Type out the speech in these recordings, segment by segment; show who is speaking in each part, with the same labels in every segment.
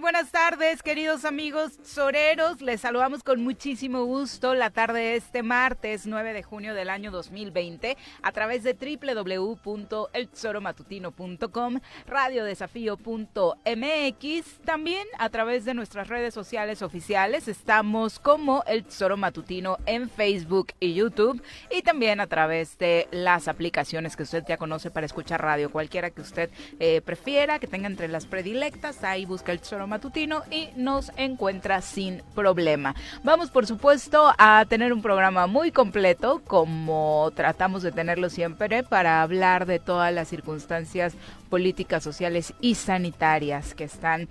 Speaker 1: buenas tardes, queridos amigos soreros. Les saludamos con muchísimo gusto la tarde de este martes 9 de junio del año 2020 a través de www.elzoromatutino.com, radiodesafío.mx, también a través de nuestras redes sociales oficiales. Estamos como El Tesoro Matutino en Facebook y YouTube y también a través de las aplicaciones que usted ya conoce para escuchar radio, cualquiera que usted eh, prefiera, que tenga entre las predilectas, ahí busca el Tesoro Matutino y nos encuentra sin problema. Vamos, por supuesto, a tener un programa muy completo, como tratamos de tenerlo siempre, para hablar de todas las circunstancias políticas, sociales y sanitarias que están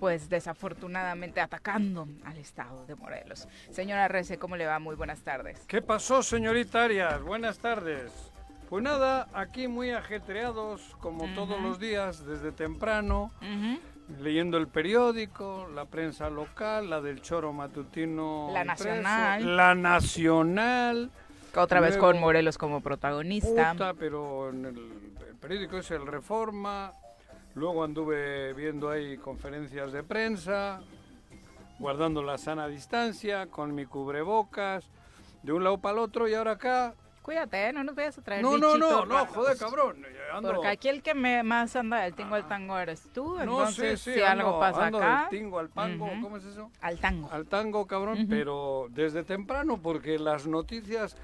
Speaker 1: pues desafortunadamente atacando al estado de Morelos. Señora Rece, ¿cómo le va? Muy buenas tardes.
Speaker 2: ¿Qué pasó, señorita Arias? Buenas tardes. Pues nada, aquí muy ajetreados, como todos los días, desde temprano leyendo el periódico, la prensa local, la del Choro Matutino.
Speaker 1: La Nacional.
Speaker 2: la Nacional.
Speaker 1: Otra vez con Morelos como protagonista.
Speaker 2: pero en el, periódico es el Reforma. Luego anduve viendo ahí conferencias de prensa, guardando la sana distancia, con mi cubrebocas, de un lado para el otro y ahora acá
Speaker 1: Cuídate, ¿eh? no nos vayas a traer
Speaker 2: No, no, no, no, joder, cabrón.
Speaker 1: Porque aquí el que me más anda del tingo al tango eres tú, entonces si algo pasa acá...
Speaker 2: Del tingo al pango, ¿cómo es eso?
Speaker 1: Al tango.
Speaker 2: Al tango, cabrón, pero desde temprano, porque las noticias,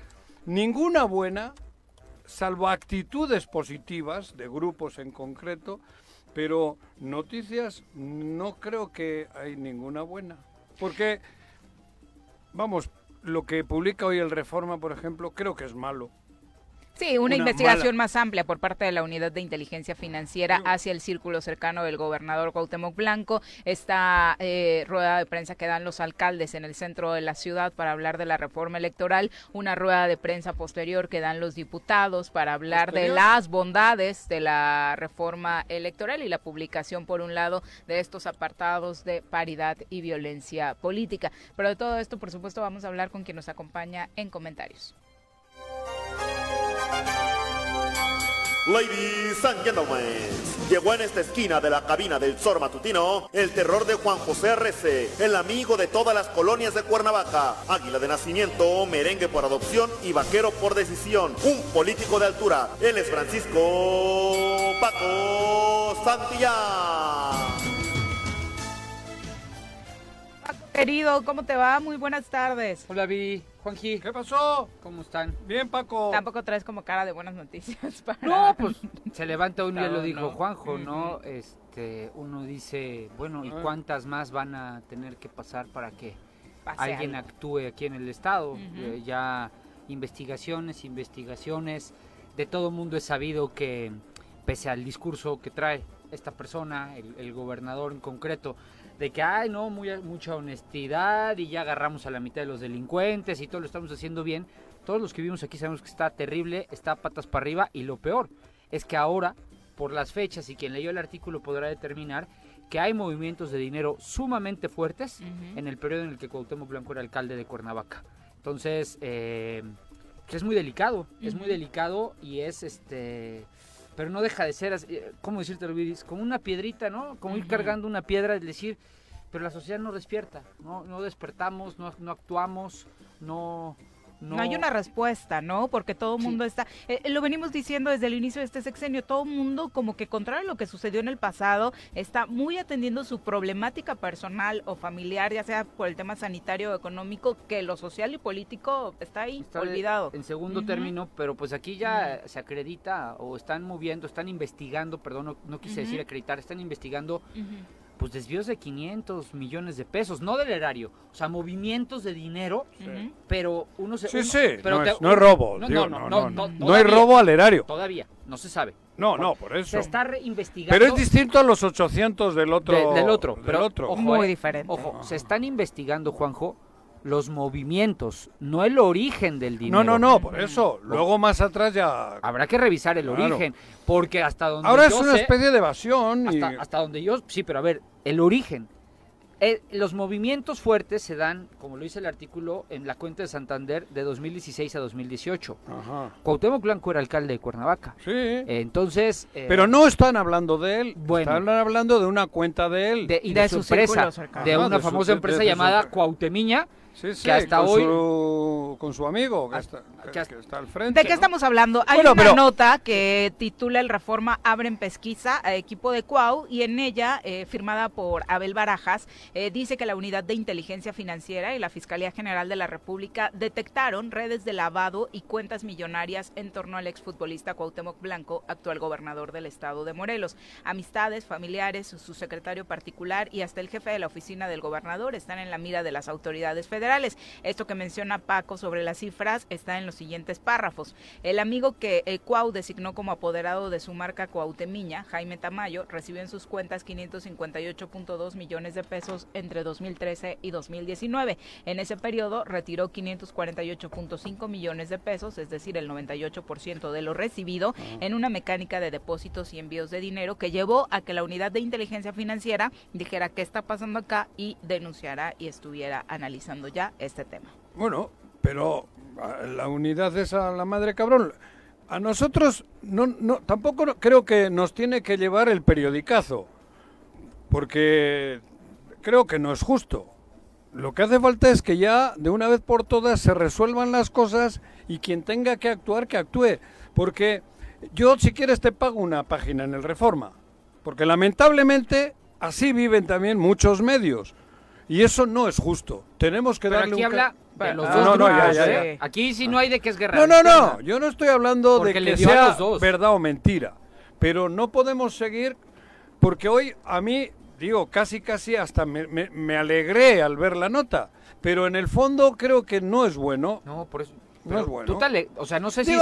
Speaker 2: ninguna buena, salvo actitudes positivas de grupos en concreto, pero noticias no creo que hay ninguna buena. Porque, vamos, lo que publica hoy el Reforma, por ejemplo, creo que es malo.
Speaker 1: Sí, una, investigación más amplia por parte de la Unidad de Inteligencia Financiera hacia el círculo cercano del gobernador Cuauhtémoc Blanco. Esta eh, rueda de prensa que dan los alcaldes en el centro de la ciudad para hablar de la reforma electoral, una rueda de prensa posterior que dan los diputados para hablar de las bondades de la reforma electoral y la publicación, por un lado, de estos apartados de paridad y violencia política. Pero de todo esto, por supuesto, vamos a hablar con quien nos acompaña en comentarios.
Speaker 3: Ladies and gentlemen, llegó en esta esquina de la cabina del Zor Matutino el terror de Juan José R.C., el amigo de todas las colonias de Cuernavaca, águila de nacimiento, merengue por adopción y vaquero por decisión, un político de altura. Él es Francisco Paco Santillán.
Speaker 1: Paco querido, ¿cómo te va? Muy buenas tardes.
Speaker 4: Hola, Vi. Juanji.
Speaker 2: ¿Qué pasó?
Speaker 4: ¿Cómo están?
Speaker 2: Bien, Paco.
Speaker 1: Tampoco traes como cara de buenas noticias para...
Speaker 4: No, pues se levanta uno y lo dijo Juanjo, ¿no? Este, uno dice, bueno, ¿y cuántas más van a tener que pasar para que alguien actúe aquí en el estado? Eh, ya investigaciones, investigaciones. De todo mundo es sabido que, pese al discurso que trae esta persona, el gobernador en concreto, de que, ay, no, muy, mucha honestidad y ya agarramos a la mitad de los delincuentes y todo lo estamos haciendo bien. Todos los que vivimos aquí sabemos que está terrible, está patas para arriba y lo peor es que ahora, por las fechas y quien leyó el artículo podrá determinar que hay movimientos de dinero sumamente fuertes en el periodo en el que Cuauhtémoc Blanco era alcalde de Cuernavaca. Entonces, eh, es muy delicado, es muy delicado y es este pero no deja de ser, eh, ¿cómo decirte, Luis? Como una piedrita, ¿no? Como ir cargando una piedra, es decir, pero la sociedad no despierta, no, no despertamos, no, no actuamos, no, no,
Speaker 1: hay una respuesta, ¿no? Porque todo el mundo está, eh, eh, lo venimos diciendo desde el inicio de este sexenio, todo el mundo como que contrario a lo que sucedió en el pasado, está muy atendiendo su problemática personal o familiar, ya sea por el tema sanitario o económico, que lo social y político está ahí, olvidado.
Speaker 4: En segundo término, pero pues aquí ya se acredita o están moviendo, están investigando, perdón, no, quise decir acreditar, están investigando pues desvíos de 500 millones de pesos, no del erario, o sea, movimientos de dinero, pero uno se...
Speaker 2: Sí, sí, pero no, es, robo, no, no, no, no, no, hay robo al erario.
Speaker 4: Todavía, no se sabe.
Speaker 2: No, no, por eso.
Speaker 4: Se está investigando.
Speaker 2: Pero es distinto a los 800 del otro.
Speaker 4: del otro, pero
Speaker 2: otro.
Speaker 1: muy eh, diferente.
Speaker 4: Ojo, se están investigando, Juanjo, los movimientos, no el origen del dinero.
Speaker 2: No, no, no, por eso. Luego más atrás ya.
Speaker 4: Habrá que revisar el origen, porque hasta donde.
Speaker 2: Ahora es una especie de evasión.
Speaker 4: Hasta, hasta, donde yo. Sí, pero a ver, el origen. Eh, los movimientos fuertes se dan, como lo dice el artículo, en la cuenta de Santander de 2016 a 2018. Ajá. Cuauhtémoc Blanco era alcalde de Cuernavaca.
Speaker 2: Sí.
Speaker 4: entonces...
Speaker 2: Eh, Pero no están hablando de él, bueno, están hablando de una cuenta de él.
Speaker 4: y de, su empresa, de una famosa empresa llamada Cuauhtemiña,
Speaker 2: Sí, sí, que hasta con hoy su, con su amigo que, ah, está, que, está, al frente.
Speaker 1: ¿De qué estamos hablando? Hay una nota que titula El Reforma abren pesquisa a equipo de Cuau y en ella, eh, firmada por Abel Barajas, eh, dice que la Unidad de Inteligencia Financiera y la Fiscalía General de la República detectaron redes de lavado y cuentas millonarias en torno al exfutbolista Cuauhtémoc Blanco, actual gobernador del estado de Morelos. Amistades, familiares, su secretario particular y hasta el jefe de la oficina del gobernador están en la mira de las autoridades federales esto que menciona Paco sobre las cifras está en los siguientes párrafos. El amigo que el Cuau designó como apoderado de su marca Cuautemiña, Jaime Tamayo, recibió en sus cuentas 558.2 millones de pesos entre 2013 y 2019. En ese periodo retiró 548.5 millones de pesos, es decir, el 98% de lo recibido, ah. en una mecánica de depósitos y envíos de dinero que llevó a que la unidad de inteligencia financiera dijera qué está pasando acá y denunciara y estuviera analizando ya este tema.
Speaker 2: Bueno, pero la unidad esa, la madre cabrón, a nosotros no, no, tampoco creo que nos tiene que llevar el periodicazo, porque creo que no es justo. Lo que hace falta es que ya de una vez por todas se resuelvan las cosas y quien tenga que actuar, que actúe. Porque yo si quieres te pago una página en el Reforma, porque lamentablemente así viven también muchos medios. Y eso no es justo. Tenemos que darle
Speaker 4: aquí
Speaker 2: un...
Speaker 4: habla los ah, dos no, ya, ya. Aquí sí no hay de que es guerra.
Speaker 2: No, no, no. Yo no estoy hablando de que sea verdad o mentira. Pero no podemos seguir... Porque hoy a mí, digo, casi casi hasta me, me, alegré al ver la nota. Pero en el fondo creo que no es bueno.
Speaker 4: No, por eso... No es bueno. Tú o sea, no sé
Speaker 2: si...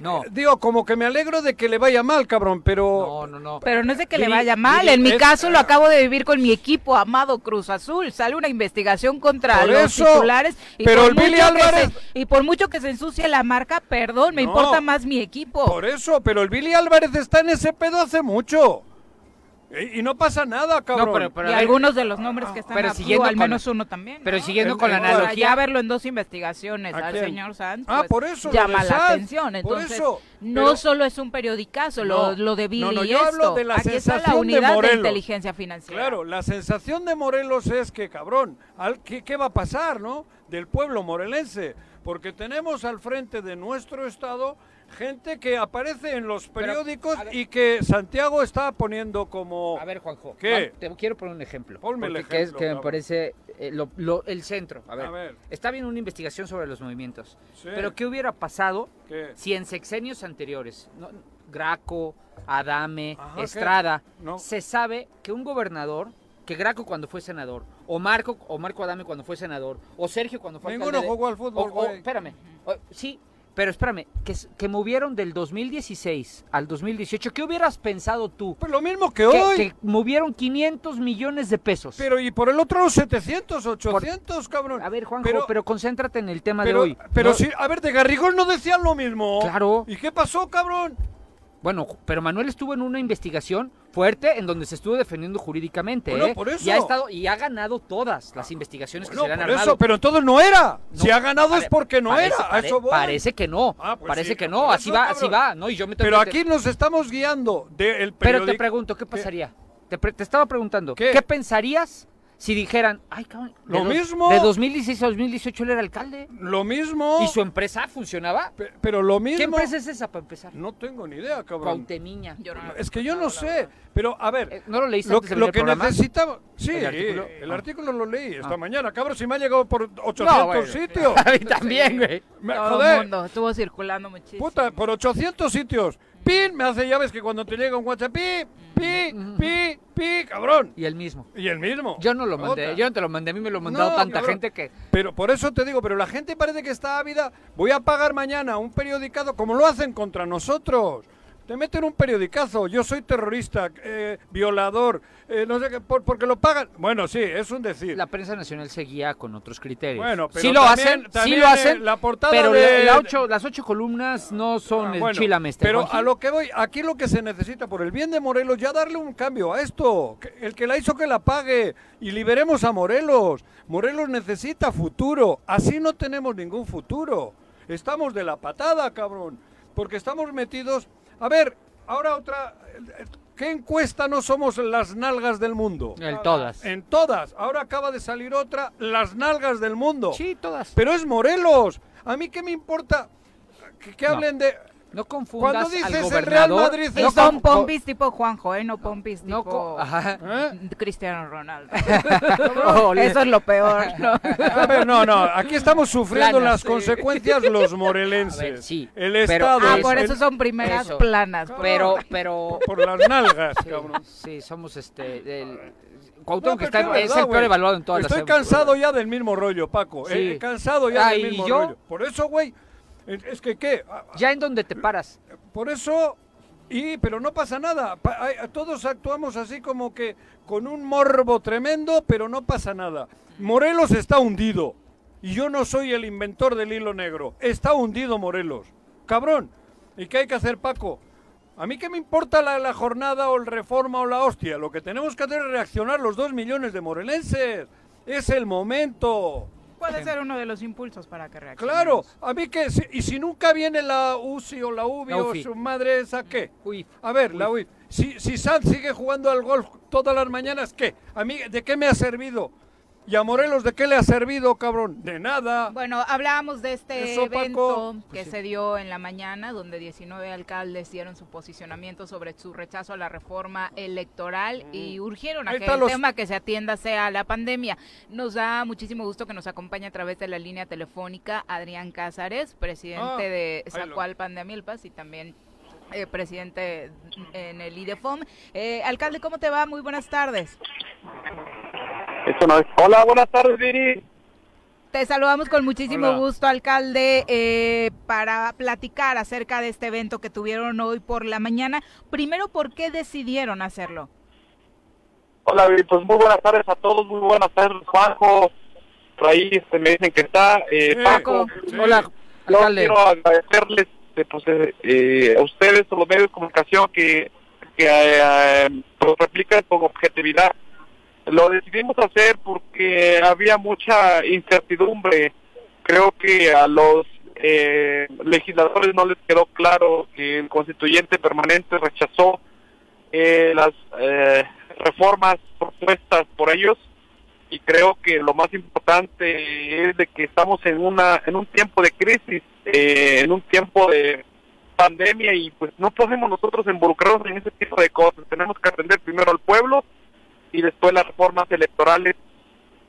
Speaker 2: No. Digo, como que me alegro de que le vaya mal, cabrón, pero...
Speaker 1: No, no, no. Pero no es de que le vaya mal. en mi caso lo acabo de vivir con mi equipo amado Cruz Azul. Sale una investigación contra los titulares.
Speaker 2: Y pero el Billy Álvarez...
Speaker 1: y por mucho que se ensucie la marca, perdón, me importa más mi equipo.
Speaker 2: Por eso, pero el Billy Álvarez está en ese pedo hace mucho. Y, no pasa nada, cabrón.
Speaker 1: y algunos de los nombres que están pero siguiendo al menos uno también.
Speaker 4: Pero siguiendo con la analogía.
Speaker 1: Ya verlo en dos investigaciones al señor Sanz.
Speaker 2: Ah, pues, por eso.
Speaker 1: Llama la atención. Entonces, no solo es un periodicazo lo, lo de Billy no, yo Hablo
Speaker 2: de la
Speaker 1: Aquí
Speaker 2: sensación
Speaker 1: está la unidad de, inteligencia financiera.
Speaker 2: Claro, la sensación de Morelos es que, cabrón, ¿qué, ¿qué va a pasar, no? Del pueblo morelense. Porque tenemos al frente de nuestro Estado gente que aparece en los periódicos y que Santiago está poniendo como...
Speaker 4: A ver, Juanjo,
Speaker 2: ¿qué?
Speaker 4: te quiero poner un ejemplo.
Speaker 2: Ponme el ejemplo.
Speaker 4: Que, es, que me parece eh, lo, el centro. A ver, está bien una investigación sobre los movimientos, pero ¿qué hubiera pasado si en sexenios anteriores, Graco, Adame, Estrada, se sabe que un gobernador que Graco cuando fue senador, o Marco, o Marco Adame cuando fue senador, o Sergio cuando fue
Speaker 2: Ninguno jugó al fútbol,
Speaker 4: espérame, sí, pero espérame, que, que movieron del 2016 al 2018, ¿qué hubieras pensado tú?
Speaker 2: Pues lo mismo que, hoy.
Speaker 4: Que movieron 500 millones de pesos.
Speaker 2: Pero y por el otro 700, 800, cabrón.
Speaker 4: A ver, Juanjo, pero, concéntrate en el tema de hoy.
Speaker 2: Pero sí, a ver, de Garrigol no decían lo mismo.
Speaker 4: Claro.
Speaker 2: ¿Y qué pasó, cabrón?
Speaker 4: Bueno, pero Manuel estuvo en una investigación fuerte en donde se estuvo defendiendo jurídicamente. ¿eh? Y ha estado y ha ganado todas las investigaciones que se le han armado.
Speaker 2: pero entonces no era. si ha ganado es porque no era.
Speaker 4: parece que no. Ah, pues parece que no. Así va, así va. No, y yo me
Speaker 2: pero aquí nos estamos guiando del
Speaker 4: Pero te pregunto, ¿qué pasaría? Te, te, estaba preguntando, ¿qué pensarías si dijeran, ay, cabrón,
Speaker 2: lo mismo.
Speaker 4: De 2016 a 2018 él era alcalde.
Speaker 2: Lo mismo.
Speaker 4: ¿Y su empresa funcionaba?
Speaker 2: pero lo mismo.
Speaker 4: ¿Qué empresa es esa para empezar?
Speaker 2: No tengo ni idea, cabrón.
Speaker 4: Cautemiña.
Speaker 2: es que yo no sé. Pero, a ver.
Speaker 4: Eh, ¿No lo leíste
Speaker 2: lo,
Speaker 4: antes
Speaker 2: lo que necesitaba. Sí, el artículo, el artículo lo leí esta ah. mañana, cabrón. Si me ha llegado por 800 sitios.
Speaker 4: a mí también, güey.
Speaker 1: Todo el mundo estuvo circulando muchísimo.
Speaker 2: Puta, por 800 sitios. Pin, me hace llaves que cuando te llega un WhatsApp, pi, pi, pi, pi, cabrón.
Speaker 4: Y el mismo.
Speaker 2: Y el mismo.
Speaker 4: Yo no lo mandé, yo no te lo mandé, a mí me lo ha mandado tanta gente que...
Speaker 2: Pero por eso te digo, pero la gente parece que está ávida. Voy a pagar mañana un periodicado como lo hacen contra nosotros. Te meten un periodicazo, yo soy terrorista, eh, violador, eh, no sé qué, por, porque lo pagan. Bueno, sí, es un decir.
Speaker 4: La prensa nacional seguía con otros criterios.
Speaker 2: Bueno, pero
Speaker 4: sí lo hacen, sí lo hacen.
Speaker 2: La portada
Speaker 4: pero
Speaker 2: de...
Speaker 4: las ocho columnas no son ah, el chilameste.
Speaker 2: Pero a lo que voy, aquí lo que se necesita por el bien de Morelos, ya darle un cambio a esto. El que la hizo que la pague y liberemos a Morelos. Morelos necesita futuro. Así no tenemos ningún futuro. Estamos de la patada, cabrón. Porque estamos metidos a ver, ahora otra. ¿Qué encuesta no somos las nalgas del mundo?
Speaker 4: En todas.
Speaker 2: En todas. Ahora acaba de salir otra, las nalgas del mundo.
Speaker 4: Sí, todas.
Speaker 2: Pero es Morelos. A mí qué me importa que, hablen de
Speaker 4: no confundas
Speaker 2: Cuando dices
Speaker 4: al
Speaker 2: el Real Madrid
Speaker 1: no son pompis tipo Juanjo, ¿eh? No pompis tipo ¿Eh? Cristiano Ronaldo. Eso es lo peor. ¿no?
Speaker 2: A ver, no, no. Aquí estamos sufriendo las consecuencias los morelenses.
Speaker 4: sí,
Speaker 2: el Estado.
Speaker 1: Ah, por eso son primeras planas.
Speaker 4: Pero, pero...
Speaker 2: Por las nalgas, cabrón.
Speaker 4: Sí, somos este... Del... Cuauhtémoc que está, es, el peor evaluado en todas
Speaker 2: Estoy cansado ya del mismo rollo, Paco. Sí. cansado ya del mismo rollo. Por eso, güey es que, ¿qué?
Speaker 4: Ya en donde te paras.
Speaker 2: Por eso, y, pero no pasa nada. Todos actuamos así como que con un morbo tremendo, pero no pasa nada. Morelos está hundido. Y yo no soy el inventor del hilo negro. Está hundido Morelos. Cabrón. ¿Y qué hay que hacer, Paco? A mí qué me importa la, la, jornada o el reforma o la hostia. Lo que tenemos que hacer es reaccionar los dos millones de morelenses. Es el momento.
Speaker 1: Puede ser uno de los impulsos para que reaccione.
Speaker 2: Claro, a mí que, y si nunca viene la UCI o la UBI o su madre esa, ¿qué? A ver, la UIF. Si, si Sanz sigue jugando al golf todas las mañanas, ¿qué? A mí, ¿de qué me ha servido? ¿Y a Morelos de qué le ha servido, cabrón? De nada.
Speaker 1: Bueno, hablábamos de este evento que se dio en la mañana, donde 19 alcaldes dieron su posicionamiento sobre su rechazo a la reforma electoral y urgieron a que el tema que se atienda sea la pandemia. Nos da muchísimo gusto que nos acompañe a través de la línea telefónica Adrián Cázares, presidente ah, de Zacualpan de Amilpas y también eh, presidente en el IDEFOM. Eh, alcalde, ¿cómo te va? Muy buenas tardes.
Speaker 5: Hola, buenas tardes, Viri.
Speaker 1: Te saludamos con muchísimo gusto, alcalde, eh, para platicar acerca de este evento que tuvieron hoy por la mañana. Primero, ¿por qué decidieron hacerlo?
Speaker 5: Hola, Viri, pues muy buenas tardes a todos, muy buenas tardes, Juanjo. Ahí este, me dicen que está. Eh, Paco,
Speaker 4: hola, alcalde.
Speaker 5: quiero agradecerles este, pues, eh, a ustedes, a los medios de comunicación, que, que pues, replican con objetividad lo decidimos hacer porque había mucha incertidumbre. Creo que a los eh, legisladores no les quedó claro que el constituyente permanente rechazó eh, las eh, reformas propuestas por ellos y creo que lo más importante es de que estamos en una en un tiempo de crisis, en un tiempo de pandemia y pues no podemos nosotros involucrarnos en ese tipo de cosas. Tenemos que atender primero al pueblo y después las reformas electorales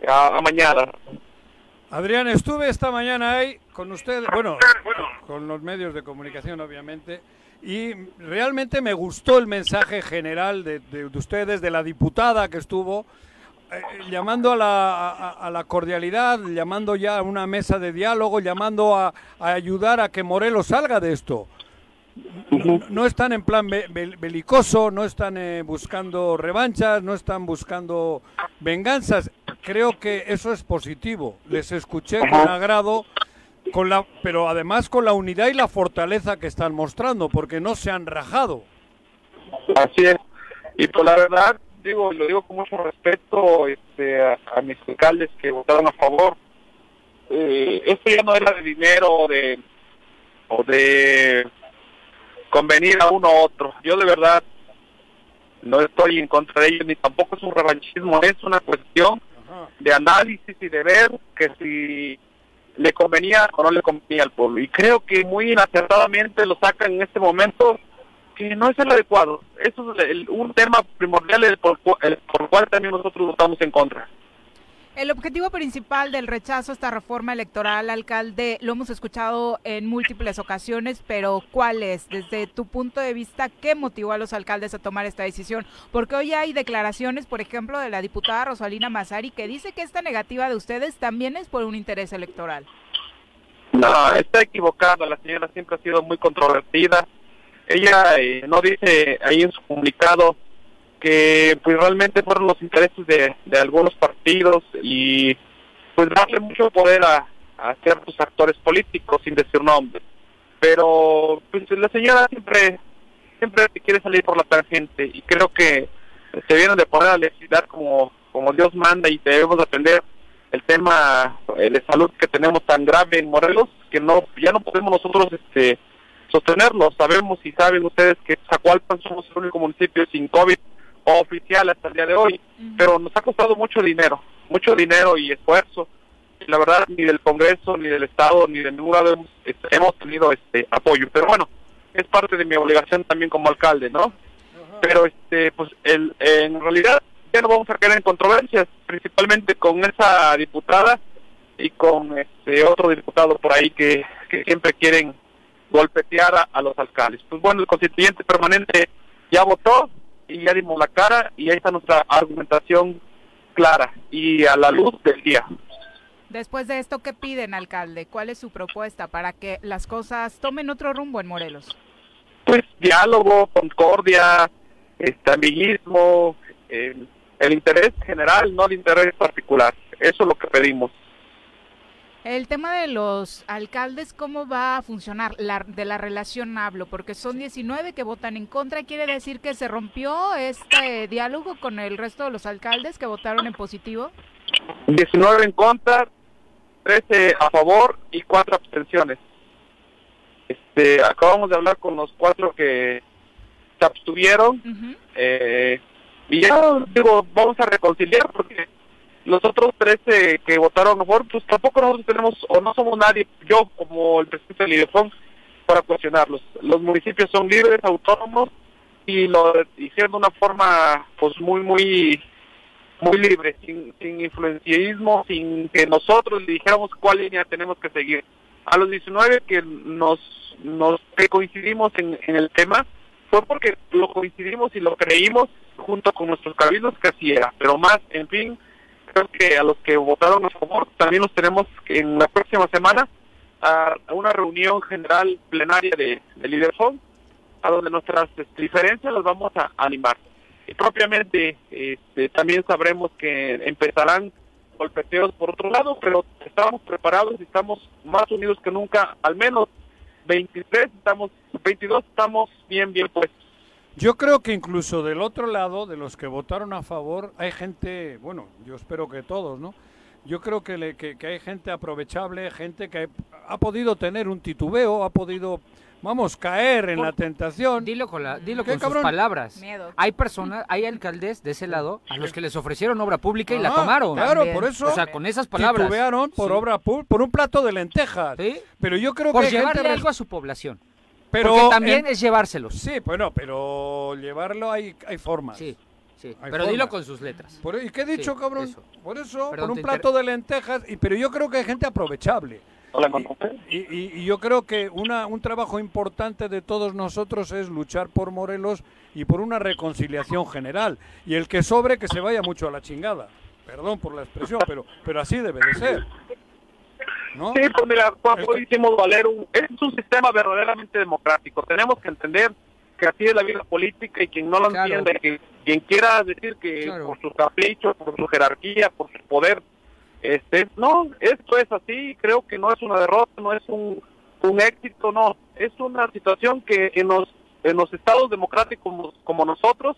Speaker 5: a, mañana.
Speaker 2: Adrián, estuve esta mañana ahí con ustedes, bueno, con los medios de comunicación obviamente, y realmente me gustó el mensaje general de, de, ustedes, de la diputada que estuvo, eh, llamando a la, a, la, cordialidad, llamando ya a una mesa de diálogo, llamando a ayudar a que Morelos salga de esto no, están en plan belicoso, no están eh, buscando revanchas, no están buscando venganzas. Creo que eso es positivo. Les escuché con agrado con la, pero además con la unidad y la fortaleza que están mostrando, porque no se han rajado.
Speaker 5: Así es. Y pues la verdad, digo, lo digo con mucho respeto este, a, mis alcaldes que votaron a favor. Eh, esto ya no era de dinero o de, o de convenir a uno u otro. Yo de verdad no estoy en contra de ellos, ni tampoco es un revanchismo, es una cuestión de análisis y de ver que si le convenía o no le convenía al pueblo. Y creo que muy inacertadamente lo sacan en este momento que no es el adecuado. Eso es un tema primordial el por, el por cual también nosotros votamos en contra.
Speaker 1: El objetivo principal del rechazo a esta reforma electoral, alcalde, lo hemos escuchado en múltiples ocasiones, pero ¿cuál es? Desde tu punto de vista, ¿qué motivó a los alcaldes a tomar esta decisión? Porque hoy hay declaraciones, por ejemplo, de la diputada Rosalina Mazari, que dice que esta negativa de ustedes también es por un interés electoral.
Speaker 5: No, está equivocada. La señora siempre ha sido muy controvertida. Ella eh, no dice ahí en su comunicado que pues realmente fueron los intereses de, algunos partidos y pues darle mucho poder a, ciertos actores políticos sin decir nombres. Pero pues la señora siempre siempre quiere salir por la tangente y creo que se viene de poner a legislar como, como Dios manda y debemos atender el tema eh, de salud que tenemos tan grave en Morelos que no ya no podemos nosotros este sostenerlo. Sabemos y saben ustedes que Zacualpan somos el único municipio sin COVID oficial hasta el día de hoy, pero nos ha costado mucho dinero, mucho dinero y esfuerzo. la verdad, ni del Congreso, ni del Estado, ni de ningún lado hemos, este, hemos tenido este apoyo. Pero bueno, es parte de mi obligación también como alcalde, ¿no? Pero este, pues el, en realidad ya no vamos a caer en controversias, principalmente con esa diputada y con este otro diputado por ahí que, que siempre quieren golpetear a, a los alcaldes. Pues bueno, el constituyente permanente ya votó, y ya dimos la cara y ahí está nuestra argumentación clara y a la luz del día.
Speaker 1: Después de esto, ¿qué piden, alcalde? ¿Cuál es su propuesta para que las cosas tomen otro rumbo en Morelos?
Speaker 5: Pues diálogo, concordia, este, amiguismo, el interés general, no el interés particular. Eso es lo que pedimos.
Speaker 1: El tema de los alcaldes, ¿cómo va a funcionar? La, de la relación hablo, porque son 19 que votan en contra. ¿Quiere decir que se rompió este diálogo con el resto de los alcaldes que votaron en positivo?
Speaker 5: 19 en contra, 13 a favor y 4 abstenciones. Este, acabamos de hablar con los cuatro que se abstuvieron. eh, y ya, digo, vamos a reconciliar porque los otros 13 que votaron a favor, pues tampoco nosotros tenemos, o no somos nadie, yo como el presidente del IDEFON, para cuestionarlos. Los municipios son libres, autónomos, y lo hicieron de una forma, pues muy, muy, muy libre, sin, sin influenciismo, sin que nosotros le dijéramos cuál línea tenemos que seguir. A los 19 que nos, nos que coincidimos en, en el tema, fue porque lo coincidimos y lo creímos junto con nuestros cabildos que así era, pero más, en fin, creo que a los que votaron a favor también los tenemos en la próxima semana a, una reunión general plenaria de, de a donde nuestras diferencias las vamos a animar. Y propiamente este, también sabremos que empezarán golpeteos por otro lado, pero estamos preparados y estamos más unidos que nunca, al menos 23 estamos, 22 estamos bien, bien puestos.
Speaker 2: Yo creo que incluso del otro lado, de los que votaron a favor, hay gente, bueno, yo espero que todos, ¿no? Yo creo que, le, que, hay gente aprovechable, gente que ha podido tener un titubeo, ha podido, vamos, caer en la tentación.
Speaker 4: Dilo con, la, dilo con sus palabras. Hay personas, hay alcaldes de ese lado a los que les ofrecieron obra pública y la tomaron.
Speaker 2: Claro, por eso.
Speaker 4: O sea, con esas palabras.
Speaker 2: Titubearon por obra por un plato de lentejas. ¿Sí? Pero yo creo
Speaker 4: por
Speaker 2: que.
Speaker 4: llevarle algo a su población. Pero Porque también es llevárselos.
Speaker 2: Sí, bueno, pero llevarlo hay, hay formas.
Speaker 4: Sí, sí. pero dilo con sus letras.
Speaker 2: ¿Y qué he dicho, cabrón? Por eso, por un plato de lentejas. Y, pero yo creo que hay gente aprovechable. Y, y, y, yo creo que una, un trabajo importante de todos nosotros es luchar por Morelos y por una reconciliación general. Y el que sobre, que se vaya mucho a la chingada. Perdón por la expresión, pero, pero así debe de ser.
Speaker 5: Sí, pues mira, hicimos valer un, es un sistema verdaderamente democrático. Tenemos que entender que así es la vida política y quien no lo entiende, que quien quiera decir que por sus caprichos, por su jerarquía, por su poder, Este, no, esto es así, creo que no es una derrota, no es un, un éxito, no, es una situación que en los, en los estados democráticos como, nosotros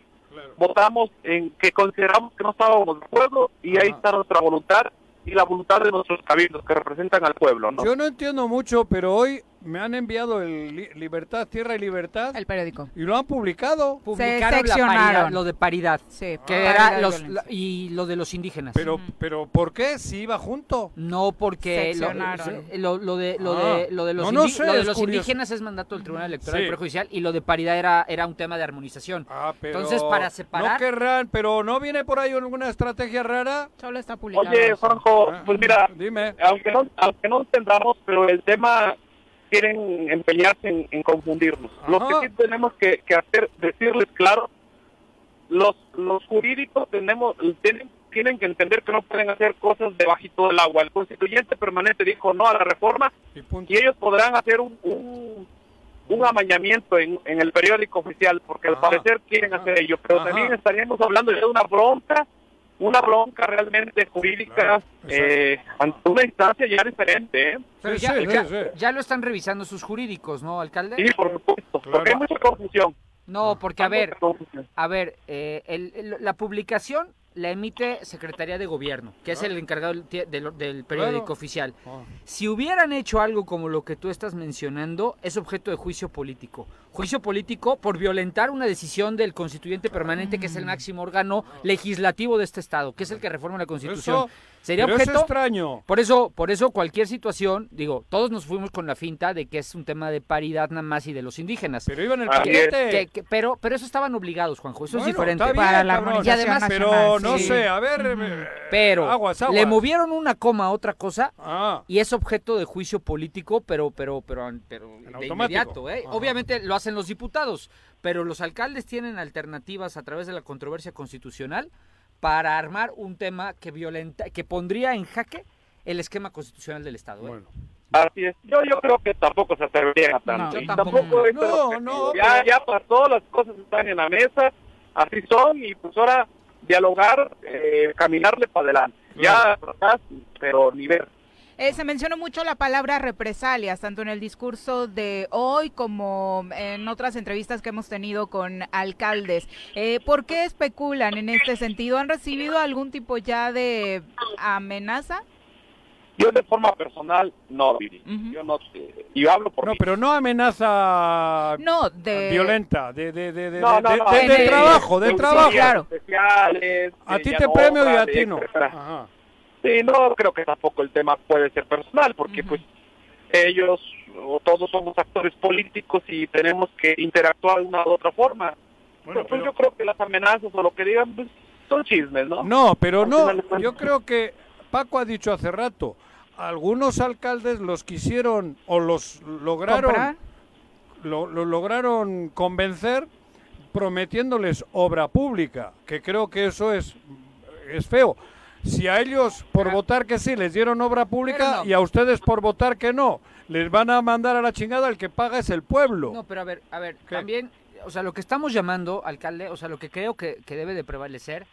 Speaker 5: votamos en que consideramos que no estábamos de acuerdo y ahí está nuestra voluntad y la voluntad de nuestros cabildos que representan al pueblo. ¿no?
Speaker 2: Yo no entiendo mucho, pero hoy me han enviado el Libertad, Tierra y Libertad.
Speaker 1: El periódico.
Speaker 2: Y lo han publicado.
Speaker 4: Publicaron la paridad, lo de paridad. Sí, que era los, y lo de los indígenas.
Speaker 2: Pero, pero ¿por qué? Si iba junto.
Speaker 4: No, porque lo, lo, de, lo, de, lo de los, lo de los indígenas es mandato del Tribunal Electoral Prejudicial y lo de paridad era, era un tema de armonización.
Speaker 2: Ah, pero
Speaker 4: Entonces, para separar...
Speaker 2: No querrán, pero ¿no viene por ahí alguna estrategia rara?
Speaker 1: Solo está publicado.
Speaker 5: Oye, Juanjo, ah, pues mira, dime. Aunque no, aunque no entendamos, pero el tema quieren empeñarse en, confundirnos. Lo que sí tenemos que, hacer, decirles claro, los, los jurídicos tenemos, tienen, tienen que entender que no pueden hacer cosas debajito del agua. El constituyente permanente dijo no a la reforma y, ellos podrán hacer un, un, amañamiento en, en, el periódico oficial, porque al parecer quieren hacer ello, pero también estaríamos hablando ya de una bronca una bronca realmente jurídica eh, ante una instancia ya diferente.
Speaker 4: ¿eh? ya, lo están revisando sus jurídicos, ¿no, alcalde?
Speaker 5: Sí, por supuesto, porque hay mucha confusión.
Speaker 4: No, porque a ver, a ver, eh, la publicación la emite Secretaría de Gobierno, que es el encargado del, periódico oficial. Ah. Si hubieran hecho algo como lo que tú estás mencionando, es objeto de juicio político. Juicio político por violentar una decisión del constituyente permanente, que es el máximo órgano legislativo de este Estado, que es el que reforma la Constitución. Sería objeto.
Speaker 2: extraño.
Speaker 4: Por eso, por eso cualquier situación, digo, todos nos fuimos con la finta de que es un tema de paridad nada más y de los indígenas.
Speaker 2: Pero iban el paquete.
Speaker 4: pero, pero eso estaban obligados, Juanjo. Eso es diferente.
Speaker 2: para la además, pero no sé, a ver. Eh,
Speaker 4: pero le movieron una coma a otra cosa ah. y es objeto de juicio político, pero, pero, pero, pero de inmediato, ¿eh? Obviamente lo hacen los diputados, pero los alcaldes tienen alternativas a través de la controversia constitucional para armar un tema que violenta, que pondría en jaque el esquema constitucional del Estado. ¿eh? Bueno.
Speaker 5: Así es. Yo, yo creo que tampoco se atreverían a tanto. No, tampoco, no, no, ya, ya pasó, las cosas están en la mesa, así son, y pues ahora dialogar, eh, caminarle para adelante. Ya atrás, pero ni ver.
Speaker 1: Eh, se mencionó mucho la palabra represalias, tanto en el discurso de hoy como en otras entrevistas que hemos tenido con alcaldes. Eh, ¿Por qué especulan en este sentido? ¿Han recibido algún tipo ya de amenaza?
Speaker 5: Yo de forma personal no, Yo no y hablo por
Speaker 2: No, pero no amenaza
Speaker 1: no, de...
Speaker 2: violenta, de, de, de, de, de, trabajo, de, trabajo.
Speaker 1: Claro.
Speaker 2: a ti te premio y a ti no. Ajá.
Speaker 5: Sí, no creo que tampoco el tema puede ser personal, porque pues ellos o todos somos actores políticos y tenemos que interactuar de una u otra forma. Bueno, pues yo creo que las amenazas o lo que digan pues, son chismes, ¿no?
Speaker 2: No, pero no, yo creo que Paco ha dicho hace rato, algunos alcaldes los quisieron o los lograron lo, lo lograron convencer prometiéndoles obra pública, que creo que eso es es feo si a ellos por votar que sí les dieron obra pública y a ustedes por votar que no, les van a mandar a la chingada, el que paga es el pueblo.
Speaker 4: No, pero a ver, a ver, también, o sea, lo que estamos llamando, alcalde, o sea, lo que creo que, debe de prevalecer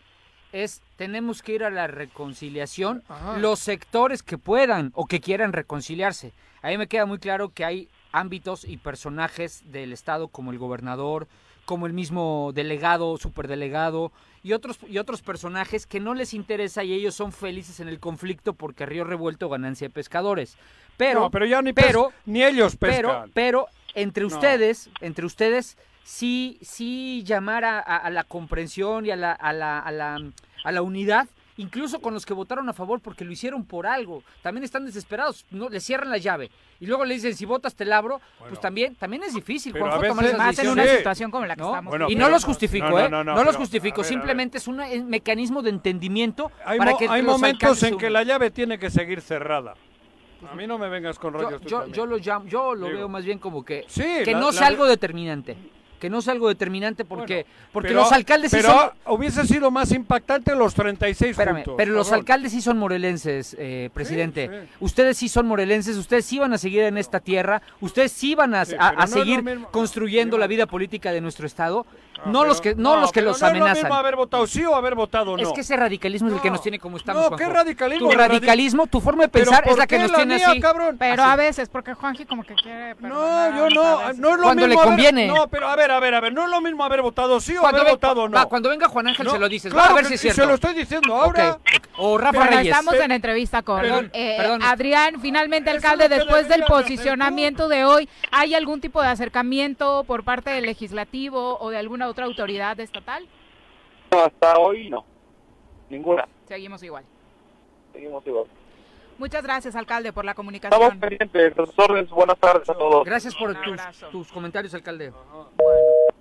Speaker 4: es tenemos que ir a la reconciliación los sectores que puedan o que quieran reconciliarse. A mí me queda muy claro que hay ámbitos y personajes del Estado como el gobernador, como el mismo delegado, superdelegado y otros y otros personajes que no les interesa y ellos son felices en el conflicto porque Río Revuelto ganancia de pescadores. Pero
Speaker 2: pero ya ni pero ni ellos pescan.
Speaker 4: Pero pero entre ustedes, entre ustedes sí sí llamar a, la comprensión y a la, a la, a la a la unidad incluso con los que votaron a favor porque lo hicieron por algo, también están desesperados, no le cierran la llave. Y luego le dicen si votas te labro, pues también también es difícil,
Speaker 1: Juanjo, más en una situación como la que estamos.
Speaker 4: y no los justifico, ¿eh? No, los justifico, simplemente es un mecanismo de entendimiento
Speaker 2: hay
Speaker 4: para que
Speaker 2: hay momentos en que la llave tiene que seguir cerrada. A mí no me vengas con rollos.
Speaker 4: Yo, yo, lo llamo, yo lo veo más bien como que, que no sea algo determinante que no es algo determinante porque, porque los alcaldes
Speaker 2: pero
Speaker 4: sí son...
Speaker 2: hubiese sido más impactante los 36
Speaker 4: Espérame, Pero los alcaldes sí son morelenses, eh, presidente. Ustedes sí son morelenses, ustedes sí van a seguir en esta tierra, ustedes sí van a, seguir construyendo la vida política de nuestro Estado no los que no, los que los amenazan. No es lo mismo
Speaker 2: haber votado sí o haber votado no.
Speaker 4: Es que ese radicalismo es el que nos tiene como estamos.
Speaker 2: No, ¿qué radicalismo?
Speaker 4: Tu radicalismo, tu forma de pensar es la que nos tiene así.
Speaker 1: Pero a veces porque Juanji como que quiere
Speaker 2: No, yo no, no es lo
Speaker 4: cuando
Speaker 2: mismo
Speaker 4: le conviene.
Speaker 2: no, pero a ver, a ver, a ver, no es lo mismo haber votado sí o haber votado no.
Speaker 4: cuando venga Juan Ángel se lo dices, a ver si es cierto.
Speaker 2: Se lo estoy diciendo ahora.
Speaker 4: O Rafa Reyes.
Speaker 1: Estamos en entrevista con eh, Adrián, finalmente alcalde después del posicionamiento de hoy, ¿hay algún tipo de acercamiento por parte del legislativo o de alguna otra autoridad estatal?
Speaker 5: No, hasta hoy no. Ninguna.
Speaker 1: Seguimos igual.
Speaker 5: Seguimos igual.
Speaker 1: Muchas gracias, alcalde, por la comunicación.
Speaker 5: Estamos pendientes. Buenas tardes a todos.
Speaker 4: Gracias por tus, comentarios, alcalde.
Speaker 1: Bueno,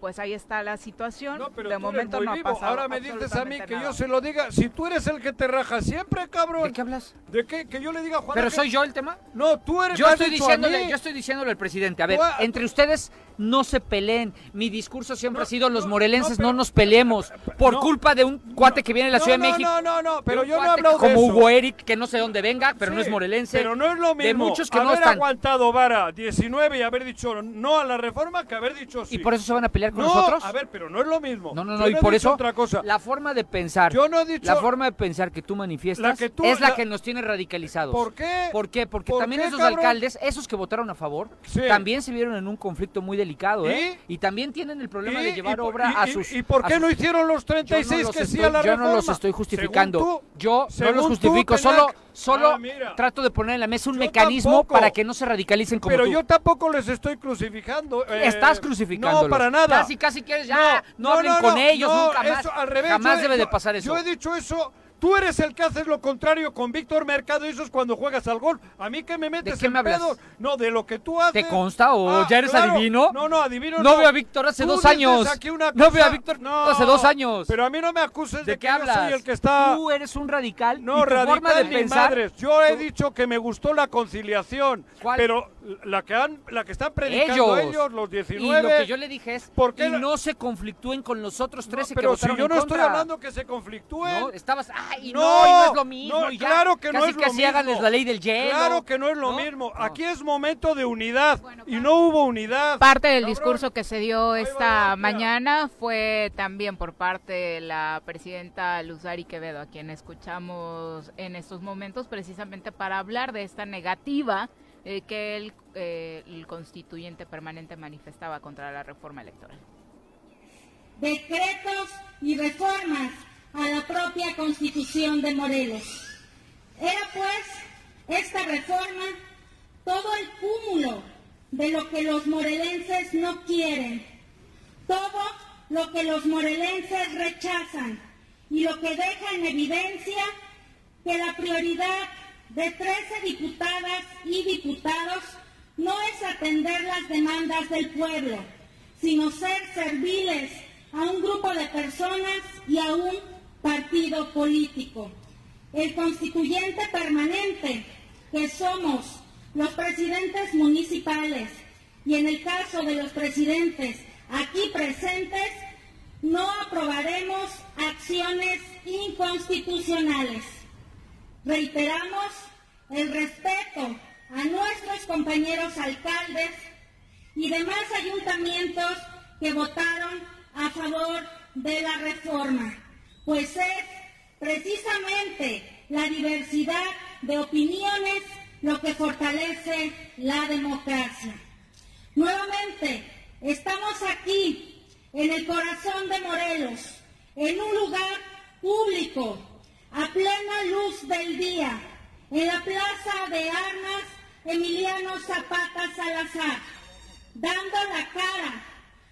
Speaker 1: pues ahí está la situación. de momento no ha pasado
Speaker 2: Ahora me dices a mí que yo se lo diga. Si tú eres el que te raja siempre, cabrón.
Speaker 4: ¿De qué hablas?
Speaker 2: ¿De qué? Que yo le diga a Juan.
Speaker 4: ¿Pero soy yo el tema?
Speaker 2: No, tú eres.
Speaker 4: Yo estoy diciéndole, yo estoy diciéndole al presidente. A ver, entre ustedes no se peleen. Mi discurso siempre ha sido los morelenses no, nos peleemos por culpa de un cuate que viene de la Ciudad de México.
Speaker 2: No, no, no, pero yo no he hablado
Speaker 4: de Como Hugo Eric, que no sé dónde venga, pero no es morelense.
Speaker 2: Pero no es lo mismo.
Speaker 4: De muchos que
Speaker 2: haber
Speaker 4: no están.
Speaker 2: aguantado vara 19 y haber dicho no a la reforma que haber dicho sí.
Speaker 4: ¿Y por eso se van a pelear con nosotros?
Speaker 2: A ver, pero no es lo mismo.
Speaker 4: No, no, no, y por eso otra cosa. la forma de pensar.
Speaker 2: Yo no he dicho
Speaker 4: la forma de pensar que tú manifiestas es la, que nos tiene radicalizados.
Speaker 2: ¿Por qué?
Speaker 4: ¿Por qué? Porque también esos alcaldes, esos que votaron a favor, también se vieron en un conflicto muy delicado, ¿eh? Y también tienen el problema de llevar obra a sus
Speaker 2: ¿Y por qué no hicieron los 36 que sí a la
Speaker 4: reforma? Yo no los estoy justificando. yo no los justifico, solo solo ah, trato de poner en la mesa un mecanismo para que no se radicalicen como
Speaker 2: Pero yo tampoco les estoy crucificando.
Speaker 4: Eh, Estás crucificando.
Speaker 2: No, para nada.
Speaker 4: Casi, casi quieres ya, no, hablen con ellos, nunca más.
Speaker 2: al revés,
Speaker 4: Jamás debe de pasar eso.
Speaker 2: Yo he dicho eso Tú eres el que haces lo contrario con Víctor Mercado y eso es cuando juegas al golf. A mí que me metes
Speaker 4: ¿De qué me
Speaker 2: pedo? No, de lo que tú haces.
Speaker 4: ¿Te consta o ah, ya eres adivino?
Speaker 2: No, no, adivino
Speaker 4: no. veo a Víctor hace dos años. No veo a Víctor hace dos años.
Speaker 2: Pero a mí no me acuses de, que hablas? yo soy el que está...
Speaker 4: Tú eres un radical
Speaker 2: No, radical de Madres. Yo he dicho que me gustó la conciliación. ¿Cuál? Pero la que, han, la que están predicando ellos, los 19...
Speaker 4: Y lo que yo le dije es ¿por qué no se conflictúen con los otros 13
Speaker 2: que Pero si yo no estoy hablando que se conflictúen.
Speaker 4: No, estabas... ¡Ay, no! es lo mismo.
Speaker 2: claro que no es lo
Speaker 4: mismo. hagan la ley del hielo.
Speaker 2: Claro que no es lo mismo. Aquí es momento de unidad y no hubo unidad.
Speaker 1: Parte del discurso que se dio esta mañana fue también por parte de la presidenta Luzari Quevedo, a quien escuchamos en estos momentos precisamente para hablar de esta negativa eh, que el, eh, el constituyente permanente manifestaba contra la reforma electoral.
Speaker 6: Decretos y reformas a la propia constitución de Morelos. Era pues esta reforma todo el cúmulo de lo que los morelenses no quieren, todo lo que los morelenses rechazan y lo que deja en evidencia que la prioridad de 13 diputadas y diputados no es atender las demandas del pueblo, sino ser serviles a un grupo de personas y a un partido político. El constituyente permanente, que somos los presidentes municipales, y en el caso de los presidentes aquí presentes, no aprobaremos acciones inconstitucionales. Reiteramos el respeto a nuestros compañeros alcaldes y demás ayuntamientos que votaron a favor de la reforma pues es precisamente la diversidad de opiniones lo que fortalece la democracia. Nuevamente, estamos aquí, en el corazón de Morelos, en un lugar público, a plena luz del día, en la Plaza de Armas Emiliano Zapata Salazar, dando la cara,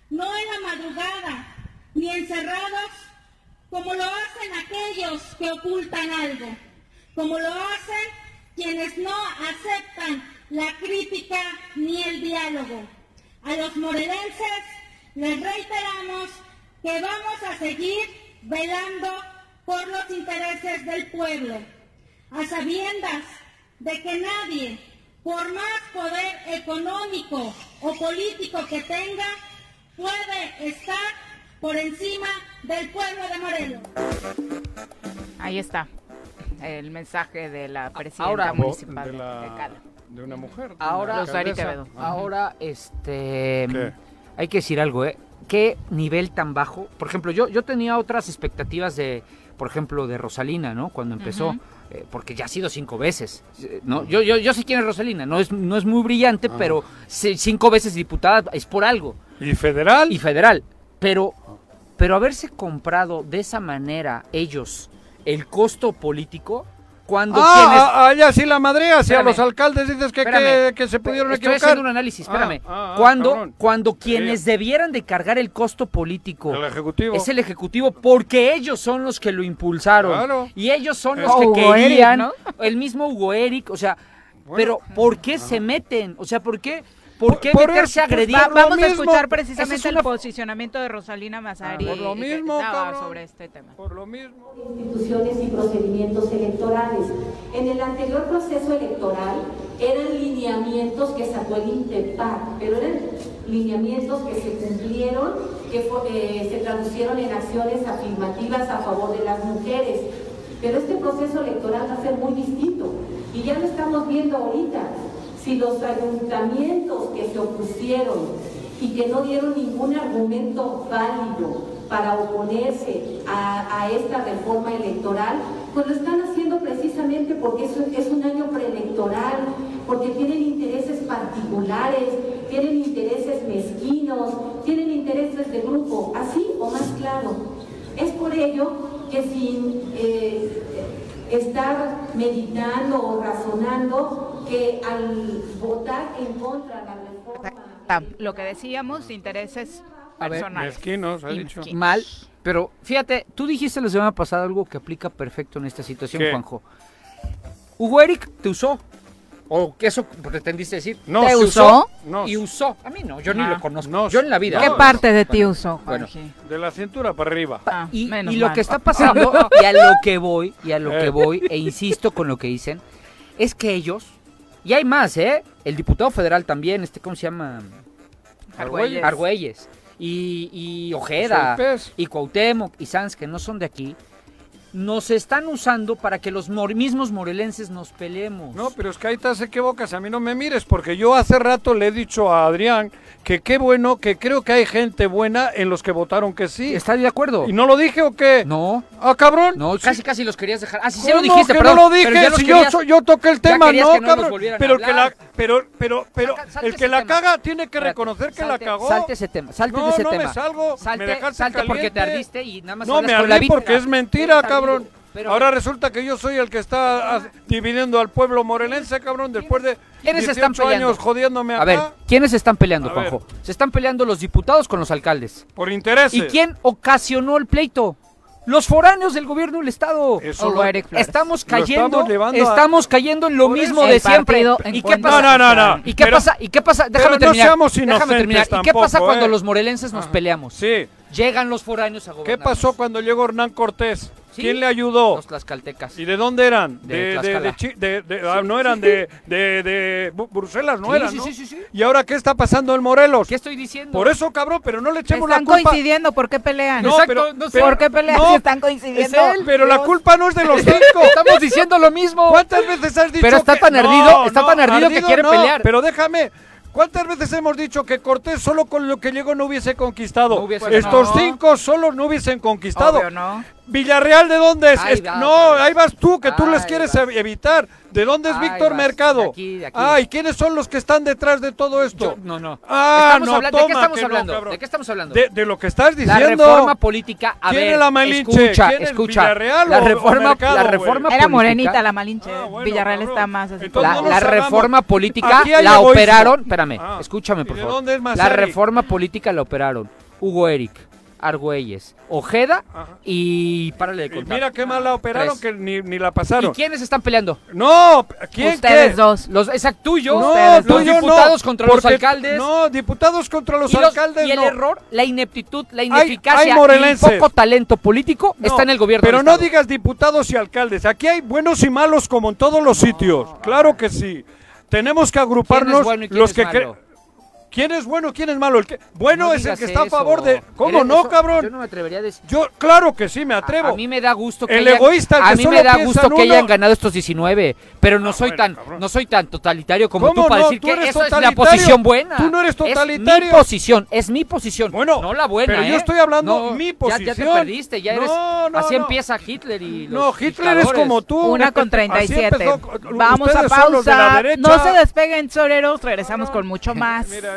Speaker 6: no en la madrugada, ni encerrados como lo hacen aquellos que ocultan algo, como lo hacen quienes no aceptan la crítica ni el diálogo. A los morelenses les reiteramos que vamos a seguir velando por los intereses del pueblo, a sabiendas de que nadie, por más poder económico o político que tenga, puede estar por encima del pueblo de Morelos.
Speaker 1: Ahí está el mensaje de la presidenta municipal de,
Speaker 2: de, una mujer.
Speaker 4: ahora, ahora, este, hay que decir algo, ¿eh? qué nivel tan bajo. Por ejemplo, yo, yo tenía otras expectativas de, por ejemplo, de Rosalina, ¿no? Cuando empezó. Eh, porque ya ha sido cinco veces. ¿no? Yo, yo, yo sé quién es Rosalina, no es, no es muy brillante, pero cinco veces diputada es por algo.
Speaker 2: ¿Y federal?
Speaker 4: Y federal. Pero, pero haberse comprado de esa manera ellos el costo político, cuando
Speaker 2: ah, quienes... ah, ah sí la madrea, si a los alcaldes dices que, que, se pudieron
Speaker 4: Estoy
Speaker 2: equivocar.
Speaker 4: haciendo un análisis, espérame. Ah, ah, cuando, cuando quienes debieran de cargar el costo político
Speaker 2: el ejecutivo.
Speaker 4: es el Ejecutivo, porque ellos son los que lo impulsaron. Y ellos son los que querían, el mismo Hugo Eric, o sea, pero ¿por qué se meten? O sea, ¿por qué ¿Por qué meterse a agredir?
Speaker 1: vamos a escuchar precisamente el posicionamiento de Rosalina Mazari
Speaker 2: por lo mismo,
Speaker 1: sobre este tema.
Speaker 2: Por lo mismo.
Speaker 7: Instituciones y procedimientos electorales. En el anterior proceso electoral eran lineamientos que sacó el INTEPAC, pero eran lineamientos que se cumplieron, que eh, se traducieron en acciones afirmativas a favor de las mujeres. Pero este proceso electoral va a ser muy distinto y ya lo estamos viendo ahorita si los ayuntamientos que se opusieron y que no dieron ningún argumento válido para oponerse a, esta reforma electoral, pues lo están haciendo precisamente porque es, un año preelectoral, porque tienen intereses particulares, tienen intereses mezquinos, tienen intereses de grupo, así o más claro. Es por ello que sin eh, estar meditando o razonando, que al votar en contra de la reforma...
Speaker 1: Lo que decíamos, intereses personales.
Speaker 2: Mezquinos, ha dicho.
Speaker 4: Mal, pero fíjate, tú dijiste la semana pasada algo que aplica perfecto en esta situación, Juanjo. Hugo Eric te usó. ¿O qué eso pretendiste decir?
Speaker 1: No, ¿Te usó?
Speaker 4: Y usó. A mí no, yo ni lo conozco. yo en la vida.
Speaker 1: ¿Qué parte de ti usó,
Speaker 2: bueno, de la cintura para arriba.
Speaker 4: Ah, y, lo que está pasando, y a lo que voy, y a lo que eh. voy, e insisto con lo que dicen, es que ellos y hay más, ¿eh? El diputado federal también, este, ¿cómo se llama?
Speaker 1: Argüelles.
Speaker 4: Argüelles. Y, y Ojeda. Y Cuauhtémoc y Sanz, que no son de aquí nos están usando para que los mismos morelenses nos peleemos.
Speaker 2: No, pero es que ahí te equivocas, a mí no me mires, porque yo hace rato le he dicho a Adrián que qué bueno, que creo que hay gente buena en los que votaron que sí.
Speaker 4: ¿Está de acuerdo?
Speaker 2: ¿Y no lo dije o qué?
Speaker 4: No.
Speaker 2: Ah, cabrón.
Speaker 4: No, casi casi los querías dejar. Ah, sí, se lo dijiste, que no
Speaker 2: lo dije, si yo, yo toqué el tema, no, cabrón. Pero que la pero pero pero el que la caga tiene que reconocer que la cagó.
Speaker 4: Salte ese tema, salte de ese
Speaker 2: no
Speaker 4: tema.
Speaker 2: No me salgo,
Speaker 4: salte,
Speaker 2: me
Speaker 4: salte porque te ardiste y nada más
Speaker 2: No me ardí porque es mentira, cabrón. Ahora resulta que yo soy el que está dividiendo al pueblo morelense, cabrón, después de ¿Quiénes están peleando? años jodiéndome acá.
Speaker 4: A ver, ¿quiénes están peleando, Juanjo? Se están peleando los diputados con los alcaldes.
Speaker 2: Por intereses.
Speaker 4: ¿Y quién ocasionó el pleito? Los foráneos del gobierno del estado.
Speaker 1: Eso
Speaker 4: estamos cayendo, estamos, cayendo en lo mismo de siempre.
Speaker 2: ¿Y qué pasa? No, no, no,
Speaker 4: ¿Y qué pasa? ¿Y qué pasa? Déjame terminar. déjame terminar. ¿Y qué pasa cuando ¿eh? los morelenses nos peleamos?
Speaker 2: Sí.
Speaker 4: Llegan los foráneos a gobernar.
Speaker 2: ¿Qué pasó cuando llegó Hernán Cortés? ¿Quién le ayudó?
Speaker 4: Los tlaxcaltecas.
Speaker 2: ¿Y de dónde eran? De, de, de, ah, no eran de, de, Bruselas, no eran, ¿no? Sí, sí, sí. ¿Y ahora qué está pasando en Morelos?
Speaker 4: ¿Qué estoy diciendo?
Speaker 2: Por eso, cabrón, pero no le echemos la
Speaker 1: culpa. Están coincidiendo, ¿por qué pelean?
Speaker 2: No, pero, no sé.
Speaker 1: ¿Por qué pelean si están coincidiendo?
Speaker 2: pero la culpa no es de los cinco.
Speaker 4: Estamos diciendo lo mismo.
Speaker 2: ¿Cuántas veces has dicho
Speaker 4: Pero está tan ardido, está tan ardido, que quiere pelear.
Speaker 2: Pero déjame, ¿Cuántas veces hemos dicho que Cortés solo con lo que llegó no hubiese conquistado? Estos cinco solo no hubiesen conquistado.
Speaker 1: no.
Speaker 2: Villarreal, ¿de dónde es? no, ahí vas tú, que tú les quieres evitar. ¿De dónde es Víctor Mercado? De aquí, de aquí. Ah, quiénes son los que están detrás de todo esto?
Speaker 4: no, no.
Speaker 2: Ah, no,
Speaker 4: ¿De qué estamos hablando? ¿De qué estamos hablando?
Speaker 2: De, lo que estás diciendo.
Speaker 4: La reforma política, a
Speaker 2: ¿Quién
Speaker 4: ver,
Speaker 2: es la Malinche?
Speaker 4: escucha,
Speaker 2: ¿Quién
Speaker 4: escucha.
Speaker 2: Villarreal
Speaker 4: la reforma, o la reforma
Speaker 1: Era morenita la Malinche. Ah, Villarreal está más así.
Speaker 4: La, la reforma política la operaron, espérame, ah, escúchame por favor. La reforma política la operaron Hugo Eric, Argüelles, Ojeda y párale de contar.
Speaker 2: mira qué mal la operaron que ni, ni, la pasaron.
Speaker 4: ¿Y quiénes están peleando?
Speaker 2: No, ¿quién?
Speaker 1: Ustedes dos.
Speaker 4: Los, exacto, tuyo. No, los diputados contra los alcaldes.
Speaker 2: No, diputados contra los, alcaldes.
Speaker 4: Y el error, la ineptitud, la ineficacia y el poco talento político está en el gobierno.
Speaker 2: Pero no digas diputados y alcaldes. Aquí hay buenos y malos como en todos los sitios. Claro que sí. Tenemos que agruparnos los que ¿Quién es bueno, quién es malo? El que bueno es el que está a favor de. ¿Cómo no, cabrón?
Speaker 4: Yo no me atrevería a decir.
Speaker 2: Yo, claro que sí me atrevo.
Speaker 4: A, mí me da gusto que
Speaker 2: el egoísta, el
Speaker 4: a
Speaker 2: que
Speaker 4: mí
Speaker 2: solo
Speaker 4: me da gusto que
Speaker 2: uno.
Speaker 4: hayan ganado estos 19, pero no
Speaker 2: Ah,
Speaker 4: soy
Speaker 2: bueno,
Speaker 4: tan
Speaker 2: cabrón.
Speaker 4: no soy tan totalitario como
Speaker 2: ¿Cómo
Speaker 4: tú para
Speaker 2: no?
Speaker 4: decir
Speaker 2: Tú
Speaker 4: que esa es la
Speaker 2: totalitario.
Speaker 4: posición buena.
Speaker 2: Tú no eres
Speaker 4: Es mi
Speaker 2: totalitario.
Speaker 4: posición, es mi posición.
Speaker 2: Bueno,
Speaker 4: no la buena,
Speaker 2: pero yo
Speaker 4: ¿eh?
Speaker 2: estoy hablando
Speaker 4: No,
Speaker 2: mi
Speaker 4: ya- Ya,
Speaker 2: posición.
Speaker 4: te perdiste, ya eres
Speaker 2: No, no,
Speaker 4: así
Speaker 2: no.
Speaker 4: empieza Hitler y los
Speaker 2: No, Hitler es como tú.
Speaker 1: Una con
Speaker 2: Así
Speaker 1: 37.
Speaker 2: empezó-
Speaker 1: Vamos a pausa. No se despeguen, soreros. Regresamos con mucho más.
Speaker 2: Mira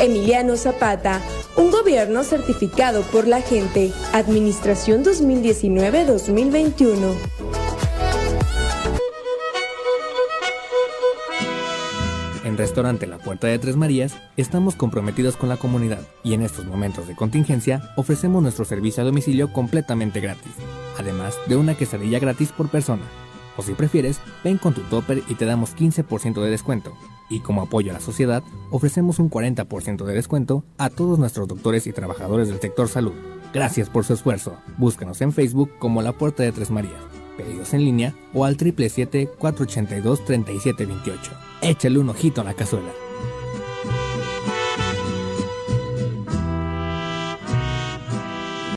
Speaker 8: Emiliano Zapata, un gobierno certificado por la gente. Administración 2019-2021.
Speaker 9: En Restaurante La Puerta de Tres Marías estamos comprometidos con la comunidad y en estos momentos de contingencia ofrecemos nuestro servicio a domicilio completamente gratis, además de una quesadilla gratis por persona. O si prefieres, ven con tu topper y te damos 15% de descuento. Y como apoyo a la sociedad, ofrecemos un 40% de descuento a todos nuestros doctores y trabajadores del sector salud. Gracias por su esfuerzo. Búscanos en Facebook como La Puerta de Tres Marías. Pedidos en línea o al 777-482-3728. Échale un ojito a la cazuela.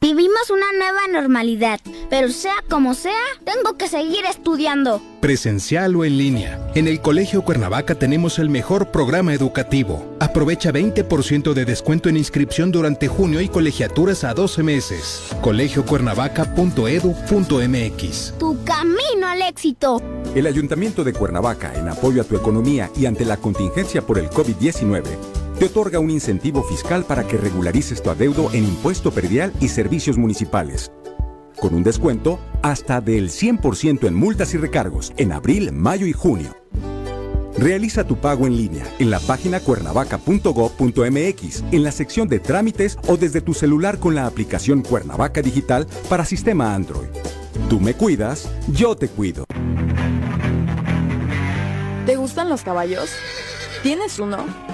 Speaker 10: Vivimos una nueva normalidad, pero sea como sea, tengo que seguir estudiando.
Speaker 11: Presencial o en línea. En el Colegio Cuernavaca tenemos el mejor programa educativo. Aprovecha 20% de descuento en inscripción durante junio y colegiaturas a 12 meses. colegiocuernavaca.edu.mx.
Speaker 10: Tu camino al éxito.
Speaker 12: El Ayuntamiento de Cuernavaca, en apoyo a tu economía y ante la contingencia por el COVID-19, te otorga un incentivo fiscal para que regularices tu adeudo en impuesto predial y servicios municipales. Con un descuento hasta del 100% en multas y recargos en abril, mayo y junio. Realiza tu pago en línea en la página cuernavaca.gov.mx, en la sección de trámites o desde tu celular con la aplicación Cuernavaca Digital para sistema Android. Tú me cuidas, yo te cuido.
Speaker 13: ¿Te gustan los caballos? ¿Tienes uno?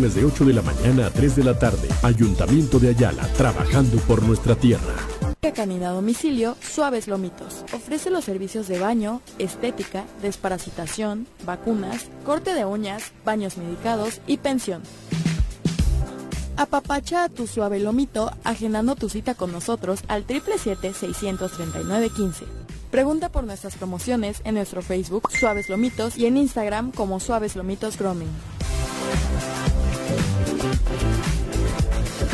Speaker 14: de 8 de la mañana a 3 de la tarde. Ayuntamiento de Ayala, trabajando por nuestra tierra.
Speaker 13: Canina a domicilio Suaves Lomitos. Ofrece los servicios de baño, estética, desparasitación, vacunas, corte de uñas, baños medicados y pensión. Apapacha a tu suave lomito agendando tu cita con nosotros al 777-639-15. Pregunta por nuestras promociones en nuestro Facebook Suaves Lomitos y en Instagram como Suaves Lomitos Grooming.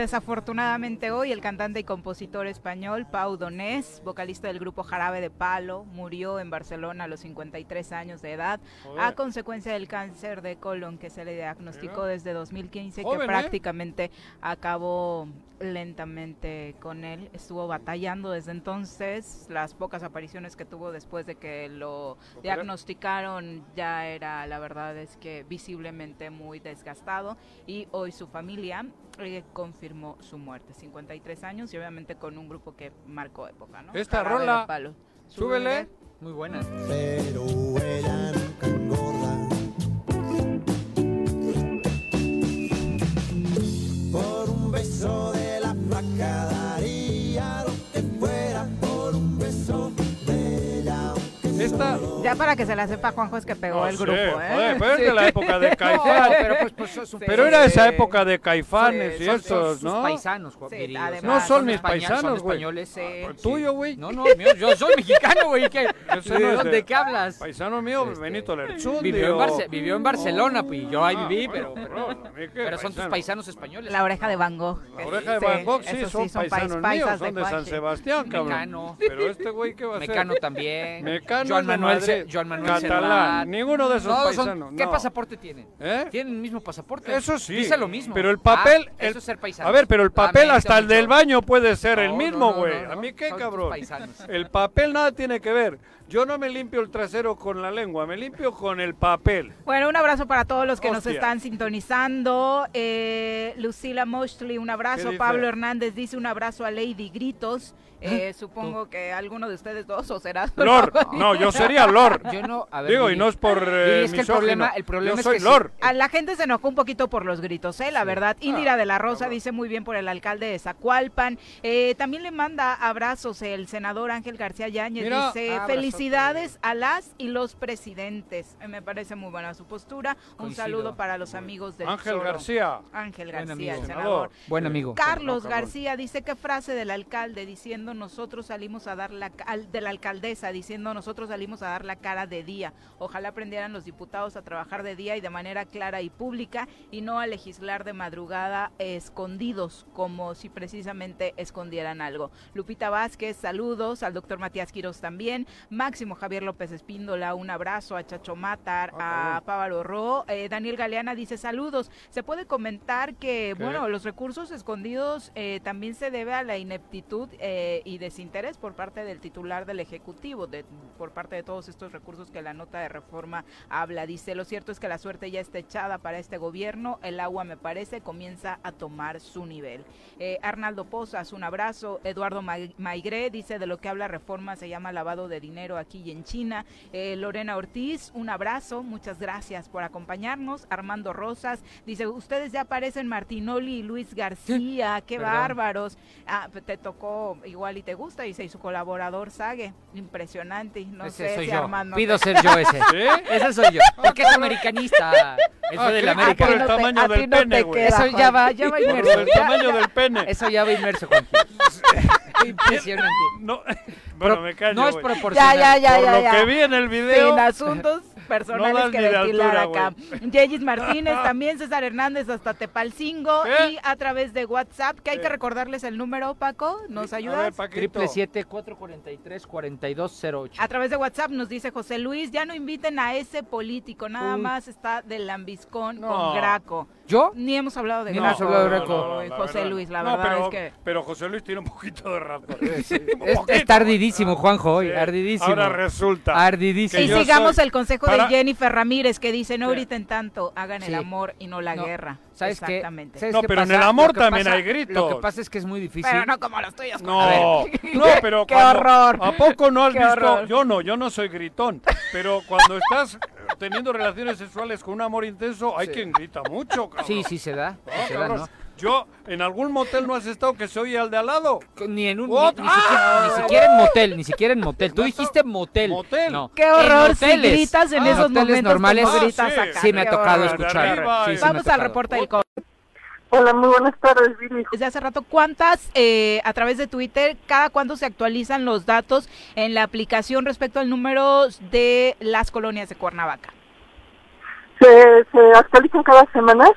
Speaker 1: Desafortunadamente hoy el cantante y compositor español Pau Donés, vocalista del grupo Jarabe de Palo, murió en Barcelona a los 53 años de edad a consecuencia del cáncer de colon que se le diagnosticó desde 2015 que
Speaker 2: ¿eh?
Speaker 1: prácticamente acabó lentamente con él. Estuvo batallando desde entonces. Las pocas apariciones que tuvo después de que lo diagnosticaron ya era, la verdad es que visiblemente muy desgastado. Y hoy su familia eh, confirmó su muerte. 53 años y obviamente con un grupo que marcó época, ¿no?
Speaker 2: Esta rola,
Speaker 1: Palo.
Speaker 2: súbele.
Speaker 4: Muy buena.
Speaker 15: Pero ella nunca engorda. Por un beso de la flaca
Speaker 2: Esta,
Speaker 1: Ya para que se la sepa Juanjo es que pegó
Speaker 2: No
Speaker 1: el
Speaker 2: sé,
Speaker 1: grupo, ¿eh?
Speaker 2: joder, pero es de la
Speaker 1: Sí.
Speaker 2: época de Caifán.
Speaker 4: No, pero pues, pues, es un-
Speaker 2: Pero era esa época de Caifanes
Speaker 4: Sí,
Speaker 2: y
Speaker 4: son-
Speaker 2: estos,
Speaker 4: sus
Speaker 2: ¿no?
Speaker 4: paisanos, Juan,
Speaker 1: Sí, además.
Speaker 2: No son mis paisanos, güey.
Speaker 4: españoles.
Speaker 2: Ah,
Speaker 4: sí.
Speaker 2: el tuyo, güey.
Speaker 4: No, no, mío, yo soy mexicano, güey. ¿De qué hablas?
Speaker 2: Paisano mío, Benito Lerchundi.
Speaker 4: Vivió en, Barcelona, pues, y yo ahí
Speaker 2: Ah,
Speaker 4: viví, pero,
Speaker 2: pero,
Speaker 4: son tus
Speaker 2: paisano.
Speaker 4: paisanos españoles.
Speaker 1: La oreja de Van Gogh.
Speaker 2: La oreja de
Speaker 1: Sí,
Speaker 2: Van Gogh sí, son,
Speaker 1: sí son
Speaker 2: paisanos
Speaker 1: pais-
Speaker 2: míos, son de San. Sebastián, cabrón.
Speaker 4: Mecano.
Speaker 2: Pero este güey, ¿qué va a ser?
Speaker 4: Mecano también.
Speaker 2: Mecano
Speaker 4: Joan
Speaker 2: de
Speaker 4: Manuel,
Speaker 2: Madrid.
Speaker 4: Ce- Joan Manuel
Speaker 2: Catalán.
Speaker 4: Serrat.
Speaker 2: Ninguno de esos
Speaker 4: No, son-
Speaker 2: paisanos.
Speaker 4: ¿Qué
Speaker 2: no.
Speaker 4: pasaporte tienen?
Speaker 2: ¿Eh?
Speaker 4: Tienen el mismo pasaporte.
Speaker 2: Eso sí.
Speaker 4: Dice lo mismo.
Speaker 2: Pero el papel.
Speaker 4: Ah,
Speaker 2: el-
Speaker 4: eso es ser paisano.
Speaker 2: A ver, pero el papel
Speaker 4: Lamento
Speaker 2: hasta el del baño puede ser el mismo,
Speaker 4: no, no,
Speaker 2: güey.
Speaker 4: no,
Speaker 2: ¿A mí qué, cabrón? El papel nada tiene que ver. Yo no me limpio el trasero con la lengua, me limpio con el papel.
Speaker 1: Bueno, un abrazo para todos los que nos están sintonizando. Eh, Lucila Moshley, un
Speaker 2: ¿Qué
Speaker 1: abrazo. Pablo Hernández dice un abrazo a Lady Gritos.
Speaker 2: ¿Eh?
Speaker 1: Supongo que alguno de ustedes dos o será.
Speaker 2: Lord, no, yo sería Lord.
Speaker 4: Yo no, a ver,
Speaker 2: Digo, y no es por eh,
Speaker 4: es que el problema, el problema
Speaker 2: yo
Speaker 4: es
Speaker 2: soy
Speaker 4: que sí,
Speaker 2: Lord.
Speaker 1: A la gente se enojó un poquito por los gritos, ¿eh? La verdad. Indira
Speaker 2: Ah,
Speaker 1: de la Rosa dice muy bien por el alcalde de Zacualpan. Eh, también le manda abrazos el senador Ángel García Yáñez.
Speaker 2: Mira.
Speaker 1: dice felicidades a las y los presidentes. Eh, me parece muy buena su postura. Un saludo para los amigos del
Speaker 2: Ángel. García.
Speaker 1: Ángel
Speaker 4: Buen
Speaker 1: García,
Speaker 4: amigo.
Speaker 1: el senador.
Speaker 4: Buen amigo.
Speaker 1: Carlos. García dice qué frase del alcalde diciendo nosotros salimos a dar la de la alcaldesa diciendo nosotros salimos a dar la cara de día. Ojalá aprendieran los diputados a trabajar de día y de manera clara y pública y no a legislar de madrugada escondidos como si precisamente escondieran algo. Lupita Vázquez, saludos al doctor Matías Quiros también. Máximo Javier López Espíndola, un abrazo a Chacho Matar, a Pávaro Ro. Eh, Daniel Galeana dice saludos. Se puede comentar que,
Speaker 2: ¿Qué?
Speaker 1: bueno, los recursos escondidos eh, también se debe a la ineptitud eh, y desinterés por parte del titular del Ejecutivo, de, por parte de todos estos recursos que la nota de reforma habla. Dice, lo cierto es que la suerte ya está echada para este gobierno, el agua me parece comienza a tomar su nivel. Eh, Arnaldo Pozas, un abrazo. Eduardo Ma- Maigré dice, de lo que habla reforma se llama lavado de dinero aquí y en China. Eh, Lorena Ortiz, un abrazo, muchas gracias por acompañarnos. Armando Rosas dice, ustedes ya aparecen Martinoli y Luis García, qué
Speaker 4: Perdón.
Speaker 1: bárbaros. Ah, te tocó igual y te gusta, dice, y su colaborador Sage, impresionante. No
Speaker 4: ese
Speaker 1: sé
Speaker 4: soy
Speaker 1: si
Speaker 4: yo.
Speaker 1: Armando
Speaker 4: Pido ser yo ese.
Speaker 2: ¿Sí?
Speaker 4: Ese soy yo. El que es americanista.
Speaker 2: Ah,
Speaker 4: fue del
Speaker 2: ¿qué?
Speaker 4: América.
Speaker 2: Ah, por el tamaño del pene, güey.
Speaker 4: Eso ya va, ya va
Speaker 2: Por
Speaker 4: inmerso.
Speaker 2: el
Speaker 4: Ya-
Speaker 2: tamaño del pene.
Speaker 4: Eso ya va inmerso, Juanji. Impresionante.
Speaker 2: No, bueno, me callo,
Speaker 4: no es proporcional.
Speaker 1: Ya, ya, ya,
Speaker 2: Por
Speaker 1: ya,
Speaker 2: lo
Speaker 1: ya.
Speaker 2: que vi en el video.
Speaker 1: Sin asuntos personales que
Speaker 2: de
Speaker 1: ventilar
Speaker 2: altura,
Speaker 1: acá. Yeyis Martínez, también César Hernández hasta Tepalcingo
Speaker 2: ¿Qué?
Speaker 1: y a través de WhatsApp, que hay que recordarles el número, Paco, ¿nos
Speaker 2: A ver,
Speaker 1: ayudas?
Speaker 4: Triple siete cuatro cuarenta y tres cuarenta y dos cero ocho.
Speaker 1: A través de WhatsApp nos dice José Luis, ya no inviten a ese político, nada
Speaker 4: Uy.
Speaker 1: más está de lambiscón
Speaker 2: No.
Speaker 1: con Graco.
Speaker 4: ¿Yo?
Speaker 1: Ni hemos hablado de
Speaker 4: Ni
Speaker 1: Graco.
Speaker 4: hemos hablado de Graco.
Speaker 1: José
Speaker 2: verdad.
Speaker 1: Luis, la
Speaker 2: No,
Speaker 1: verdad
Speaker 2: pero,
Speaker 1: es que...
Speaker 2: Pero José Luis tiene un poquito de razón.
Speaker 4: Es, es tardidísimo, Juanjo, hoy.
Speaker 2: Sí.
Speaker 4: Ardidísimo.
Speaker 2: Ahora resulta.
Speaker 4: Ardidísimo.
Speaker 1: Y sigamos
Speaker 2: soy-
Speaker 1: el consejo
Speaker 2: para-
Speaker 1: de Jennifer Ramírez que dice, no griten tanto, hagan
Speaker 4: Sí.
Speaker 1: el amor y no la
Speaker 4: No,
Speaker 1: guerra.
Speaker 4: ¿Sabes qué?
Speaker 1: Exactamente.
Speaker 4: ¿Sabes
Speaker 2: No,
Speaker 4: qué
Speaker 2: pero en el amor también
Speaker 4: pasa-
Speaker 2: hay gritos.
Speaker 4: Lo que pasa es que es muy difícil.
Speaker 1: Pero no como los tuyos.
Speaker 2: No, no, pero
Speaker 1: Qué
Speaker 2: cuando-
Speaker 1: horror.
Speaker 2: ¿A poco no has
Speaker 1: Qué
Speaker 2: visto?
Speaker 1: horror.
Speaker 2: Yo no, yo no soy gritón. Pero cuando estás teniendo relaciones sexuales con un amor intenso, hay
Speaker 4: Sí.
Speaker 2: quien grita mucho, cabrón.
Speaker 4: Sí, sí se da. Sí se da. ¿no?
Speaker 2: Yo, ¿en algún motel no has estado que se oye al de al lado?
Speaker 4: Ni en un ni, ni siquiera, ni siquiera en motel, ni siquiera en motel. Tú dijiste motel.
Speaker 2: motel.
Speaker 4: No.
Speaker 1: Qué horror si
Speaker 4: hoteles.
Speaker 1: gritas en
Speaker 4: Ah,
Speaker 1: esos
Speaker 4: hoteles
Speaker 1: momentos
Speaker 4: normales.
Speaker 2: Ah,
Speaker 1: gritas
Speaker 2: sí.
Speaker 1: acá.
Speaker 4: Sí me ha tocado escuchar. Sí, sí
Speaker 1: Vamos al reporte del COVID.
Speaker 16: Hola, muy buenas tardes, Viri.
Speaker 1: Desde hace rato, ¿cuántas, eh, a través de Twitter, cada cuándo se actualizan los datos en la aplicación respecto al número de las colonias de Cuernavaca?
Speaker 16: Se, se actualizan cada semana.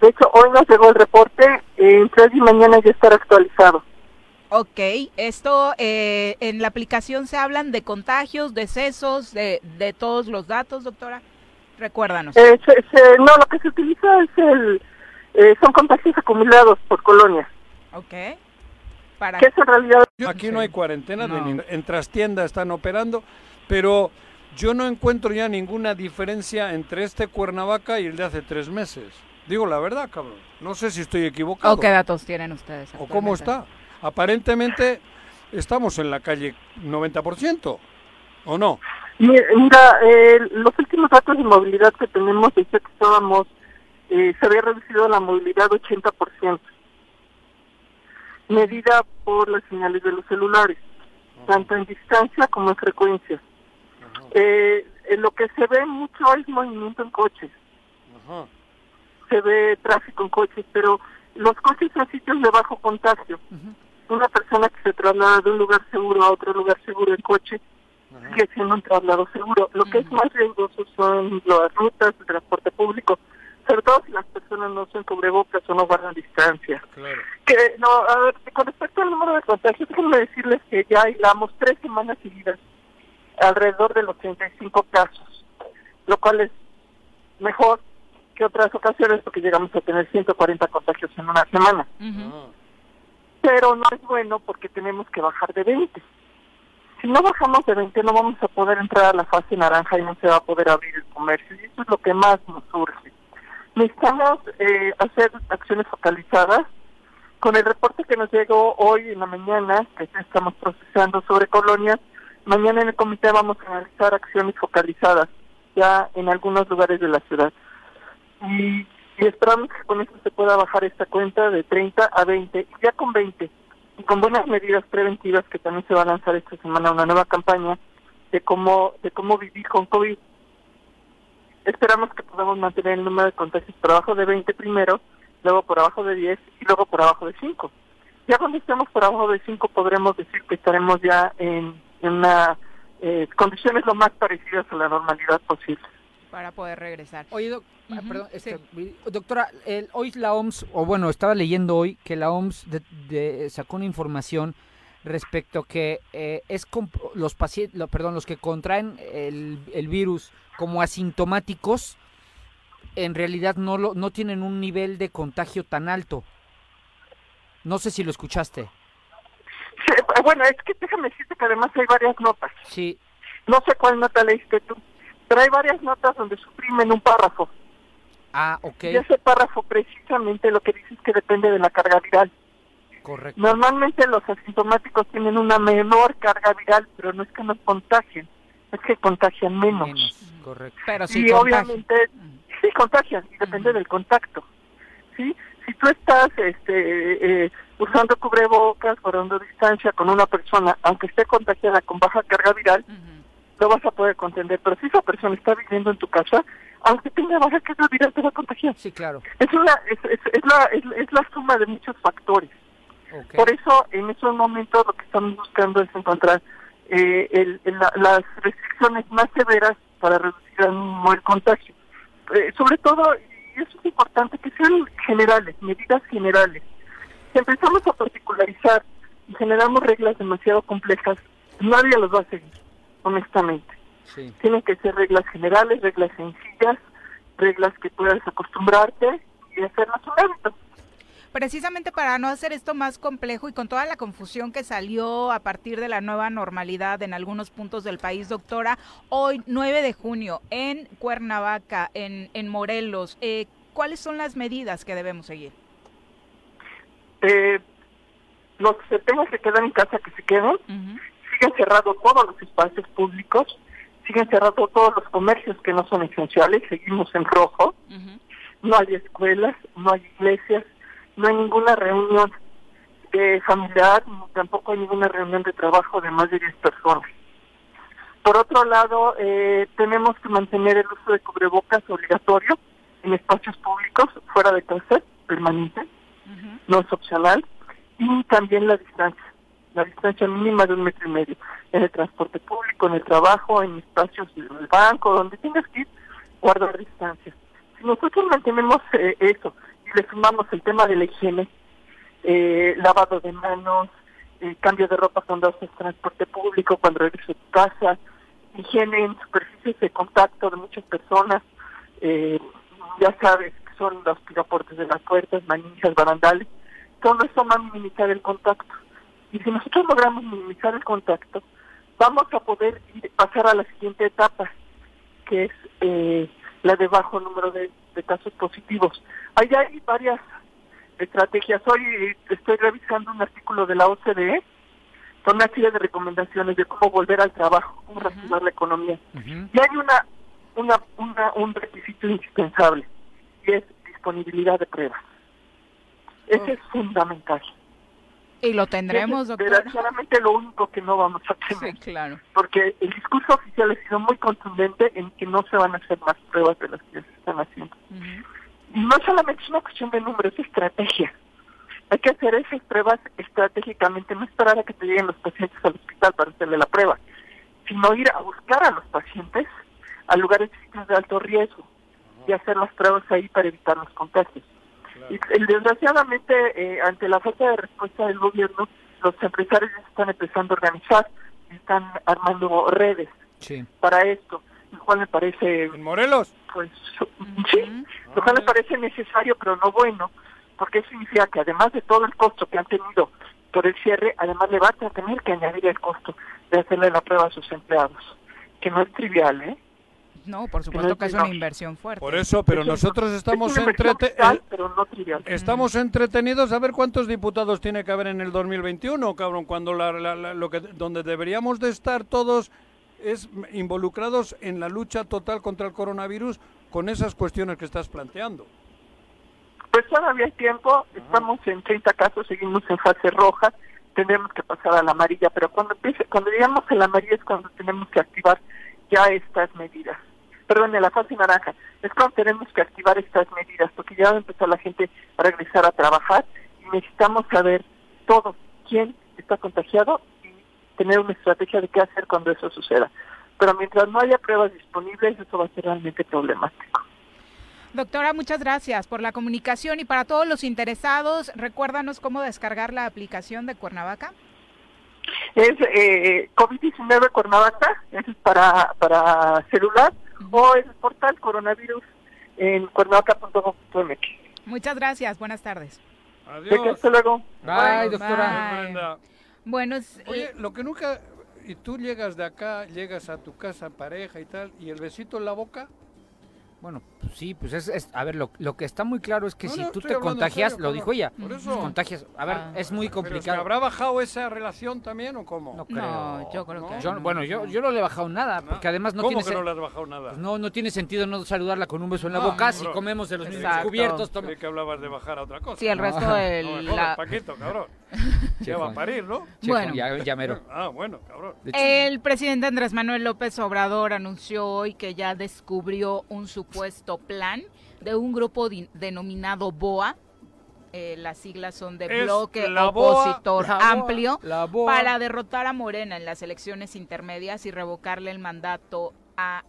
Speaker 16: De hecho, hoy nos llegó el reporte. En tres y mañana ya estará actualizado.
Speaker 1: Ok, esto eh, en la aplicación se hablan de contagios, decesos, de, de todos los datos, doctora. Recuérdanos.
Speaker 16: Eh, no, lo que se utiliza es el eh, son contagios acumulados por colonia.
Speaker 1: Ok.
Speaker 16: ¿Para ¿Qué es en realidad?
Speaker 2: Aquí no hay cuarentena, en trastienda están operando, pero yo no encuentro ya ninguna diferencia entre este Cuernavaca y el de hace tres meses. Digo la verdad, cabrón. No sé si estoy equivocado.
Speaker 1: ¿O qué datos tienen ustedes?
Speaker 2: ¿O cómo está? Aparentemente estamos en la calle 90%, ¿o no?
Speaker 16: Mira, eh, los últimos datos de movilidad que tenemos dice que estábamos eh, se había reducido la movilidad 80%, medida por las señales de los celulares, tanto en distancia como en frecuencia. Eh, lo que se ve mucho es movimiento en coches. Se ve tráfico en coches, pero los coches son sitios de bajo contagio. Una persona que se traslada de un lugar seguro a otro lugar seguro en coche sigue siendo un traslado seguro. Lo que es más riesgoso son las rutas, el transporte público sobre todo si las personas no usan cubrebocas o no guardan distancia. Que, no, a ver, con respecto al número de contagios, déjenme decirles que ya hilamos tres semanas seguidas alrededor de los 35 casos, lo cual es mejor que otras ocasiones porque llegamos a tener 140 contagios en una semana. Pero no es bueno porque tenemos que bajar de 20. Si no bajamos de 20 no vamos a poder entrar a la fase naranja y no se va a poder abrir el comercio. Y eso es lo que más nos urge. Necesitamos eh, hacer acciones focalizadas. Con el reporte que nos llegó hoy en la mañana, que ya estamos procesando sobre colonias, mañana en el comité vamos a realizar acciones focalizadas ya en algunos lugares de la ciudad. Y, esperamos que con eso se pueda bajar esta cuenta de 30 a 20, y ya con 20, y con buenas medidas preventivas que también se va a lanzar esta semana una nueva campaña de cómo, de cómo vivir con COVID esperamos que podamos mantener el número de contagios por abajo de 20 primero, luego por abajo de 10 y luego por abajo de 5. Ya cuando estemos por abajo de 5 podremos decir que estaremos ya en una eh, condiciones lo más parecidas a la normalidad posible.
Speaker 1: Para poder regresar.
Speaker 4: Oye, ah, perdón, este, doctora, hoy la OMS, o bueno, estaba leyendo hoy que la OMS de, sacó una información respecto que eh, es los pacientes, perdón, los que contraen el, el virus como asintomáticos, en realidad no, lo, no tienen un nivel de contagio tan alto. No sé si lo escuchaste.
Speaker 16: Bueno, es que déjame decirte que además hay varias notas.
Speaker 4: Sí.
Speaker 16: No sé cuál nota leíste tú, pero hay varias notas donde suprimen un párrafo.
Speaker 4: Ah, ok.
Speaker 16: Y ese párrafo precisamente lo que dice es que depende de la carga viral.
Speaker 4: Correcto.
Speaker 16: Normalmente los asintomáticos tienen una menor carga viral, pero no es que nos contagien, es que contagian menos.
Speaker 4: menos. Correcto.
Speaker 16: Pero sí, obviamente sí contagian y depende del contacto. ¿Sí? Si tú estás este, eh, usando cubrebocas, guardando distancia con una persona, aunque esté contagiada con baja carga viral, lo vas a poder contender. Pero si esa persona está viviendo en tu casa, aunque tenga baja carga viral, te va a contagiar.
Speaker 4: Sí, claro.
Speaker 16: Es, una, es, es, la, es, la suma de muchos factores. Por eso, en esos momentos, lo que estamos buscando es encontrar eh, el, las restricciones más severas para reducir el contagio. Eh, sobre todo, y eso es importante, que sean generales, medidas generales. Si empezamos a particularizar y generamos reglas demasiado complejas, nadie los va a seguir, honestamente. Tienen que ser reglas generales, reglas sencillas, reglas que puedas acostumbrarte y hacerlas un hábito
Speaker 1: precisamente para no hacer esto más complejo y con toda la confusión que salió a partir de la nueva normalidad en algunos puntos del país, doctora, hoy 9 de junio en Cuernavaca, en, en Morelos, eh, ¿cuáles son las medidas que debemos seguir?
Speaker 16: Eh, los que se tengan que quedar en casa, que se queden. Siguen cerrados todos los espacios públicos, siguen cerrados todos los comercios que no son esenciales, seguimos en rojo. No hay escuelas, no hay iglesias, no hay ninguna reunión de familiar, tampoco hay ninguna reunión de trabajo de más de 10 personas. Por otro lado, eh, tenemos que mantener el uso de cubrebocas obligatorio en espacios públicos, fuera de casa, permanente, no es opcional, y también la distancia, la distancia mínima de un metro y medio, en el transporte público, en el trabajo, en espacios del banco, donde tengas que ir, guardar distancia. Si nosotros mantenemos eh, eso le sumamos el tema de la higiene, eh, lavado de manos, eh, cambio de ropa cuando haces transporte público, cuando regresas a tu casa, higiene en superficies de contacto de muchas personas, eh, ya sabes que son los picaportes de las puertas, manijas, barandales, todo eso va a minimizar el contacto. Y si nosotros logramos minimizar el contacto, vamos a poder pasar a la siguiente etapa, que es eh, la de bajo número de, casos positivos. Ahí hay varias estrategias. Hoy estoy revisando un artículo de la OCDE con una serie de recomendaciones de cómo volver al trabajo, cómo reactivar la economía. Y hay una, una, una, un requisito indispensable, y es disponibilidad de pruebas. Ese es fundamental.
Speaker 1: Y lo tendremos, doctor.
Speaker 16: Desgraciadamente lo único que no vamos a tener.
Speaker 1: Sí, claro.
Speaker 16: Porque el discurso oficial ha sido muy contundente en que no se van a hacer más pruebas de las que se están haciendo. Y no solamente es una cuestión de números, es estrategia. Hay que hacer esas pruebas estratégicamente, no esperar a que te lleguen los pacientes al hospital para hacerle la prueba, sino ir a buscar a los pacientes a lugares de alto riesgo y hacer las pruebas ahí para evitar los contagios. Y, desgraciadamente, eh, ante la falta de respuesta del gobierno, los empresarios ya están empezando a organizar, están armando redes para esto, lo cual me parece...
Speaker 2: ¿En Morelos?
Speaker 16: Pues sí, lo cual me parece necesario, pero no bueno, porque eso significa que además de todo el costo que han tenido por el cierre, además le va a tener que añadir el costo de hacerle la prueba a sus empleados, que no es trivial, ¿eh?
Speaker 1: No, por supuesto que es una inversión fuerte.
Speaker 2: Por eso, pero nosotros estamos estamos entretenidos a ver cuántos diputados tiene que haber en el 2021, cabrón, cuando lo que donde deberíamos de estar todos es involucrados en la lucha total contra el coronavirus con esas cuestiones que estás planteando.
Speaker 16: Pues todavía hay tiempo, estamos en 30 casos, seguimos en fase roja, tenemos que pasar a la amarilla, pero cuando empiece, cuando llegamos a la amarilla es cuando tenemos que activar ya estas medidas perdón, en la fase naranja, es cuando tenemos que activar estas medidas, porque ya empezó la gente a regresar a trabajar y necesitamos saber todo, quién está contagiado y tener una estrategia de qué hacer cuando eso suceda. Pero mientras no haya pruebas disponibles, eso va a ser realmente problemático.
Speaker 1: Doctora, muchas gracias por la comunicación y para todos los interesados, recuérdanos cómo descargar la aplicación de Cuernavaca.
Speaker 16: Es eh, COVID-19 Cuernavaca, es para, para celular o el portal coronavirus en cuernavaca.com.mx.
Speaker 1: Muchas gracias, buenas tardes.
Speaker 16: Adiós. Hasta luego.
Speaker 4: Bye, doctora.
Speaker 1: Bueno,
Speaker 2: Oye, lo que nunca... Y tú llegas de acá, llegas a tu casa pareja y tal, y el besito en la boca...
Speaker 4: Bueno, pues sí, pues es, a ver, lo, lo, que está muy claro es que si tú te contagias, lo dijo ella, por eso. contagias, a ver, ah. es muy complicado.
Speaker 2: ¿Habrá bajado esa relación también o cómo?
Speaker 1: No creo. yo creo que
Speaker 4: Bueno, yo, yo no le he bajado nada, porque además no
Speaker 2: ¿Cómo
Speaker 4: tiene...
Speaker 2: que no le has bajado nada?
Speaker 4: Pues no, no tiene sentido no saludarla con un beso en la boca si comemos de los mismos cubiertos.
Speaker 2: Toma... que hablabas de bajar a otra cosa.
Speaker 1: Sí, el resto del...
Speaker 2: la... Paquito, cabrón. ya va a parir, ¿no?
Speaker 4: bueno. Ya, ya mero.
Speaker 2: Ah, bueno, cabrón.
Speaker 1: El presidente Andrés Manuel López Obrador anunció hoy que ya descubrió un supuesto plan de un grupo denominado BOA. Eh, las siglas son de Bloque Opositor Amplio para derrotar a Morena en las elecciones intermedias y revocarle el mandato a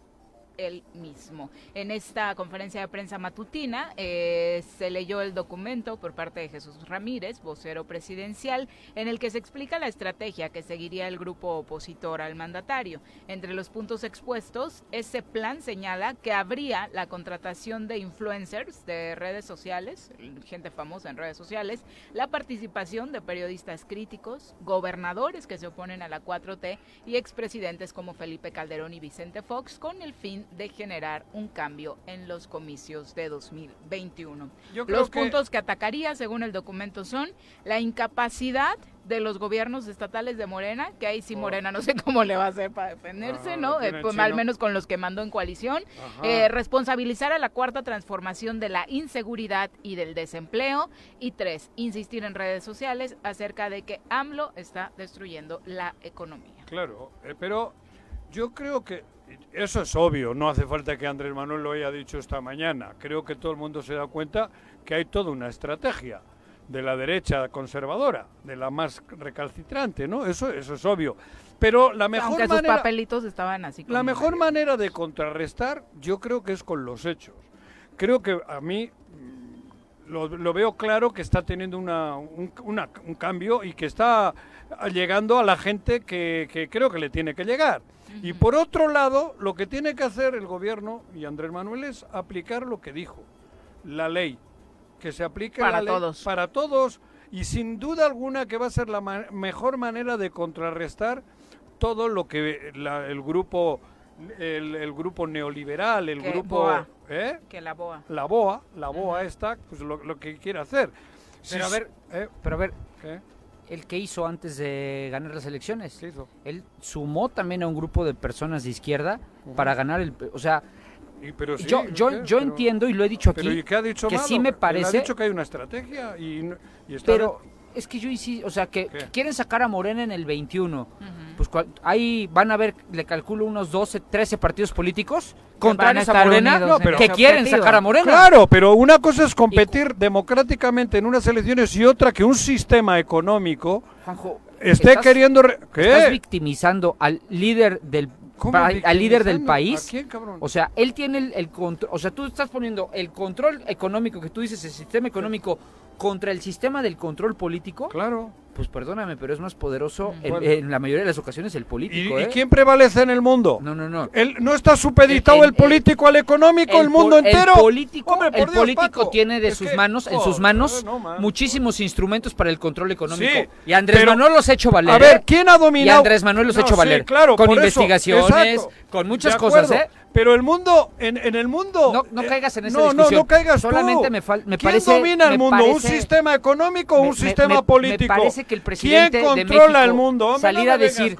Speaker 1: él mismo. En esta conferencia de prensa matutina eh, se leyó el documento por parte de Jesús Ramírez, vocero presidencial, en el que se explica la estrategia que seguiría el grupo opositor al mandatario. Entre los puntos expuestos, ese plan señala que habría la contratación de influencers de redes sociales, gente famosa en redes sociales, la participación de periodistas críticos, gobernadores que se oponen a la 4T y expresidentes como Felipe Calderón y Vicente Fox con el fin de generar un cambio en los comicios de 2021. los puntos que atacaría, según el documento, son la incapacidad de los gobiernos estatales de Morena, que ahí sí oh. Morena no sé cómo le va a hacer para defenderse, ah, ¿no? Eh, pues, al menos con los que mandó en coalición. Eh, responsabilizar a la cuarta transformación de la inseguridad y del desempleo. Y tres, insistir en redes sociales acerca de que AMLO está destruyendo la economía.
Speaker 2: Claro, eh, pero yo creo que eso es obvio, no hace falta que Andrés Manuel lo haya dicho esta mañana. Creo que todo el mundo se da cuenta que hay toda una estrategia de la derecha conservadora, de la más recalcitrante, ¿no? Eso, eso es obvio. Pero la mejor manera,
Speaker 1: papelitos estaban así.
Speaker 2: La mejor manera de contrarrestar, yo creo que es con los hechos. Creo que a mí mm, lo, veo claro que está teniendo una, un cambio y que está llegando a la gente que, que creo que le tiene que llegar. Y por otro lado, lo que tiene que hacer el gobierno y Andrés Manuel es aplicar lo que dijo, la ley, que se aplique
Speaker 1: para todos.
Speaker 2: para todos y sin duda alguna que va a ser la mejor manera de contrarrestar todo lo que la, el grupo el, grupo neoliberal, el grupo ¿eh?
Speaker 1: que la boa.
Speaker 2: La boa, la boa uh -huh. esta, pues lo, que quiere hacer.
Speaker 4: Pero a ver,
Speaker 2: ¿eh?
Speaker 4: pero a ver el que hizo antes de ganar las elecciones.
Speaker 2: ¿Qué hizo?
Speaker 4: Él sumó también a un grupo de personas de izquierda para ganar el... O sea,
Speaker 2: y, pero sí,
Speaker 4: yo, yo, yo entiendo y lo he dicho aquí que sí me parece...
Speaker 2: Ha dicho que hay una estrategia y, y está
Speaker 4: pero, es que yo insisto, o sea, que, quieren sacar a Morena en el 21. Uh. Pues cual, ahí van a ver, le calculo unos 12, 13 partidos políticos contra
Speaker 1: esa
Speaker 4: Morena
Speaker 1: pero,
Speaker 4: que quieren sacar a Morena.
Speaker 2: Claro, pero una cosa es competir democráticamente en unas elecciones y otra que un sistema económico
Speaker 4: Juanjo,
Speaker 2: esté queriendo... ¿qué?
Speaker 4: Estás victimizando al líder del al, al líder del país.
Speaker 2: ¿A quién, cabrón?
Speaker 4: O sea, él tiene el, el control. O sea, tú estás poniendo el control económico que tú dices, el sistema económico, contra el sistema del control político.
Speaker 2: Claro
Speaker 4: pues perdóname, pero es más poderoso en, la mayoría de las ocasiones el político.
Speaker 2: ¿Y,
Speaker 4: ¿eh?
Speaker 2: ¿Y, quién prevalece en el mundo?
Speaker 4: No, no, no.
Speaker 2: El, ¿No está supeditado el, político al económico, el, mundo entero?
Speaker 4: El político, el político tiene de
Speaker 2: oh,
Speaker 4: sus manos, en sus manos, muchísimos instrumentos para el control económico.
Speaker 2: Sí,
Speaker 4: y Andrés
Speaker 2: pero,
Speaker 4: Manuel los ha hecho valer.
Speaker 2: A ver,
Speaker 4: ¿eh?
Speaker 2: ¿quién ha dominado?
Speaker 4: Y Andrés Manuel los ha hecho valer.
Speaker 2: Sí, claro,
Speaker 4: con investigaciones, con muchas cosas, ¿eh?
Speaker 2: Pero el mundo, en, en el mundo...
Speaker 4: No, no
Speaker 2: eh,
Speaker 4: caigas en esa
Speaker 2: no,
Speaker 4: discusión.
Speaker 2: No, no caigas
Speaker 4: Solamente tú. me, me
Speaker 2: ¿Quién
Speaker 4: parece...
Speaker 2: ¿Quién
Speaker 4: domina
Speaker 2: el mundo?
Speaker 4: Parece, ¿Un
Speaker 2: sistema económico o un
Speaker 4: me,
Speaker 2: sistema
Speaker 4: me,
Speaker 2: político?
Speaker 4: Me parece que el presidente
Speaker 2: ¿Quién controla de
Speaker 4: México
Speaker 2: el mundo?
Speaker 4: salir a decir,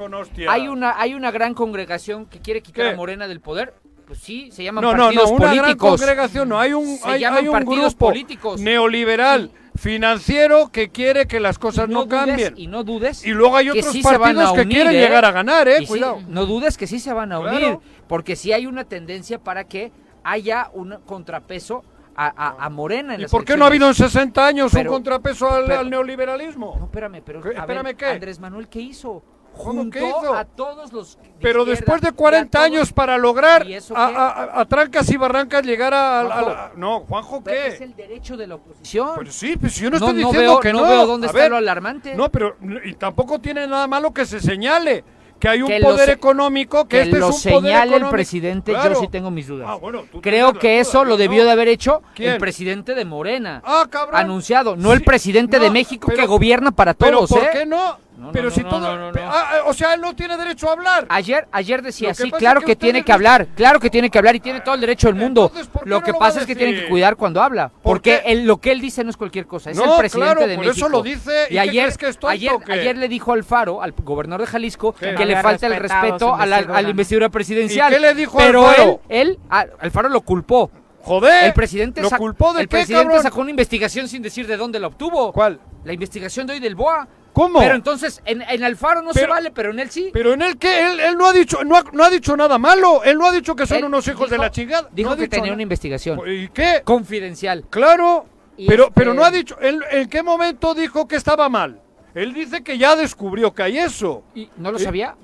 Speaker 4: hay una, hay una gran congregación que quiere quitar
Speaker 2: ¿Qué?
Speaker 4: a Morena del poder. Pues sí, se llaman
Speaker 2: no,
Speaker 4: partidos
Speaker 2: no, no, una
Speaker 4: políticos.
Speaker 2: Gran congregación, no, hay un,
Speaker 4: se
Speaker 2: hay, hay un
Speaker 4: partidos
Speaker 2: grupo
Speaker 4: políticos.
Speaker 2: neoliberal financiero que quiere que las cosas no, no
Speaker 4: dudes,
Speaker 2: cambien.
Speaker 4: Y no dudes.
Speaker 2: Y luego hay otros
Speaker 4: sí
Speaker 2: partidos
Speaker 4: unir,
Speaker 2: que quieren
Speaker 4: eh.
Speaker 2: llegar a ganar, eh,
Speaker 4: cuidado. Sí, no dudes que sí se van a unir.
Speaker 2: Claro
Speaker 4: porque si sí hay una tendencia para que haya un contrapeso a, a, a, Morena en
Speaker 2: ¿Y
Speaker 4: las
Speaker 2: por qué no ha habido en 60 años
Speaker 4: pero,
Speaker 2: un contrapeso al,
Speaker 4: pero,
Speaker 2: al, neoliberalismo?
Speaker 4: No, espérame, pero
Speaker 2: ¿Qué, espérame
Speaker 4: ver,
Speaker 2: ¿qué?
Speaker 4: Andrés Manuel, ¿qué hizo? Junto
Speaker 2: ¿qué hizo?
Speaker 4: a todos los... De
Speaker 2: pero después de 40
Speaker 4: todos,
Speaker 2: años para lograr a, a, trancas y barrancas llegar a...
Speaker 4: Juanjo,
Speaker 2: la, no, Juanjo,
Speaker 4: ¿qué? Es el derecho de la oposición.
Speaker 2: Pues sí, pues yo no,
Speaker 4: no
Speaker 2: estoy
Speaker 4: no
Speaker 2: diciendo
Speaker 4: veo,
Speaker 2: que
Speaker 4: no.
Speaker 2: No
Speaker 4: veo dónde está
Speaker 2: ver,
Speaker 4: lo alarmante.
Speaker 2: No, pero y tampoco tiene nada malo que se señale que hay un
Speaker 4: que
Speaker 2: poder económico que,
Speaker 4: que
Speaker 2: este
Speaker 4: lo
Speaker 2: es un
Speaker 4: señale el presidente,
Speaker 2: claro.
Speaker 4: yo sí tengo mis dudas.
Speaker 2: Ah, bueno,
Speaker 4: Creo que eso lo debió de haber hecho
Speaker 2: ¿Quién?
Speaker 4: el presidente de Morena.
Speaker 2: Ah, cabrón.
Speaker 4: Anunciado, no
Speaker 2: sí,
Speaker 4: el presidente
Speaker 2: no,
Speaker 4: de México
Speaker 2: pero, que
Speaker 4: gobierna para todos.
Speaker 2: Pero ¿por
Speaker 4: eh?
Speaker 2: qué no? Pero si todo. Ah, ah, o sea, él no tiene derecho a hablar.
Speaker 4: Ayer, ayer decía, sí, claro que, tiene que hablar. Claro que tiene que hablar y tiene todo el derecho del mundo. Lo que pasa es que tiene que cuidar cuando habla. Porque lo que él dice no es cualquier cosa. Es el presidente
Speaker 2: claro,
Speaker 4: de
Speaker 2: por eso lo dice. Y, ¿y
Speaker 4: ayer,
Speaker 2: que es tonto,
Speaker 4: ayer, ayer, le dijo Alfaro, al gobernador de Jalisco, que le falta el respeto a la, a la, investidura presidencial.
Speaker 2: Qué le dijo
Speaker 4: pero
Speaker 2: Alfaro?
Speaker 4: él, él a, Alfaro lo culpó.
Speaker 2: Joder.
Speaker 4: El presidente,
Speaker 2: ¿Lo culpó de
Speaker 4: el presidente sacó una investigación sin decir de dónde la obtuvo.
Speaker 2: ¿Cuál?
Speaker 4: La investigación de hoy del BOA
Speaker 2: ¿Cómo?
Speaker 4: Pero entonces, en, en Alfaro no se vale, pero en él sí.
Speaker 2: ¿Pero en él qué? Él, él no, ha dicho, no, ha, no ha dicho nada malo. Él no ha dicho que son unos hijos de la chingada.
Speaker 4: Dijo que tenía una investigación.
Speaker 2: ¿Y qué?
Speaker 4: Confidencial.
Speaker 2: Claro,
Speaker 4: pero,
Speaker 2: pero
Speaker 4: este
Speaker 2: no ha dicho... Él, ¿En qué momento dijo que estaba mal? Él dice que ya descubrió que hay eso.
Speaker 4: ¿Y no lo sabía?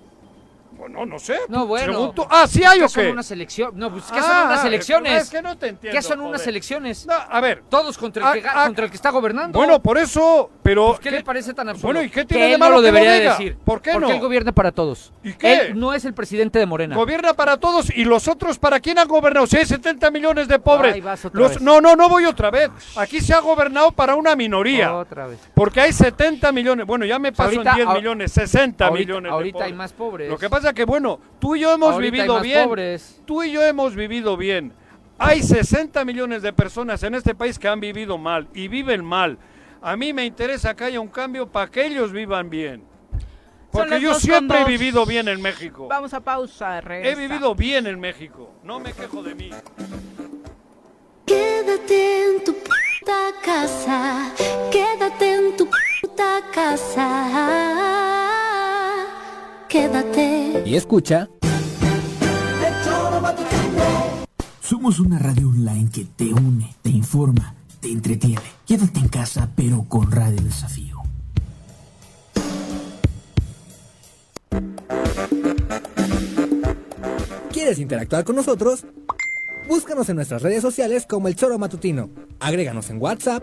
Speaker 2: Pues no, no sé.
Speaker 4: No, bueno.
Speaker 2: Pregunto. Ah, sí hay o qué.
Speaker 4: Son una selección. No, pues ¿qué
Speaker 2: ah,
Speaker 4: son unas elecciones?
Speaker 2: Es que no te entiendo.
Speaker 4: ¿Qué son unas elecciones?
Speaker 2: a ver.
Speaker 4: Todos contra el,
Speaker 2: ah,
Speaker 4: que,
Speaker 2: ah,
Speaker 4: contra el que está gobernando.
Speaker 2: Bueno, por eso, pero.
Speaker 4: Pues, ¿Qué le parece tan absurdo?
Speaker 2: Bueno, ¿y qué tiene de malo
Speaker 4: lo debería decir?
Speaker 2: ¿Por qué no?
Speaker 4: Porque él gobierna para todos.
Speaker 2: ¿Y qué?
Speaker 4: Él no es el presidente de Morena.
Speaker 2: Gobierna para todos y los otros para quién han gobernado. Si hay 70 millones de pobres.
Speaker 4: Ahí vas otra
Speaker 2: los,
Speaker 4: vez.
Speaker 2: No, no, no voy otra vez. Aquí se ha gobernado para una minoría.
Speaker 4: Otra vez.
Speaker 2: Porque hay 70 millones. Bueno, ya me
Speaker 4: pasó
Speaker 2: en 10 millones, 60 millones. De
Speaker 4: Ahorita hay más pobres.
Speaker 2: Lo que pasa que, bueno, tú y yo hemos
Speaker 4: Ahorita
Speaker 2: vivido bien.
Speaker 4: Pobres.
Speaker 2: Tú y yo hemos vivido bien. Hay 60 millones de personas en este país que han vivido mal y viven mal. A mí me interesa que haya un cambio para que ellos vivan bien. Porque yo siempre he vivido bien en México.
Speaker 1: Vamos a pausa, regresa.
Speaker 2: He vivido bien en México. No me quejo de mí.
Speaker 17: Quédate en tu puta casa. Quédate en tu puta casa. Y escucha. Somos una radio online que te une, te informa, te entretiene. Quédate en casa, pero con Radio Desafío.
Speaker 9: ¿Quieres interactuar con nosotros? Búscanos en nuestras redes sociales como El Choro Matutino. Agréganos en WhatsApp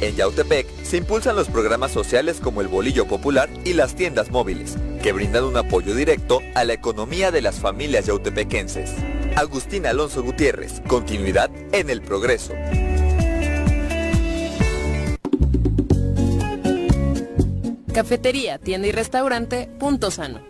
Speaker 18: En Yautepec se impulsan los programas sociales como el Bolillo Popular y las tiendas móviles, que brindan un apoyo directo a la economía de las familias yautepequenses. Agustín Alonso Gutiérrez, continuidad en el progreso.
Speaker 19: Cafetería, tienda y restaurante, punto sano.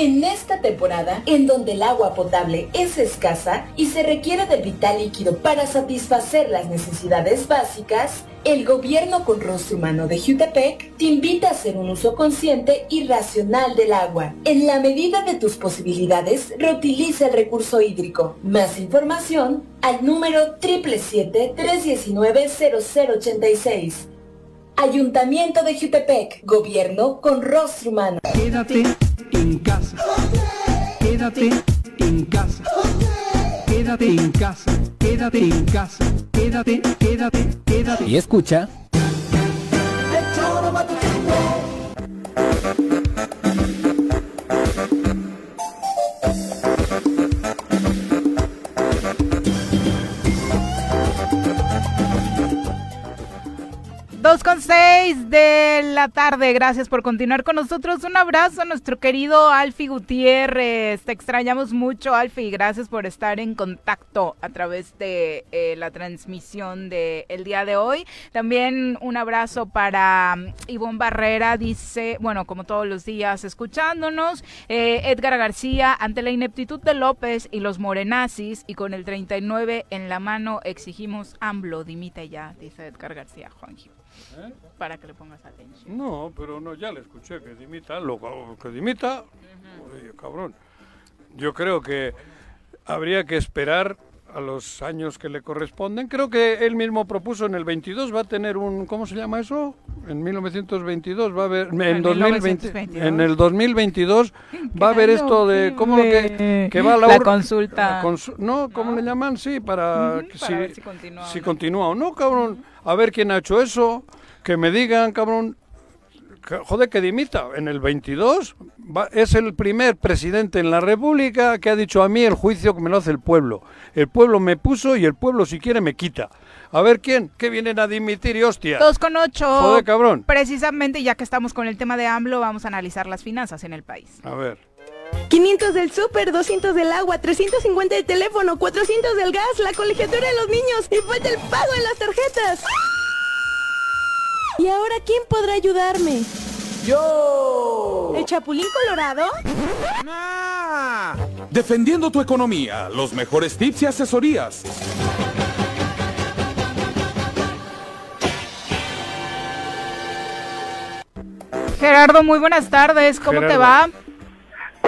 Speaker 20: En esta temporada, en donde el agua potable es escasa y se requiere del vital líquido para satisfacer las necesidades básicas, el gobierno con rostro humano de Jutepec te invita a hacer un uso consciente y racional del agua. En la medida de tus posibilidades, reutiliza el recurso hídrico. Más información al número 777-319-0086. Ayuntamiento de Jutepec, gobierno con rostro humano.
Speaker 21: Quédate en casa. Quédate en casa. Quédate en casa. Quédate en casa. Quédate, quédate, quédate.
Speaker 9: Y escucha.
Speaker 1: Dos con seis de la tarde. Gracias por continuar con nosotros. Un abrazo a nuestro querido Alfi Gutiérrez. Te extrañamos mucho, Alfi. Gracias por estar en contacto a través de eh, la transmisión del el día de hoy. También un abrazo para um, Ivonne Barrera. Dice, bueno, como todos los días, escuchándonos. Eh, Edgar García, ante la ineptitud de López y los morenazis y con el 39 en la mano, exigimos AMLO. Dimite ya, dice Edgar García, Juanji. ¿Eh? Para que le pongas atención.
Speaker 2: No, pero no, ya le escuché que dimita, lo que dimita, oye, cabrón. Yo creo que habría que esperar a los años que le corresponden. Creo que él mismo propuso en el 22 va a tener un ¿cómo se llama eso? En 1922 va a haber en, 2020 en el 2022 va a haber esto de cómo que, que va
Speaker 1: la, la consulta.
Speaker 2: no, ¿cómo le llaman? Sí, para, si, si, continúa, si continúa o no, cabrón. A ver quién ha hecho eso, que me digan, cabrón, joder, que dimita. En el 22 es el primer presidente en la República que ha dicho a mí el juicio que me lo hace el pueblo. El pueblo me puso y el pueblo si quiere me quita. A ver quién, ¿qué vienen a dimitir y hostia.
Speaker 1: Dos con ocho.
Speaker 2: Joder, cabrón.
Speaker 1: Precisamente ya que estamos con el tema de AMLO, vamos a analizar las finanzas en el país.
Speaker 2: A ver.
Speaker 22: 500 del súper, 200 del agua, 350 de teléfono, 400 del gas, la colegiatura de los niños y falta el pago en las tarjetas. ¿Y ahora quién podrá ayudarme?
Speaker 23: ¡Yo!
Speaker 22: ¿El Chapulín Colorado?
Speaker 23: Defendiendo tu economía, los mejores tips y asesorías.
Speaker 1: Gerardo, muy buenas tardes. ¿Cómo te va?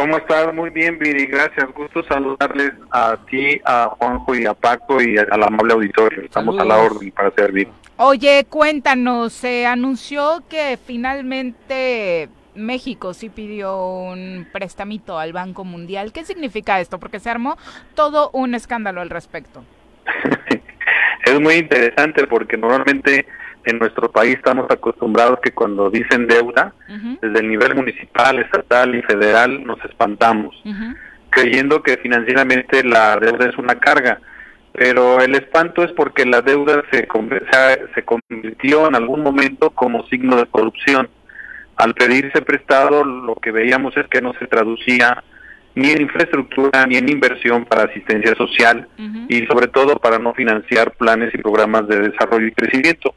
Speaker 24: ¿Cómo estás? Muy bien, Viri. Gracias. Gusto saludarles a ti, a Juanjo y a Paco y al amable auditorio. Estamos a la orden para servir.
Speaker 1: Oye, cuéntanos, se anunció que finalmente México sí pidió un prestamito al Banco Mundial. ¿Qué significa esto? Porque se armó todo un escándalo al respecto.
Speaker 24: es muy interesante porque normalmente en nuestro país estamos acostumbrados que cuando dicen deuda, desde el nivel municipal, estatal y federal, nos espantamos, creyendo que financieramente la deuda es una carga pero el espanto es porque la deuda se, se convirtió en algún momento como signo de corrupción. Al pedirse prestado, lo que veíamos es que no se traducía ni en infraestructura ni en inversión para asistencia social y sobre todo para no financiar planes y programas de desarrollo y crecimiento.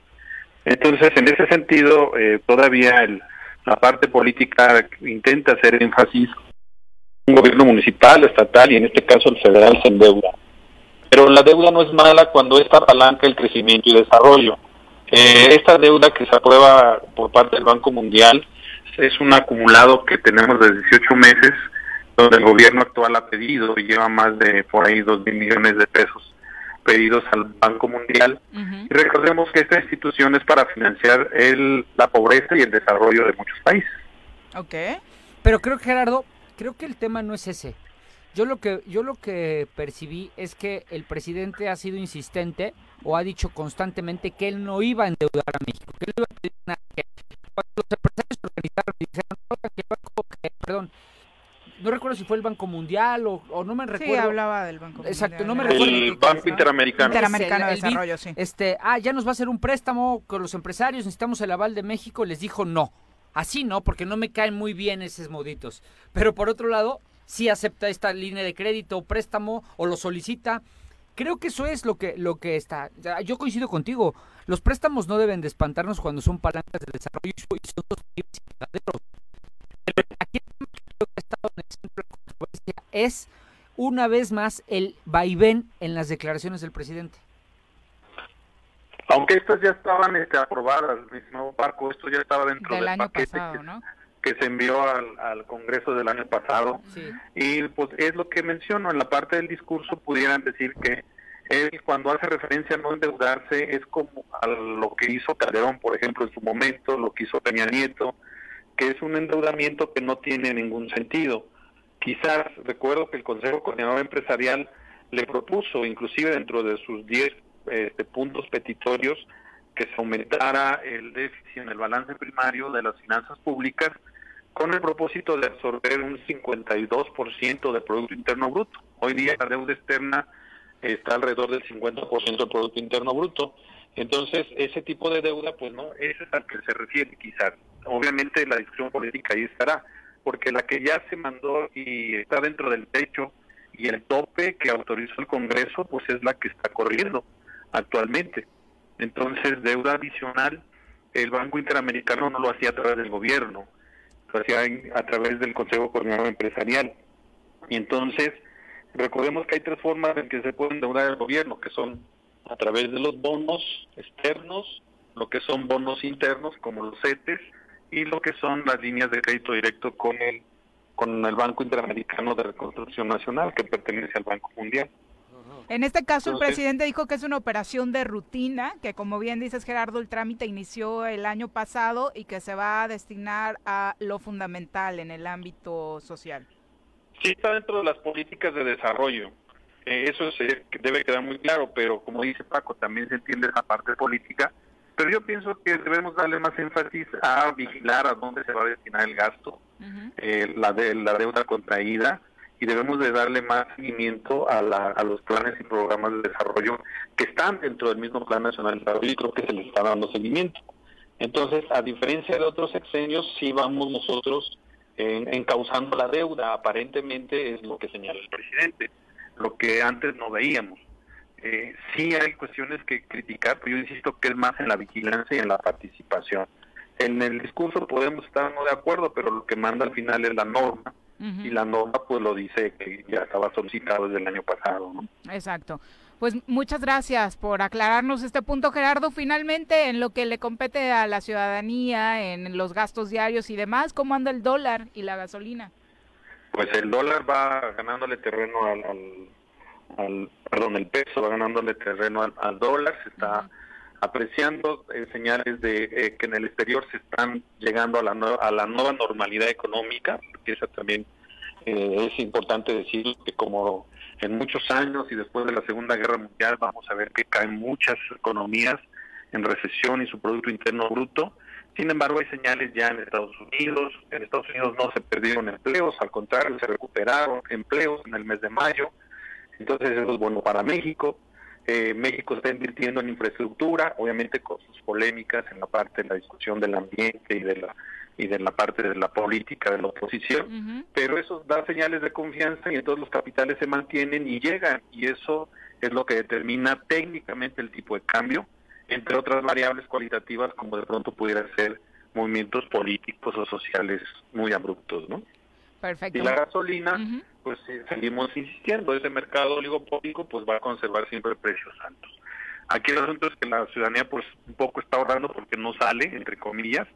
Speaker 24: Entonces, en ese sentido, eh, todavía el, la parte política intenta hacer énfasis un gobierno municipal, estatal y en este caso el federal se endeuda pero la deuda no es mala cuando esta apalanca el crecimiento y desarrollo. Eh, esta deuda que se aprueba por parte del Banco Mundial es un acumulado que tenemos de 18 meses, donde el gobierno actual ha pedido y lleva más de por ahí 2 mil millones de pesos pedidos al Banco Mundial. Y recordemos que esta institución es para financiar el, la pobreza y el desarrollo de muchos países.
Speaker 4: Ok, pero creo que Gerardo, creo que el tema no es ese. Yo lo que yo lo que percibí es que el presidente ha sido insistente o ha dicho constantemente que él no iba a endeudar a México, que él iba a pedir nada. Cuando los empresarios organizaron dijeron que el banco, que, perdón, no recuerdo si fue el Banco Mundial o, o no me recuerdo. Sí,
Speaker 1: hablaba del Banco
Speaker 4: Exacto,
Speaker 1: no
Speaker 4: me recuerdo.
Speaker 24: El Banco Interamericano.
Speaker 1: Interamericano de Desarrollo, sí.
Speaker 4: Este, ah, ya nos va a hacer un préstamo con los empresarios, necesitamos el aval de México, les dijo no. Así no, porque no me caen muy bien esos moditos. Pero por otro lado, si acepta esta línea de crédito o préstamo o lo solicita. Creo que eso es lo que, lo que está. Yo coincido contigo. Los préstamos no deben de espantarnos cuando son palancas de desarrollo y son sostenibles y verdaderos. Pero aquí que ha estado en el centro de la controversia es una vez más el vaivén en las declaraciones del presidente.
Speaker 24: Aunque estas ya estaban este, aprobadas, mismo Paco, esto ya estaba dentro del, paquete que, se envió al, Congreso del año pasado. Y pues es lo que menciono, en la parte del discurso pudieran decir que él cuando hace referencia a no endeudarse es como a lo que hizo Calderón, por ejemplo, en su momento, lo que hizo Peña Nieto, que es un endeudamiento que no tiene ningún sentido. Quizás recuerdo que el Consejo Coordinador Empresarial le propuso, inclusive dentro de sus 10 este, puntos petitorios que se aumentara el déficit en el balance primario de las finanzas públicas con el propósito de absorber un 52% del Producto Interno Bruto. Hoy día la deuda externa está alrededor del 50% del Producto Interno Bruto. Entonces, ese tipo de deuda, pues no, ese es al que se refiere quizás. Obviamente la discusión política ahí estará, porque la que ya se mandó y está dentro del techo y el tope que autorizó el Congreso, pues es la que está corriendo actualmente. Entonces, deuda adicional, el Banco Interamericano no lo hacía a través del gobierno, lo hacía a través del Consejo Coordinador Empresarial. Y entonces, recordemos que hay tres formas en que se puede endeudar el gobierno, que son a través de los bonos externos, lo que son bonos internos como los CETES y lo que son las líneas de crédito directo con el con el Banco Interamericano de Reconstrucción Nacional que pertenece al Banco Mundial.
Speaker 1: En este caso, el presidente dijo que es una operación de rutina, que como bien dices, Gerardo, el trámite inició el año pasado y que se va a destinar a lo fundamental en el ámbito social.
Speaker 24: Sí, está dentro de las políticas de desarrollo. Eh, eso se, debe quedar muy claro, pero como dice Paco, también se entiende esa parte política. Pero yo pienso que debemos darle más énfasis a vigilar a dónde se va a destinar el gasto, eh, la, de, la deuda contraída, y debemos de darle más seguimiento a, a los planes y programas de desarrollo que están dentro del mismo Plan Nacional de Desarrollo y creo que se les está dando seguimiento. Entonces, a diferencia de otros sexenios, sí vamos nosotros en, encauzando la deuda, aparentemente es lo que señala el presidente, lo que antes no veíamos. Eh, sí hay cuestiones que criticar, pero yo insisto que es más en la vigilancia y en la participación. En el discurso podemos estar no de acuerdo, pero lo que manda al final es la norma, y la norma pues lo dice que ya estaba solicitado desde el año pasado. ¿no?
Speaker 1: Exacto. Pues muchas gracias por aclararnos este punto, Gerardo. Finalmente, en lo que le compete a la ciudadanía, en los gastos diarios y demás, ¿cómo anda el dólar y la gasolina?
Speaker 24: Pues el dólar va ganándole terreno al, perdón, el peso va ganándole terreno al, dólar, se está apreciando eh, señales de eh, que en el exterior se están llegando a la, a la nueva normalidad económica, porque eso también eh, es importante decir que como en muchos años y después de la Segunda Guerra Mundial vamos a ver que caen muchas economías en recesión y su Producto Interno Bruto. Sin embargo, hay señales ya en Estados Unidos. En Estados Unidos no se perdieron empleos, al contrario, se recuperaron empleos en el mes de mayo. Entonces, eso es bueno para México. Eh, México está invirtiendo en infraestructura, obviamente con sus polémicas en la parte de la discusión del ambiente y de la y de la parte de la política de la oposición, pero eso da señales de confianza y entonces los capitales se mantienen y llegan y eso es lo que determina técnicamente el tipo de cambio, entre otras variables cualitativas como de pronto pudiera ser movimientos políticos o sociales muy abruptos, ¿no?
Speaker 1: Perfecto.
Speaker 24: Y la gasolina, pues seguimos insistiendo, ese mercado oligopólico pues va a conservar siempre precios altos. Aquí el asunto es que la ciudadanía pues un poco está ahorrando porque no sale, entre comillas,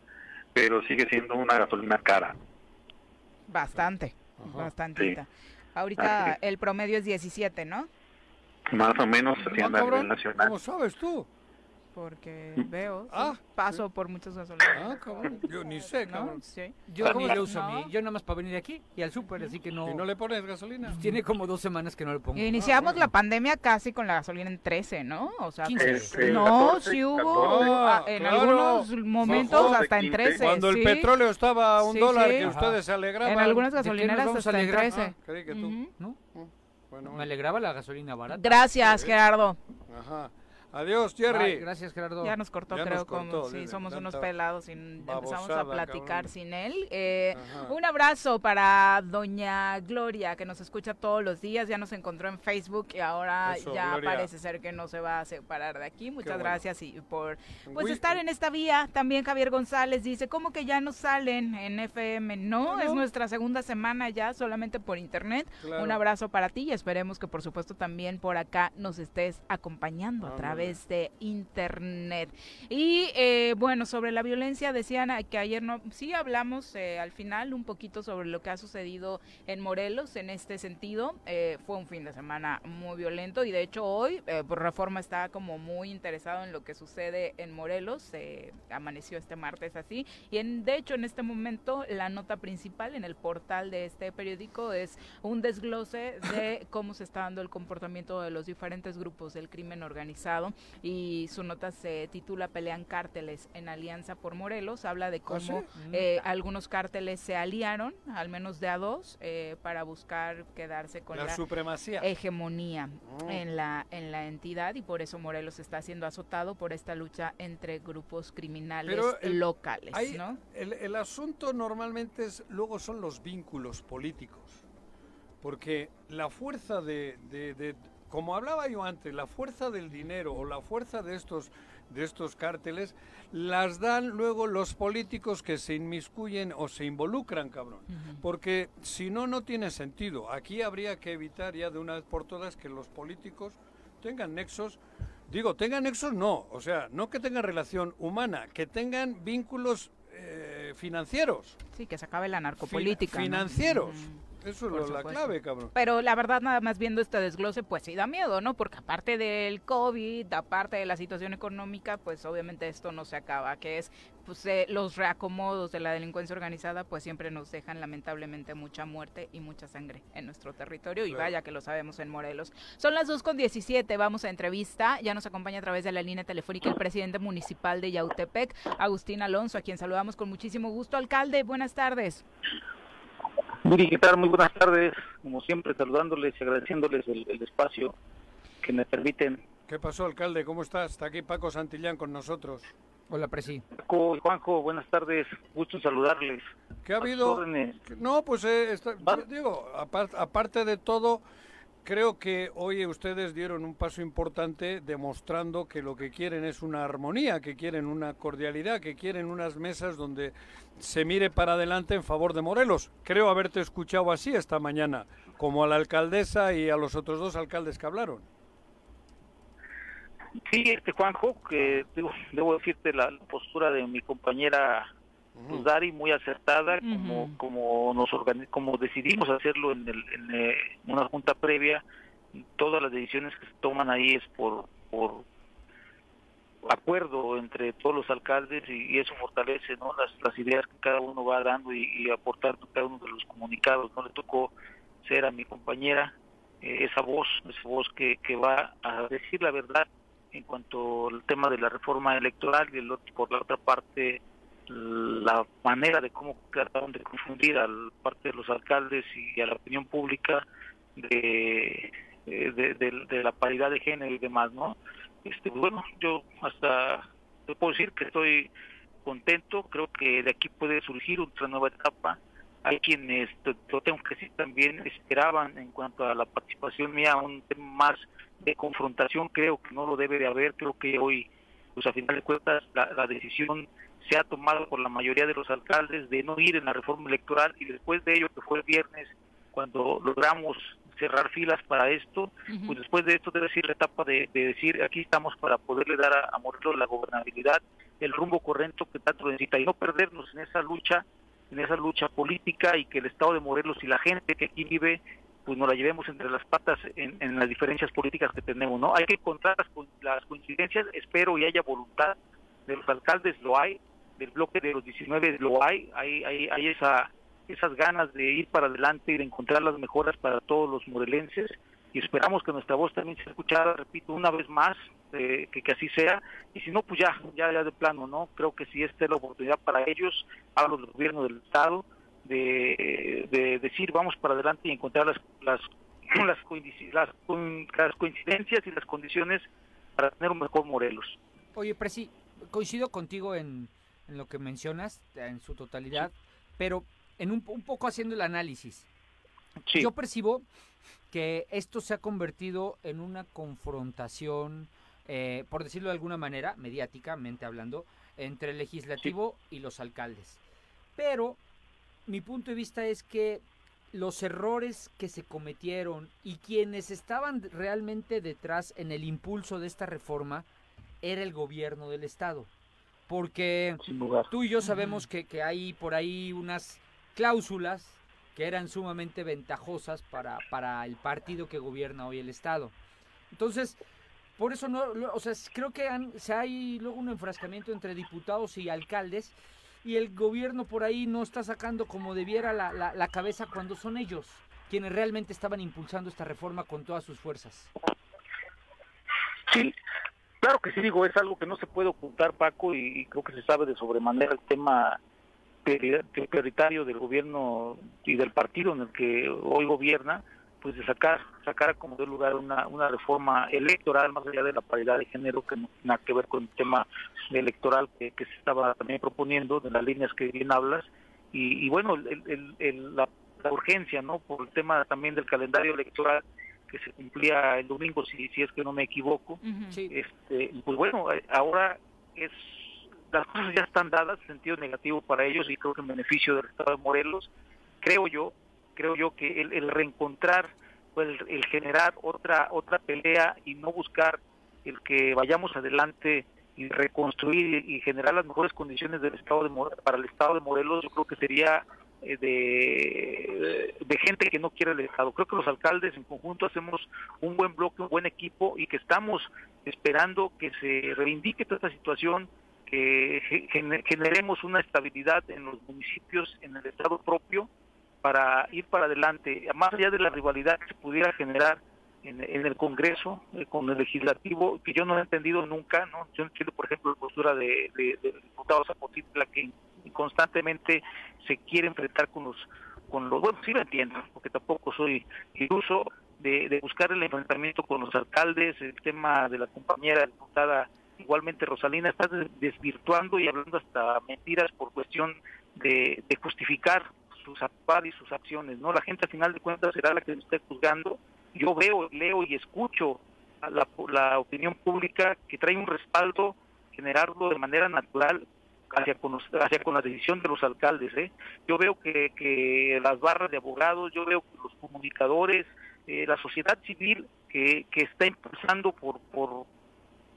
Speaker 24: pero sigue siendo una gasolina cara.
Speaker 1: Bastante, bastantita. Ahorita el promedio es 17, ¿no?
Speaker 24: Más o menos, anda a nacional.
Speaker 2: ¿Cómo sabes tú?
Speaker 1: Porque veo, ah, paso por muchos gasolineras.
Speaker 2: Ah, cabrón. Yo ni sé, cabrón.
Speaker 4: Sí. Yo cómo le uso a mí, yo nada más para venir aquí y al súper, así que no.
Speaker 2: ¿Y no le pones gasolina?
Speaker 4: Tiene como dos semanas que no le pongo.
Speaker 1: Iniciamos la pandemia casi con la gasolina en 13, ¿no? O sea, 15. no, sí hubo ah, en algunos momentos hasta en 13.
Speaker 2: Cuando el petróleo estaba a un dólar, que ustedes se alegraban.
Speaker 1: En algunas gasolineras hasta en 13. Ah,
Speaker 2: creí que tú.
Speaker 4: ¿No? Bueno, Me alegraba la gasolina barata.
Speaker 1: Gracias, Gerardo.
Speaker 2: Ajá. Adiós, Jerry.
Speaker 4: gracias, Gerardo.
Speaker 1: Ya nos cortó, creo, como si somos unos pelados y empezamos a platicar sin él. Eh, un abrazo para doña Gloria, que nos escucha todos los días. Ya nos encontró en Facebook y ahora ya parece ser que no se va a separar de aquí. Muchas gracias y por pues estar en esta vía. También Javier González dice, ¿cómo que ya no salen en FM? No, es nuestra segunda semana ya, solamente por internet. Un abrazo para ti y esperemos que por supuesto también por acá nos estés acompañando a través de internet. Y eh, bueno, sobre la violencia decían que ayer no, sí hablamos eh, al final un poquito sobre lo que ha sucedido en Morelos en este sentido. Eh, fue un fin de semana muy violento y de hecho hoy por Reforma está como muy interesado en lo que sucede en Morelos. amaneció este martes así y en, de hecho en este momento la nota principal en el portal de este periódico es un desglose de cómo se está dando el comportamiento de los diferentes grupos del crimen organizado y su nota se titula Pelean cárteles en alianza por Morelos. Habla de ¿Ah, cómo eh, algunos cárteles se aliaron, al menos de a dos, eh, para buscar quedarse con la,
Speaker 2: supremacía.
Speaker 1: hegemonía oh. en, la, en la entidad y por eso Morelos está siendo azotado por esta lucha entre grupos criminales locales.
Speaker 2: el, asunto normalmente es, luego son los vínculos políticos porque la fuerza de, como hablaba yo antes, la fuerza del dinero o la fuerza de estos de estos cárteles las dan luego los políticos que se inmiscuyen o se involucran, cabrón. Porque si no, no tiene sentido. Aquí habría que evitar ya de una vez por todas que los políticos tengan nexos. Digo, tengan nexos no, o sea, no que tengan relación humana, que tengan vínculos eh, financieros.
Speaker 1: Sí, que se acabe la narcopolítica.
Speaker 2: financieros. Eso es la clave, cabrón.
Speaker 1: Pero la verdad, nada más viendo este desglose, pues sí da miedo, ¿no? Porque aparte del COVID, aparte de la situación económica, pues obviamente esto no se acaba, que es pues eh, los reacomodos de la delincuencia organizada, pues siempre nos dejan lamentablemente mucha muerte y mucha sangre en nuestro territorio y vaya que lo sabemos en Morelos. Son las 2 con 17, vamos a entrevista, ya nos acompaña a través de la línea telefónica el presidente municipal de Yautepec, Agustín Alonso, a quien saludamos con muchísimo gusto. Alcalde, buenas tardes.
Speaker 25: Miri, ¿qué tal? Muy buenas tardes. Como siempre, saludándoles y agradeciéndoles el, espacio que me permiten.
Speaker 2: ¿Qué pasó, alcalde? ¿Cómo estás? Está aquí Paco Santillán con nosotros.
Speaker 4: Hola, Presi.
Speaker 25: Paco y Juanjo, buenas tardes. Gusto en saludarles.
Speaker 2: ¿Qué ha habido? No, pues eh, digo, aparte de todo, Creo que hoy ustedes dieron un paso importante demostrando que lo que quieren es una armonía, que quieren una cordialidad, que quieren unas mesas donde se mire para adelante en favor de Morelos. Creo haberte escuchado así esta mañana, como a la alcaldesa y a los otros dos alcaldes que hablaron.
Speaker 25: Sí, este Juanjo, que debo, decirte la postura de mi compañera pues, Dari muy acertada como como nos como decidimos hacerlo en, el, en eh, una junta previa todas las decisiones que se toman ahí es por por acuerdo entre todos los alcaldes y, eso fortalece no las, las ideas que cada uno va dando y, aportando cada uno de los comunicados no le tocó ser a mi compañera eh, esa voz esa voz que, que va a decir la verdad en cuanto al tema de la reforma electoral y el otro, por la otra parte la manera de cómo trataron de confundir a parte de los alcaldes y a la opinión pública de, de, la paridad de género y demás, ¿no? Este, bueno, yo hasta puedo decir que estoy contento, creo que de aquí puede surgir otra nueva etapa. Hay quienes, lo tengo que decir también, esperaban en cuanto a la participación mía un tema más de confrontación, creo que no lo debe de haber, creo que hoy, pues a final de cuentas, la, la decisión se ha tomado por la mayoría de los alcaldes de no ir en la reforma electoral y después de ello, que fue el viernes, cuando logramos cerrar filas para esto, pues después de esto debe ser la etapa de, decir aquí estamos para poderle dar a, a, Morelos la gobernabilidad, el rumbo correcto que tanto necesita y no perdernos en esa lucha, en esa lucha política y que el Estado de Morelos y la gente que aquí vive pues nos la llevemos entre las patas en, las diferencias políticas que tenemos, ¿no? Hay que encontrar las, las coincidencias, espero y haya voluntad de los alcaldes, lo hay, del bloque de los 19 lo hay, hay, hay, hay esa, esas ganas de ir para adelante y de encontrar las mejoras para todos los morelenses y esperamos que nuestra voz también sea escuchada, repito, una vez más, eh, que, que, así sea, y si no, pues ya, ya, ya de plano, ¿no? Creo que si esta es la oportunidad para ellos, hablo del gobierno del Estado, de, de decir vamos para adelante y encontrar las, las, las, las coincidencias y las condiciones para tener un mejor Morelos.
Speaker 4: Oye, Presi, coincido contigo en, en lo que mencionas, en su totalidad, pero en un, un, poco haciendo el análisis. Yo percibo que esto se ha convertido en una confrontación, eh, por decirlo de alguna manera, mediáticamente hablando, entre el legislativo y los alcaldes. Pero mi punto de vista es que los errores que se cometieron y quienes estaban realmente detrás en el impulso de esta reforma era el gobierno del Estado porque tú y yo sabemos que, que, hay por ahí unas cláusulas que eran sumamente ventajosas para, para el partido que gobierna hoy el Estado. Entonces, por eso no, o sea, creo que se hay luego un enfrascamiento entre diputados y alcaldes y el gobierno por ahí no está sacando como debiera la, la, la cabeza cuando son ellos quienes realmente estaban impulsando esta reforma con todas sus fuerzas.
Speaker 25: Sí, Claro que sí, digo, es algo que no se puede ocultar, Paco, y, creo que se sabe de sobremanera el tema prioritario del gobierno y del partido en el que hoy gobierna, pues de sacar sacar como de lugar una, una reforma electoral más allá de la paridad de género que no tiene nada que ver con el tema electoral que, se estaba también proponiendo, de las líneas que bien hablas, y, bueno, el, la urgencia, ¿no? Por el tema también del calendario electoral que se cumplía el domingo, si, si es que no me equivoco. este, pues bueno, eh, ahora es las cosas ya están dadas, sentido negativo para ellos y creo que en beneficio del Estado de Morelos, creo yo, creo yo que el, reencontrar, pues el, generar otra otra pelea y no buscar el que vayamos adelante y reconstruir y generar las mejores condiciones del Estado de para el Estado de Morelos, yo creo que sería de, de gente que no quiere el Estado. Creo que los alcaldes en conjunto hacemos un buen bloque, un buen equipo y que estamos esperando que se reivindique toda esta situación, que generemos una estabilidad en los municipios, en el Estado propio, para ir para adelante, más allá de la rivalidad que se pudiera generar en, el Congreso, eh, con el legislativo, que yo no he entendido nunca, ¿no? Yo entiendo, por ejemplo, la postura de, diputados Zapotitla que constantemente se quiere enfrentar con los, con los, bueno, sí lo entiendo, porque tampoco soy iluso de, de buscar el enfrentamiento con los alcaldes, el tema de la compañera diputada igualmente Rosalina está desvirtuando y hablando hasta mentiras por cuestión de, de justificar sus y sus acciones, ¿no? La gente al final de cuentas será la que nos esté juzgando yo veo, leo y escucho la, la opinión pública que trae un respaldo generarlo de manera natural hacia con, hacia con la decisión de los alcaldes. ¿eh? Yo veo que, que las barras de abogados, yo veo que los comunicadores, eh, la sociedad civil que, que está impulsando por, por,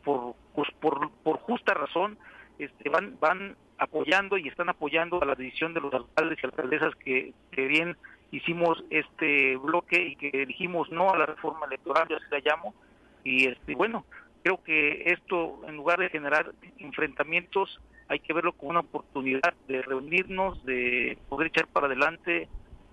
Speaker 25: por, pues, por, justa razón, este, van, van apoyando y están apoyando a la decisión de los alcaldes y alcaldesas que, que bien hicimos este bloque y que dijimos no a la reforma electoral, ya se la llamo, y este bueno, creo que esto en lugar de generar enfrentamientos hay que verlo como una oportunidad de reunirnos, de poder echar para adelante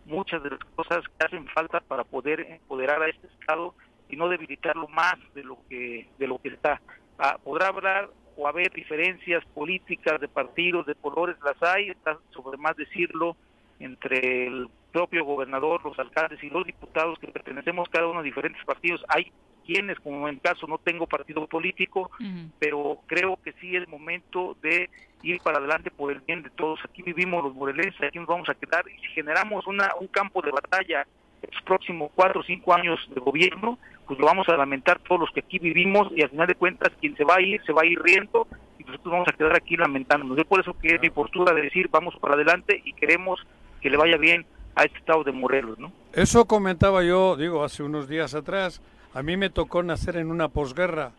Speaker 25: muchas de las cosas que hacen falta para poder empoderar a este estado y no debilitarlo más de lo que de lo que está. Ah, podrá hablar o haber diferencias políticas de partidos, de colores, las hay, está sobre más decirlo entre el propio gobernador, los alcaldes y los diputados que pertenecemos cada uno a diferentes partidos. Hay quienes, como en el caso, no tengo partido político, pero creo que sí es momento de ir para adelante por el bien de todos. Aquí vivimos los morelenses, aquí nos vamos a quedar y si generamos una, un campo de batalla en los próximos cuatro o cinco años de gobierno, pues lo vamos a lamentar todos los que aquí vivimos y al final de cuentas quien se va a ir se va a ir riendo y nosotros vamos a quedar aquí lamentándonos. Es por eso que es mi postura de decir vamos para adelante y queremos que le vaya bien a este estado de Morelos, ¿no?
Speaker 2: Eso comentaba yo, digo, hace unos días atrás. A mí me tocó nacer en una posguerra,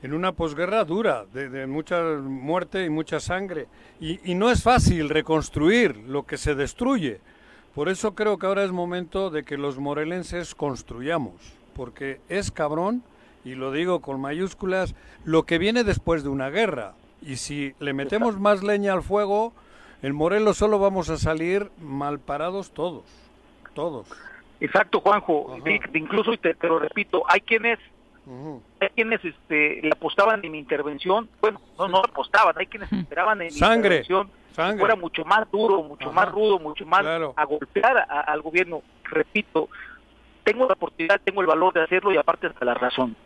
Speaker 2: en una posguerra dura, de, mucha muerte y mucha sangre. Y, y, no es fácil reconstruir lo que se destruye. Por eso creo que ahora es momento de que los morelenses construyamos, porque es cabrón, y lo digo con mayúsculas, lo que viene después de una guerra. Y si le metemos más leña al fuego, en Morelos solo vamos a salir mal parados todos, todos.
Speaker 25: Exacto, Juanjo. Incluso, te, te, lo repito, hay quienes, hay quienes este, le apostaban en mi intervención. Bueno, no, no apostaban, hay quienes esperaban en
Speaker 2: Sangre.
Speaker 25: mi intervención
Speaker 2: Sangre.
Speaker 25: fuera mucho más duro, mucho más rudo, mucho más a golpear al gobierno. Repito, tengo la oportunidad, tengo el valor de hacerlo y aparte hasta la razón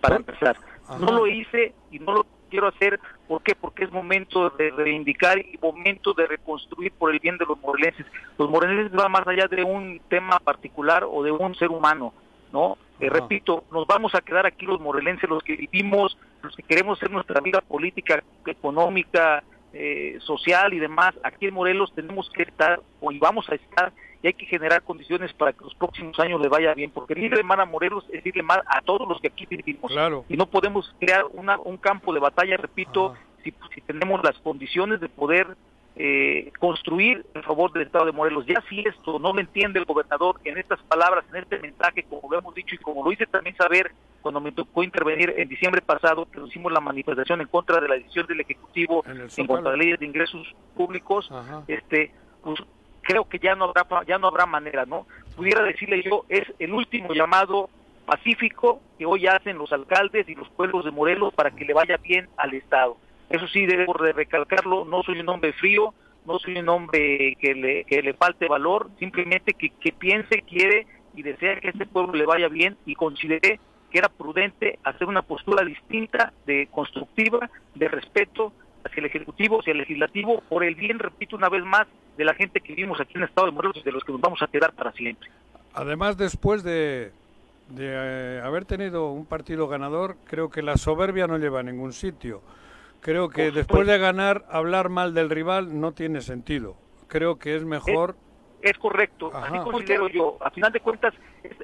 Speaker 25: para empezar. No lo hice y no lo quiero hacer. ¿Por qué? Porque es momento de reivindicar y momento de reconstruir por el bien de los morelenses. Los morelenses van más allá de un tema particular o de un ser humano, ¿no? Eh, repito, nos vamos a quedar aquí los morelenses, los que vivimos, los que queremos hacer nuestra vida política, económica, eh, social y demás. Aquí en Morelos tenemos que estar, o vamos a estar, hay que generar condiciones para que los próximos años le vaya bien, porque irle mal a Morelos es irle mal a todos los que aquí vivimos. Y no podemos crear una, un campo de batalla, repito, si, si, tenemos las condiciones de poder eh, construir en favor del Estado de Morelos. Ya si esto no lo entiende el gobernador en estas palabras, en este mensaje, como lo hemos dicho y como lo hice también saber cuando me tocó intervenir en diciembre pasado, que hicimos la manifestación en contra de la decisión del Ejecutivo en, contra de la ley de ingresos públicos, este pues creo que ya no habrá ya no habrá manera, ¿no? Pudiera decirle yo es el último llamado pacífico que hoy hacen los alcaldes y los pueblos de Morelos para que le vaya bien al Estado. Eso sí debo de recalcarlo, no soy un hombre frío, no soy un hombre que le, que le falte valor, simplemente que, que piense, quiere y desea que este pueblo le vaya bien y considere que era prudente hacer una postura distinta, de constructiva, de respeto hacia el Ejecutivo, hacia el Legislativo, por el bien, repito una vez más, de la gente que vivimos aquí en el Estado de Morelos y de los que nos vamos a quedar para siempre.
Speaker 2: Además, después de, de eh, haber tenido un partido ganador, creo que la soberbia no lleva a ningún sitio. Creo que después de ganar, hablar mal del rival no tiene sentido. Creo que es mejor...
Speaker 25: Es, correcto, así considero yo. A final de cuentas,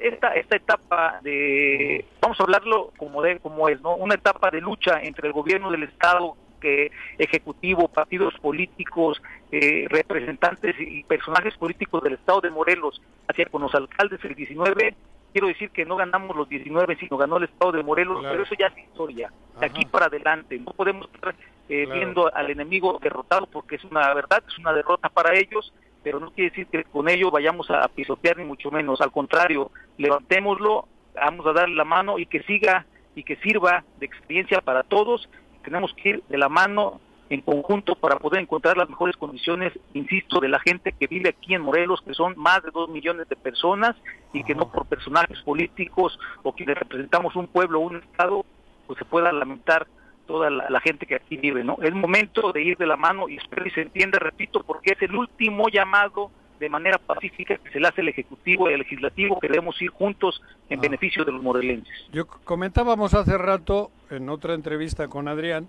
Speaker 25: esta, esta etapa de, vamos a hablarlo como, de, como es, ¿no? Una etapa de lucha entre el gobierno del Estado que ejecutivo, partidos políticos, eh, representantes y personajes políticos del Estado de Morelos hacia con los alcaldes el 19, quiero decir que no ganamos los 19, sino ganó el Estado de Morelos, pero eso ya es historia. De aquí para adelante, no podemos estar eh, viendo al enemigo derrotado porque es una verdad, es una derrota para ellos, pero no quiere decir que con ello vayamos a pisotear ni mucho menos, al contrario, levantémoslo, vamos a darle la mano y que siga y que sirva de experiencia para todos. Tenemos que ir de la mano en conjunto para poder encontrar las mejores condiciones, insisto, de la gente que vive aquí en Morelos, que son más de dos millones de personas y que no por personajes políticos o quienes representamos un pueblo o un estado, pues se pueda lamentar toda la, gente que aquí vive, ¿no? Es momento de ir de la mano y espero y se entienda, repito, porque es el último llamado de manera pacífica que se le hace el Ejecutivo y el Legislativo, que debemos ir juntos en ah. beneficio de los morelenses.
Speaker 2: Yo comentábamos hace rato, en otra entrevista con Adrián,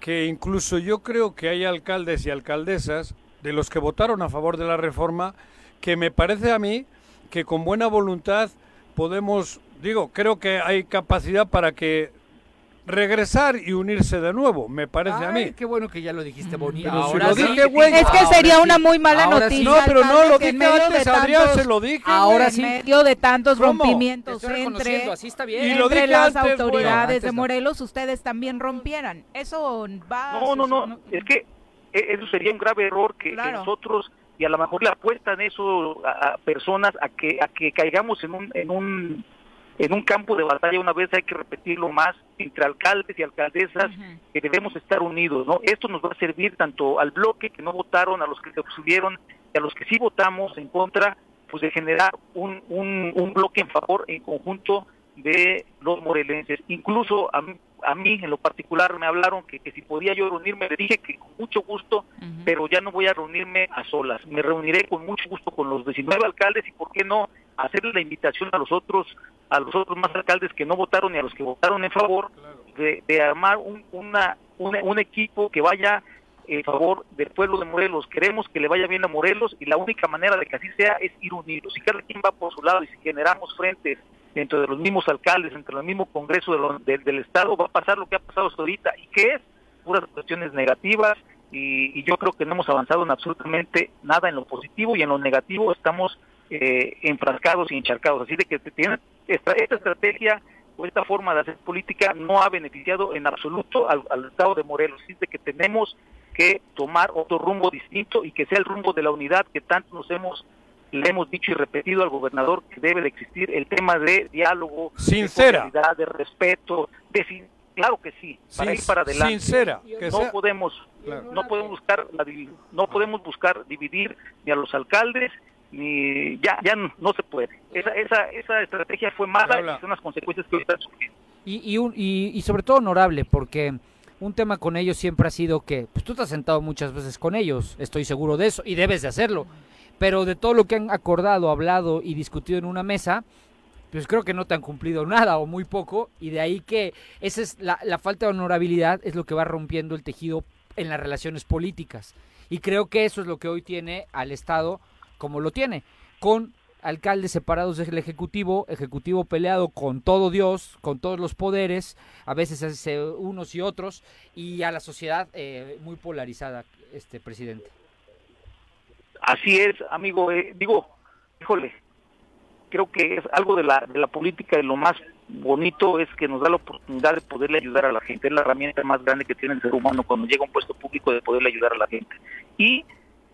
Speaker 2: que incluso yo creo que hay alcaldes y alcaldesas de los que votaron a favor de la reforma, que me parece a mí que con buena voluntad podemos, digo, creo que hay capacidad para que regresar y unirse de nuevo, me parece a mí.
Speaker 4: Qué bueno que ya lo dijiste bonito.
Speaker 1: es que sería una muy mala noticia.
Speaker 2: No, pero no lo dije antes, Adrián, se lo dije.
Speaker 1: Ahora sí. En medio de tantos rompimientos entre, entre las autoridades de Morelos, ustedes también rompieran. Eso va...
Speaker 25: No, no, no, es que e, eso sería un grave error que, nosotros y a lo mejor le apuestan eso a, personas a que a que caigamos en un en un en un campo de batalla, una vez hay que repetirlo más, entre alcaldes y alcaldesas, que debemos estar unidos, ¿no? Esto nos va a servir tanto al bloque que no votaron, a los que se abstuvieron y a los que sí votamos en contra, pues de generar un, un, un bloque en favor, en conjunto de los morelenses. Incluso a, a mí en lo particular me hablaron que, que, si podía yo reunirme, le dije que con mucho gusto, pero ya no voy a reunirme a solas, me reuniré con mucho gusto con los 19 alcaldes y por qué no hacerle la invitación a los otros a los otros más alcaldes que no votaron y a los que votaron en favor de, armar un, una, un equipo que vaya en favor del pueblo de Morelos. Queremos que le vaya bien a Morelos y la única manera de que así sea es ir unidos. Si cada quien va por su lado y si generamos frentes dentro de los mismos alcaldes, entre el mismo Congreso del Estado, va a pasar lo que ha pasado hasta ahorita y que es puras cuestiones negativas y, yo creo que no hemos avanzado en absolutamente nada en lo positivo y en lo negativo estamos eh, enfrascados y encharcados. Así de que tiene, esta, esta estrategia o esta forma de hacer política no ha beneficiado en absoluto al, Estado de Morelos. Así de que tenemos que tomar otro rumbo distinto y que sea el rumbo de la unidad que tanto nos hemos le hemos dicho y repetido al gobernador que debe de existir el tema de diálogo,
Speaker 2: sincera,
Speaker 25: de, respeto, de claro que sí, para ir para adelante.
Speaker 2: Sincera,
Speaker 25: no podemos no podemos buscar no podemos buscar dividir ni a los alcaldes ni ya ya no se puede. Esa esa esa estrategia fue mala y son las consecuencias que hoy están surgiendo.
Speaker 4: Y, y, y, sobre todo honorable porque un tema con ellos siempre ha sido que pues, tú te has sentado muchas veces con ellos, estoy seguro de eso, y debes de hacerlo pero de todo lo que han acordado, hablado y discutido en una mesa, pues creo que no te han cumplido nada o muy poco, y de ahí que esa es la, falta de honorabilidad es lo que va rompiendo el tejido en las relaciones políticas. Y creo que eso es lo que hoy tiene al Estado como lo tiene, con alcaldes separados del Ejecutivo, Ejecutivo peleado con todo Dios, con todos los poderes, a veces unos y otros, y a la sociedad eh, muy polarizada, este presidente.
Speaker 25: Así es, amigo. Eh, digo, híjole, creo que es algo de la, de la política y lo más bonito es que nos da la oportunidad de poderle ayudar a la gente. Es la herramienta más grande que tiene el ser humano cuando llega a un puesto público de poderle ayudar a la gente. Y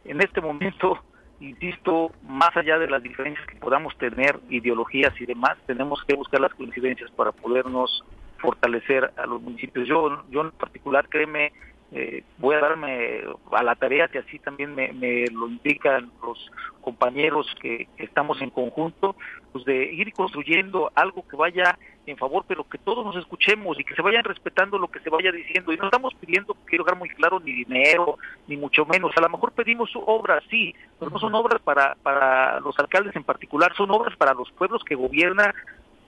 Speaker 25: en este momento, insisto, más allá de las diferencias que podamos tener, ideologías y demás, tenemos que buscar las coincidencias para podernos fortalecer a los municipios. Yo, yo en particular, créeme, eh, voy a darme a la tarea que así también me, lo indican los compañeros que, estamos en conjunto, pues de ir construyendo algo que vaya en favor, pero que todos nos escuchemos y que se vayan respetando lo que se vaya diciendo. Y no estamos pidiendo, quiero dejar muy claro, ni dinero, ni mucho menos. A lo mejor pedimos obras, sí, pero no son obras para, para los alcaldes en particular, son obras para los pueblos que gobierna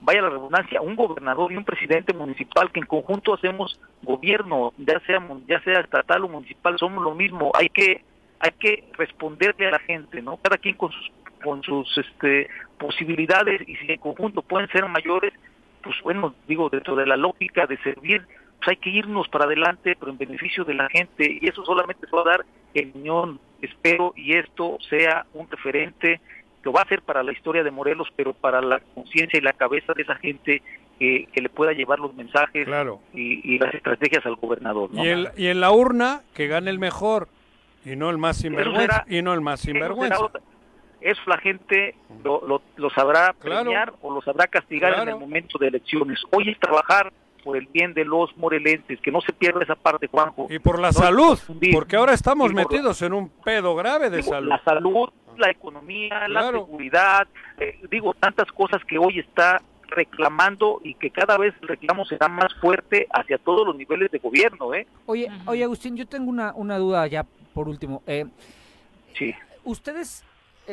Speaker 25: vaya la redundancia, un gobernador y un presidente municipal que en conjunto hacemos gobierno, ya sea ya sea estatal o municipal, somos lo mismo, hay que hay que responderle a la gente, ¿no? Cada quien con sus con sus este posibilidades y si en conjunto pueden ser mayores, pues bueno, digo dentro de la lógica de servir pues hay que irnos para adelante, pero en beneficio de la gente, y eso solamente se va a dar en unión, espero, y esto sea un referente, lo va a ser para la historia de Morelos, pero para la conciencia y la cabeza de esa gente que, le pueda llevar los mensajes y, las estrategias al gobernador.
Speaker 2: Y, el, y en la urna, que gane el mejor, y no el más sinvergüenza. y no el más sinvergüenza.
Speaker 25: Eso, la gente lo, lo, sabrá premiar o lo sabrá castigar en el momento de elecciones. Hoy es trabajar por el bien de los morelenses, que no se pierda esa parte, Juanjo.
Speaker 2: Y por la salud, porque ahora estamos metidos en un pedo grave de salud.
Speaker 25: La salud, la economía, la seguridad, eh, digo, tantas cosas que hoy está reclamando y que cada vez el reclamo será más fuerte hacia todos los niveles de gobierno. ¿eh?
Speaker 4: Oye, oye Agustín, yo tengo una, una duda ya por último. Eh,
Speaker 25: sí.
Speaker 4: Ustedes,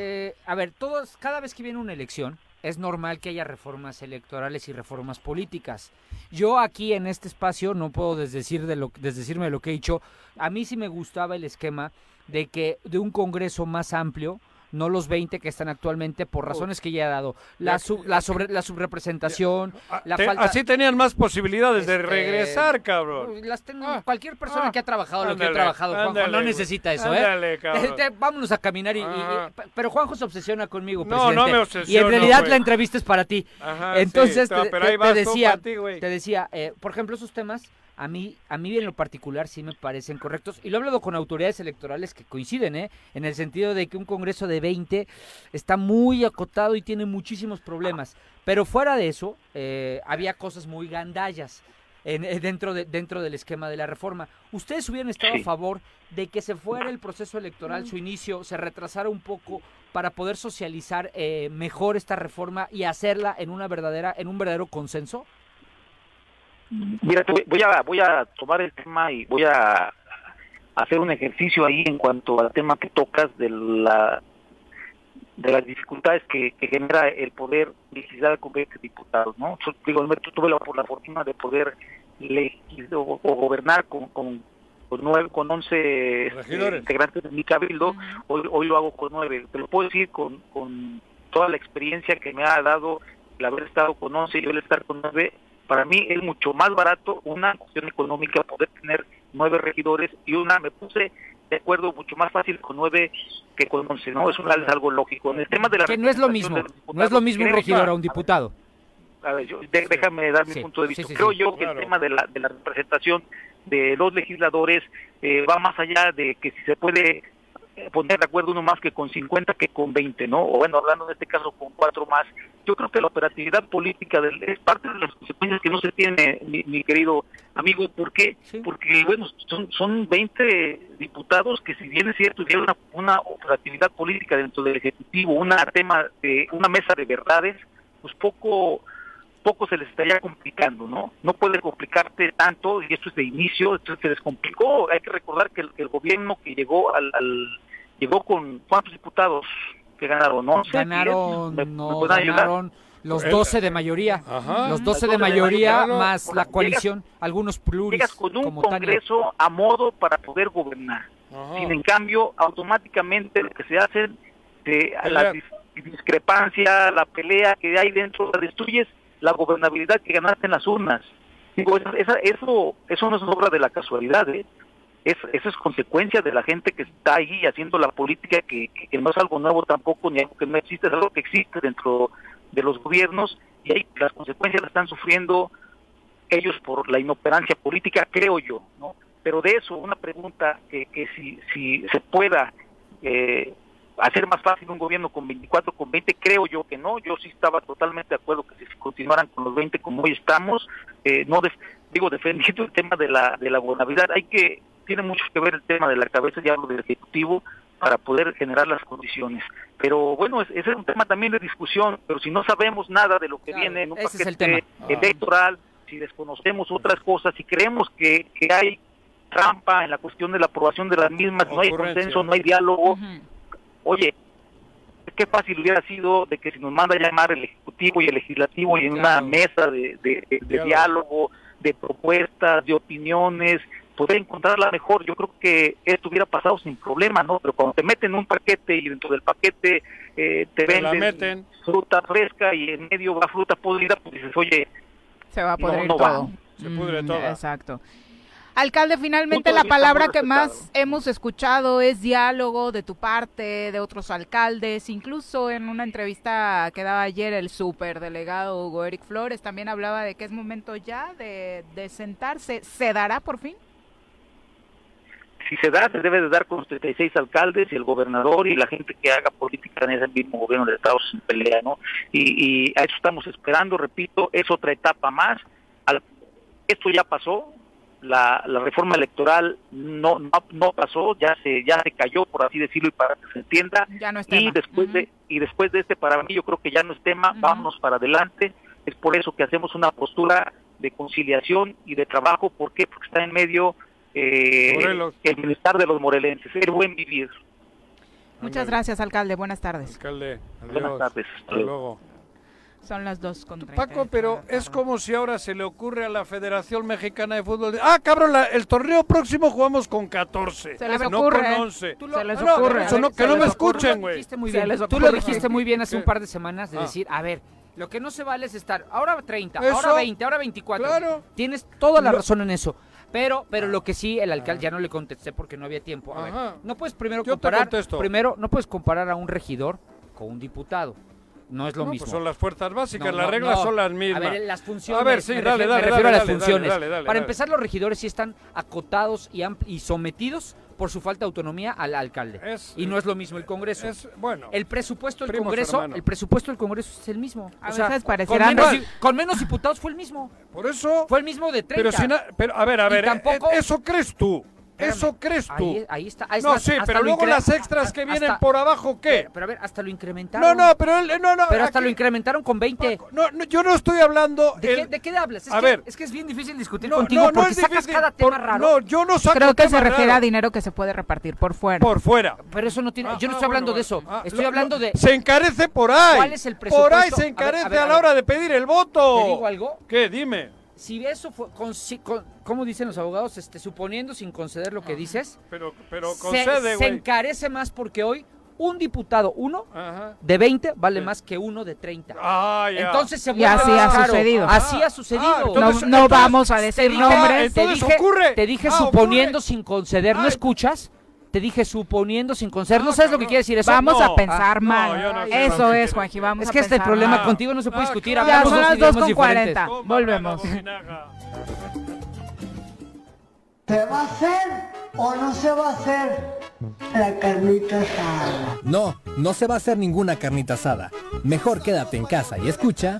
Speaker 4: eh, a ver, todos, cada vez que viene una elección, es normal que haya reformas electorales y reformas políticas. Yo aquí en este espacio no puedo desdecirme de lo que he dicho. A mí sí me gustaba el esquema de que de un Congreso más amplio, no los 20 que están actualmente por razones que ya he dado. La, la, sobre, la subrepresentación, ah, falta...
Speaker 2: Así tenían más posibilidades de este, regresar, cabrón.
Speaker 4: Ah. cualquier persona ah. que ha trabajado lo que ha trabajado, Juanjo, no necesita eso, ¿eh? Este, vámonos a caminar y, Pero Juanjo se obsesiona conmigo, presidente. No, no me obsesiona, Y en realidad la entrevista es para ti. Entonces, te, decía, te decía eh, por ejemplo, esos temas a mí, a mí en lo particular sí me parecen correctos. Y lo he hablado con autoridades electorales que coinciden, ¿eh? En el sentido de que un Congreso de 20 está muy acotado y tiene muchísimos problemas. Pero fuera de eso, eh, había cosas muy gandallas. En, eh, dentro, de, dentro del esquema de la reforma. ¿Ustedes hubieran estado a favor de que se fuera el proceso electoral, su inicio, se retrasara un poco para poder socializar eh, mejor esta reforma y hacerla en una verdadera, en un verdadero consenso?
Speaker 25: Mira, voy a, voy a tomar el tema y voy a hacer un ejercicio ahí en cuanto al tema que tocas de la de las dificultades que, genera el poder legislar con 20 diputados, ¿no? Yo, digo, tuve la, por la fortuna de poder legislar o, gobernar con, con, con, nueve, con 11 este, integrantes de mi cabildo, hoy, hoy lo hago con nueve. Te lo puedo decir con, con toda la experiencia que me ha dado el haber estado con 11 y el estar con nueve, para mí es mucho más barato una cuestión económica poder tener nueve regidores y una, me puse de acuerdo mucho más fácil con nueve que con once, ¿no? Es, un, algo lógico. En el tema de la
Speaker 4: que no es lo mismo, no es lo mismo un regidor a un diputado.
Speaker 25: A ver, yo, déjame dar mi punto de vista. Creo yo que el tema de la, de la representación de los legisladores eh, va más allá de que si se puede poner de acuerdo uno más que con 50 que con 20, ¿no? O bueno, hablando en este caso con cuatro más. Yo creo que la operatividad política es parte de las consecuencias que no se tiene, mi, querido amigo. ¿Por qué? Porque, bueno, son, son 20 diputados que si bien es cierto, tienen una, una operatividad política dentro del Ejecutivo, una tema de una mesa de verdades, pues poco poco se les estaría complicando, ¿no? No puede complicarte tanto, y esto es de inicio, esto se les complicó. Hay que recordar que el, gobierno que llegó al llegó con cuántos diputados que ganaron, ¿no?
Speaker 4: Ganaron, no, ganaron los 12 de mayoría, los 12 de mayoría, más la coalición, algunos pluris.
Speaker 25: Llegas con un congreso a modo para poder gobernar. Sin en cambio, automáticamente lo que se hace de la discrepancia, la pelea que hay dentro, la destruyes la gobernabilidad que ganaste en las urnas. Digo, eso, eso no es obra de la casualidad, ¿eh? Es, eso es consecuencia de la gente que está ahí haciendo la política, que, no es algo nuevo tampoco, ni algo que no existe, es algo que existe dentro de los gobiernos y ahí las consecuencias las están sufriendo ellos por la inoperancia política, creo yo, ¿no? Pero de eso, una pregunta que, que si, si se pueda eh, hacer más fácil un gobierno con 24, con 20, creo yo que no. Yo sí estaba totalmente de acuerdo que si continuaran con los 20 como hoy estamos, eh, no digo defendiendo el tema de la de la gobernabilidad, hay que tiene mucho que ver el tema de la cabeza y algo del ejecutivo para poder generar las condiciones. Pero bueno, ese es un tema también de discusión, pero si no sabemos nada de lo que viene en un paquete electoral, si desconocemos otras cosas, si creemos que, que hay trampa en la cuestión de la aprobación de las mismas, no hay consenso, no hay diálogo, oye, qué fácil hubiera sido de que si nos manda a llamar el Ejecutivo y el Legislativo y en una mesa de, de diálogo, de propuestas, de opiniones, poder encontrarla mejor. Yo creo que esto hubiera pasado sin problema, ¿no? Pero cuando te meten un paquete y dentro del paquete eh, te venden fruta fresca y en medio va fruta podrida, pues dices, oye,
Speaker 1: se va a poder no,
Speaker 2: Se pudre mm, todo.
Speaker 1: Exacto. Alcalde, finalmente la palabra que más hemos escuchado es diálogo de tu parte, de otros alcaldes, incluso en una entrevista que daba ayer el superdelegado Hugo Eric Flores también hablaba de que es momento ya de, sentarse. ¿Se dará por fin?
Speaker 25: Si se da, se debe de dar con los 36 alcaldes y el gobernador y la gente que haga política en ese mismo gobierno de Estados sin pelea, ¿no? Y, y a eso estamos esperando, repito, es otra etapa más. esto ya pasó, la, la reforma electoral no, no, pasó, ya se ya se cayó por así decirlo y para que se entienda y después de y después de este para mí yo creo que ya no es tema, vámonos para adelante, es por eso que hacemos una postura de conciliación y de trabajo, ¿por qué? Porque está en medio eh, el bienestar de los morelenses, el buen vivir.
Speaker 1: Muchas gracias, alcalde. Buenas tardes.
Speaker 2: Alcalde,
Speaker 25: Buenas tardes.
Speaker 2: Hasta luego.
Speaker 1: Son las dos con
Speaker 2: Paco, pero es como si ahora se le ocurre a la Federación Mexicana de Fútbol. ah, cabrón, el torneo próximo jugamos con 14.
Speaker 1: Se les ocurre.
Speaker 2: No con 11.
Speaker 1: se les ocurre.
Speaker 2: que no me escuchen, güey.
Speaker 4: Tú lo dijiste muy bien hace un par de semanas de ah. decir, a ver, lo que no se vale es estar ahora 30, ahora 20, ahora 24. Claro. Tienes toda la razón en eso. Pero, pero lo que sí, el alcalde, ya no le contesté porque no había tiempo. A ver, no puedes primero comparar, primero, no puedes comparar a un regidor con un diputado no es lo
Speaker 2: no,
Speaker 4: mismo.
Speaker 2: Pues son las fuerzas básicas, las reglas son las mismas.
Speaker 4: A ver, las funciones. A ver, sí, dale, dale, me refiero a las funciones. Para empezar, los regidores sí están acotados y, y sometidos por su falta de autonomía al alcalde. y no es lo mismo el Congreso.
Speaker 2: Es, bueno,
Speaker 4: el presupuesto del Congreso, el presupuesto del Congreso es el mismo.
Speaker 1: A o veces parecerá
Speaker 4: con menos, con menos, diputados fue el mismo.
Speaker 2: Por eso
Speaker 4: fue el mismo de 30.
Speaker 2: Pero, pero a ver, a ver, eh, eso crees tú. ¿Eso crees tú?
Speaker 4: Ahí, está.
Speaker 2: no, sí, pero luego las extras que vienen por abajo, ¿qué?
Speaker 4: Pero, a ver, hasta lo incrementaron.
Speaker 2: No, no, pero él, no, no.
Speaker 4: Pero hasta lo incrementaron con 20.
Speaker 2: No, no, yo no estoy hablando.
Speaker 4: ¿De, qué, ¿de qué hablas? Es a que, ver. Es que es bien difícil discutir contigo porque sacas cada tema raro.
Speaker 2: No, yo no saco
Speaker 1: Creo que se refiere a dinero que se puede repartir por fuera.
Speaker 2: Por fuera.
Speaker 4: Pero eso no tiene. yo no ah, estoy hablando de eso. Ah, estoy hablando de.
Speaker 2: Se encarece por ahí.
Speaker 4: ¿Cuál es el presupuesto?
Speaker 2: Por ahí se encarece a, la hora de pedir el voto.
Speaker 4: ¿Te digo algo?
Speaker 2: ¿Qué? Dime
Speaker 4: si eso fue, con, ¿cómo dicen los abogados? Este, suponiendo sin conceder lo que dices,
Speaker 2: pero, pero concede,
Speaker 4: se, se, encarece más porque hoy un diputado, uno de 20, vale más que uno de 30.
Speaker 2: Ah,
Speaker 4: entonces se
Speaker 1: y así ha sucedido.
Speaker 4: Así ha sucedido.
Speaker 1: Ah, no, vamos a decir nombres.
Speaker 4: Te dije, ocurre. te dije ah, suponiendo sin conceder, ¿no escuchas? Te dije suponiendo sin conceder. ¿No sabes lo que quiere decir eso?
Speaker 1: Vamos a pensar mal. eso es, Juanji. Vamos
Speaker 4: es que este problema contigo no se puede discutir.
Speaker 1: Ya son las 2 con 40. Volvemos.
Speaker 26: ¿Se va a hacer o no se va a hacer la carnita asada?
Speaker 9: No, no se va a hacer ninguna carnita asada. Mejor quédate en casa y escucha.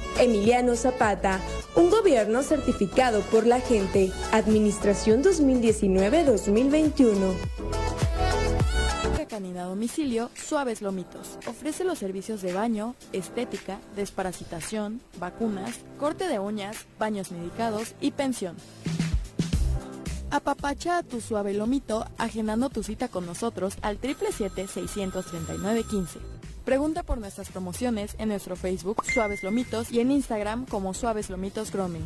Speaker 8: Emiliano Zapata, un gobierno certificado por la gente. Administración 2019-2021.
Speaker 13: Canina domicilio Suaves Lomitos. Ofrece los servicios de baño, estética, desparasitación, vacunas, corte de uñas, baños medicados y pensión. Apapacha a tu suave lomito agendando tu cita con nosotros al 777-639-15. Pregunta por nuestras promociones en nuestro Facebook Suaves Lomitos y en Instagram como Suaves Lomitos Grooming.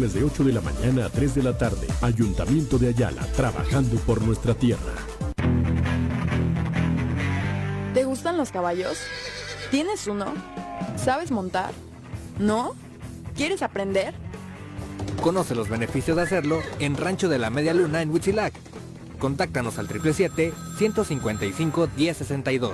Speaker 14: de 8 de la mañana a 3 de la tarde. Ayuntamiento de Ayala, trabajando por nuestra tierra.
Speaker 13: ¿Te gustan los caballos? ¿Tienes uno? ¿Sabes montar? ¿No? ¿Quieres aprender?
Speaker 9: Conoce los beneficios de hacerlo en Rancho de la Media Luna en Huitzilac. Contáctanos al 777-155-1062.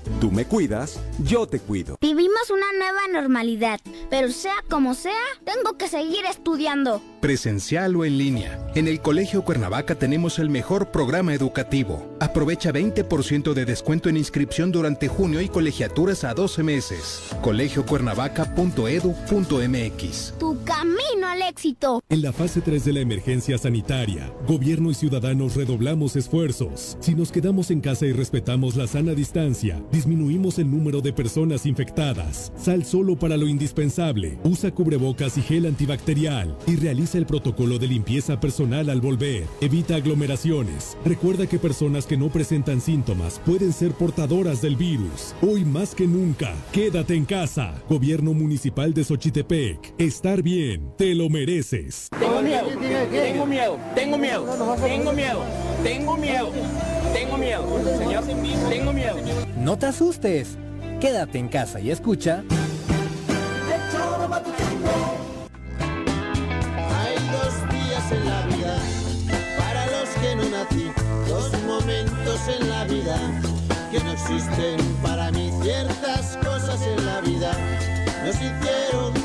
Speaker 11: Tú me cuidas, yo te cuido.
Speaker 10: Vivimos una nueva normalidad, pero sea como sea, tengo que seguir estudiando.
Speaker 27: Presencial o en línea. En el Colegio Cuernavaca tenemos el mejor programa educativo. Aprovecha 20% de descuento en inscripción durante junio y colegiaturas a 12 meses. colegiocuernavaca.edu.mx.
Speaker 10: Tu camino al éxito.
Speaker 28: En la fase 3 de la emergencia sanitaria, gobierno y ciudadanos redoblamos esfuerzos. Si nos quedamos en casa y respetamos la sana distancia, disminuimos el número de personas infectadas. Sal solo para lo indispensable. Usa cubrebocas y gel antibacterial y realiza el protocolo de limpieza personal al volver. Evita aglomeraciones. Recuerda que personas que no presentan síntomas pueden ser portadoras del virus. Hoy más que nunca, quédate en casa. Gobierno Municipal de Xochitepec. Estar bien, te lo mereces.
Speaker 29: Tengo miedo, tengo miedo, tengo miedo, tengo miedo, tengo miedo, tengo miedo, señor, tengo miedo.
Speaker 9: No te asustes. Quédate en casa y escucha.
Speaker 30: Hay dos días en la vida para los que no nací, dos momentos en la vida que no existen para mí. Ciertas cosas en la vida nos hicieron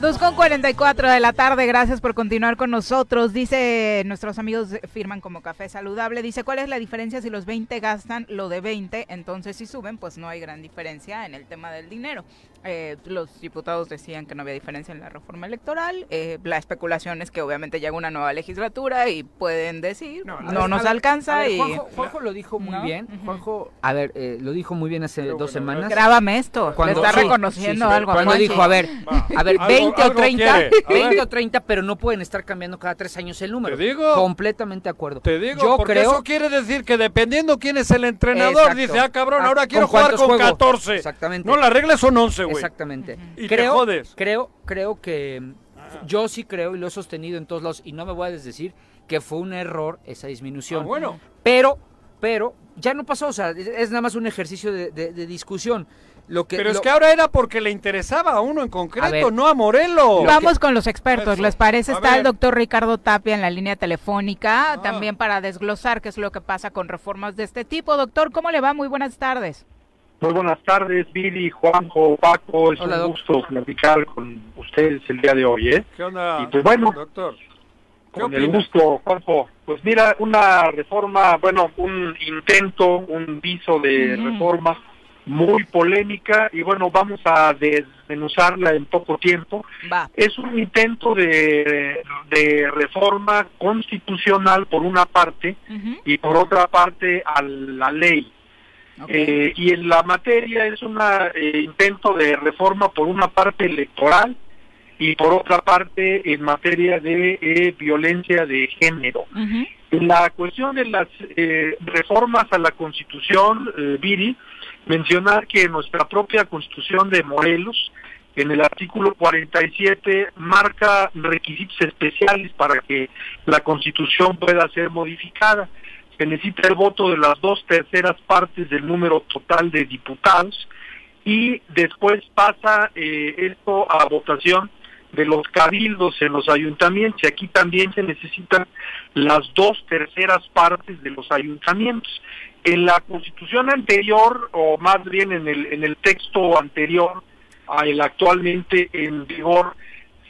Speaker 1: 2 con 44 de la tarde, gracias por continuar con nosotros. Dice, nuestros amigos firman como café saludable. Dice, ¿cuál es la diferencia si los 20 gastan lo de 20? Entonces, si suben, pues no hay gran diferencia en el tema del dinero. Eh, los diputados decían que no había diferencia en la reforma electoral. Eh, la especulación es que obviamente llega una nueva legislatura y pueden decir, no, nos alcanza. y
Speaker 4: Juanjo, lo dijo muy bien. Juanjo, a ver, eh, lo dijo muy bien hace dos semanas.
Speaker 1: Grábame esto, cuando, está reconociendo algo.
Speaker 4: Cuando dijo, a ver, a ver, 20 o 30, 20 o 30, pero no pueden estar cambiando cada tres años el número.
Speaker 2: Te digo.
Speaker 4: Completamente de acuerdo.
Speaker 2: Te digo, Yo porque creo... eso quiere decir que dependiendo quién es el entrenador, dice, ah, cabrón, ahora quiero jugar con 14.
Speaker 4: Exactamente.
Speaker 2: No, las reglas son 11, güey.
Speaker 4: Exactamente.
Speaker 2: Y
Speaker 4: creo,
Speaker 2: te jodes.
Speaker 4: Creo, creo que yo sí creo y lo he sostenido en todos lados y no me voy a desdecir que fue un error esa disminución.
Speaker 2: Ah, bueno.
Speaker 4: Pero, pero ya no pasó, o sea, es nada más un ejercicio de, de, de discusión. Lo que,
Speaker 2: Pero
Speaker 4: lo...
Speaker 2: es que ahora era porque le interesaba a uno en concreto, no a Morelos.
Speaker 1: Vamos que... con los expertos, Eso. ¿les parece? A Está ver. el doctor Ricardo Tapia en la línea telefónica, ah. también para desglosar qué es lo que pasa con reformas de este tipo. Doctor, ¿cómo le va? Muy buenas tardes.
Speaker 31: Muy buenas tardes, Billy, Juanjo, Paco. Es Hola, un gusto platicar con ustedes el día de hoy, ¿eh?
Speaker 2: ¿Qué onda,
Speaker 31: y pues bueno,
Speaker 2: doctor?
Speaker 31: ¿Qué con el gusto, Juanjo. Pues mira, una reforma, bueno, un intento, un viso de mm. reforma muy polémica y bueno, vamos a desmenuzarla en poco tiempo.
Speaker 1: Va.
Speaker 31: Es un intento de, de, reforma constitucional por una parte uh -huh. y por otra parte a la ley. Okay. Eh, y en la materia es un eh, intento de reforma por una parte electoral y por otra parte en materia de eh, violencia de género.
Speaker 1: Uh -huh.
Speaker 31: La cuestión de las eh, reformas a la Constitución, Viri, mencionar que nuestra propia Constitución de Morelos, en el artículo 47, marca requisitos especiales para que la Constitución pueda ser modificada. Se necesita el voto de las dos terceras partes del número total de diputados y después pasa eh, esto a votación de los cabildos en los ayuntamientos y aquí también se necesitan las dos terceras partes de los ayuntamientos. En la constitución anterior, o más bien en el, en el texto anterior a el actualmente en vigor,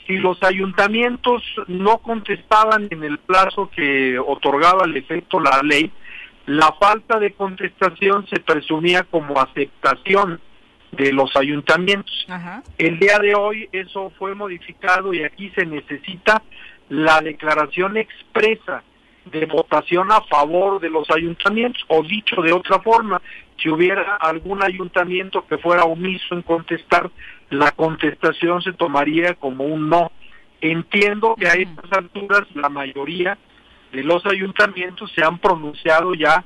Speaker 31: si los ayuntamientos no contestaban en el plazo que otorgaba el efecto la ley, la falta de contestación se presumía como aceptación de los ayuntamientos.
Speaker 1: Ajá.
Speaker 31: El día de hoy eso fue modificado y aquí se necesita la declaración expresa de votación a favor de los ayuntamientos, o dicho de otra forma, si hubiera algún ayuntamiento que fuera omiso en contestar, la contestación se tomaría como un no. Entiendo que a estas alturas la mayoría de los ayuntamientos se han pronunciado ya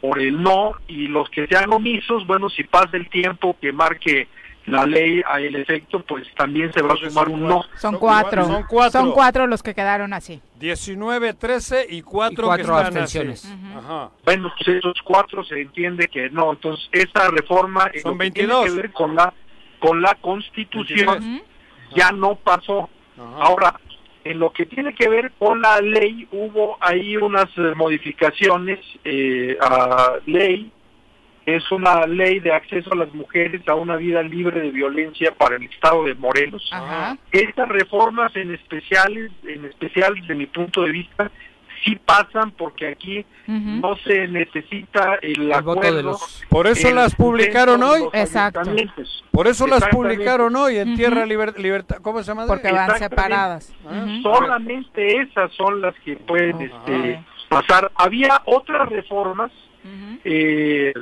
Speaker 31: por el no y los que sean omisos, bueno, si pasa el tiempo que marque la ley a el efecto, pues también se va a sumar un no.
Speaker 1: Son cuatro. Son cuatro. Son cuatro los que quedaron así.
Speaker 2: 19, 13 y cuatro, que están abstenciones.
Speaker 31: Bueno, pues esos cuatro se entiende que no. Entonces, esta reforma
Speaker 2: son 22.
Speaker 31: Que ver con la con la Constitución ya no pasó. Ahora, en lo que tiene que ver con la ley, hubo ahí unas eh, modificaciones eh, a ley es una ley de acceso a las mujeres a una vida libre de violencia para el estado de Morelos. Estas reformas en especial, en especial desde mi punto de vista, sí pasan porque aquí no se necesita el, acuerdo. De los...
Speaker 2: Por eso las publicaron hoy. Exacto. Por eso las publicaron hoy en Tierra Libertad. ¿Cómo se llama?
Speaker 1: Porque van separadas.
Speaker 31: Solamente esas son las que pueden este, pasar. Había otras reformas eh,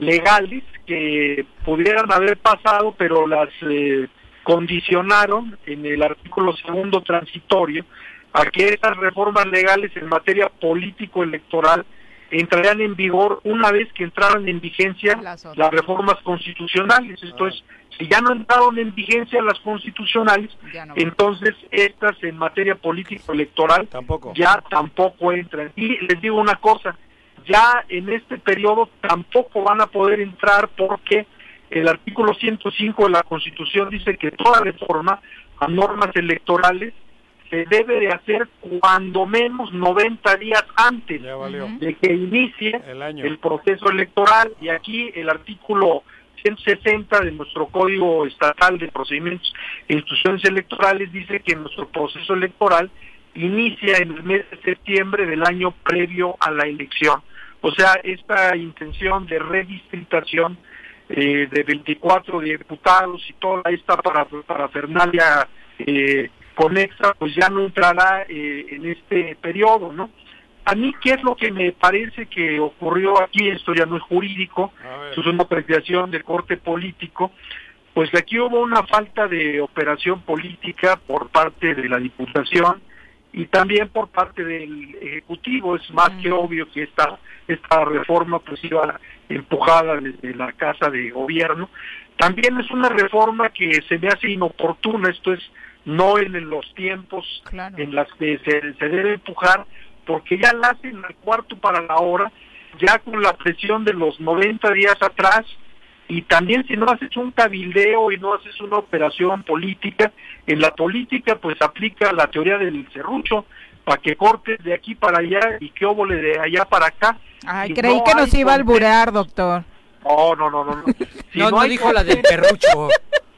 Speaker 31: legales que pudieran haber pasado, pero las eh, condicionaron en el artículo segundo transitorio a que esas reformas legales en materia político-electoral entrarían en vigor una vez que entraran en vigencia las, reformas constitucionales. Entonces, si ya no entraron en vigencia las constitucionales, entonces estas en materia político-electoral ya tampoco entran. Y les digo una cosa, ya en este periodo tampoco van a poder entrar porque el artículo 105 de la Constitución dice que toda reforma a normas electorales se debe de hacer cuando menos 90 días antes de que inicie el, proceso electoral. Y aquí el artículo 160 de nuestro Código Estatal de Procedimientos e Instituciones Electorales dice que nuestro proceso electoral inicia en el mes de septiembre del año previo a la elección. O sea, esta intención de redistritación eh, de 24 diputados y toda esta para, parafernalia eh, conexa, pues ya no entrará eh, en este periodo, ¿no? A mí, ¿qué es lo que me parece que ocurrió aquí? Esto ya no es jurídico, es una apreciación de corte político. Pues aquí hubo una falta de operación política por parte de la Diputación y también por parte del Ejecutivo. Es más que obvio que esta, esta reforma pues iba empujada desde la Casa de Gobierno. También es una reforma que se me hace inoportuna, esto es no en los tiempos en las que se, se debe empujar, porque ya la hacen al cuarto para la hora, ya con la presión de los 90 días atrás, y también si no haces un cabildeo y no haces una operación política, en la política pues aplica la teoría del serrucho, para que cortes de aquí para allá y que óvole de allá para acá.
Speaker 1: Ay, creí que nos iba a alburear, doctor.
Speaker 31: No, no, no, no.
Speaker 4: Si no, no, dijo la del perrucho.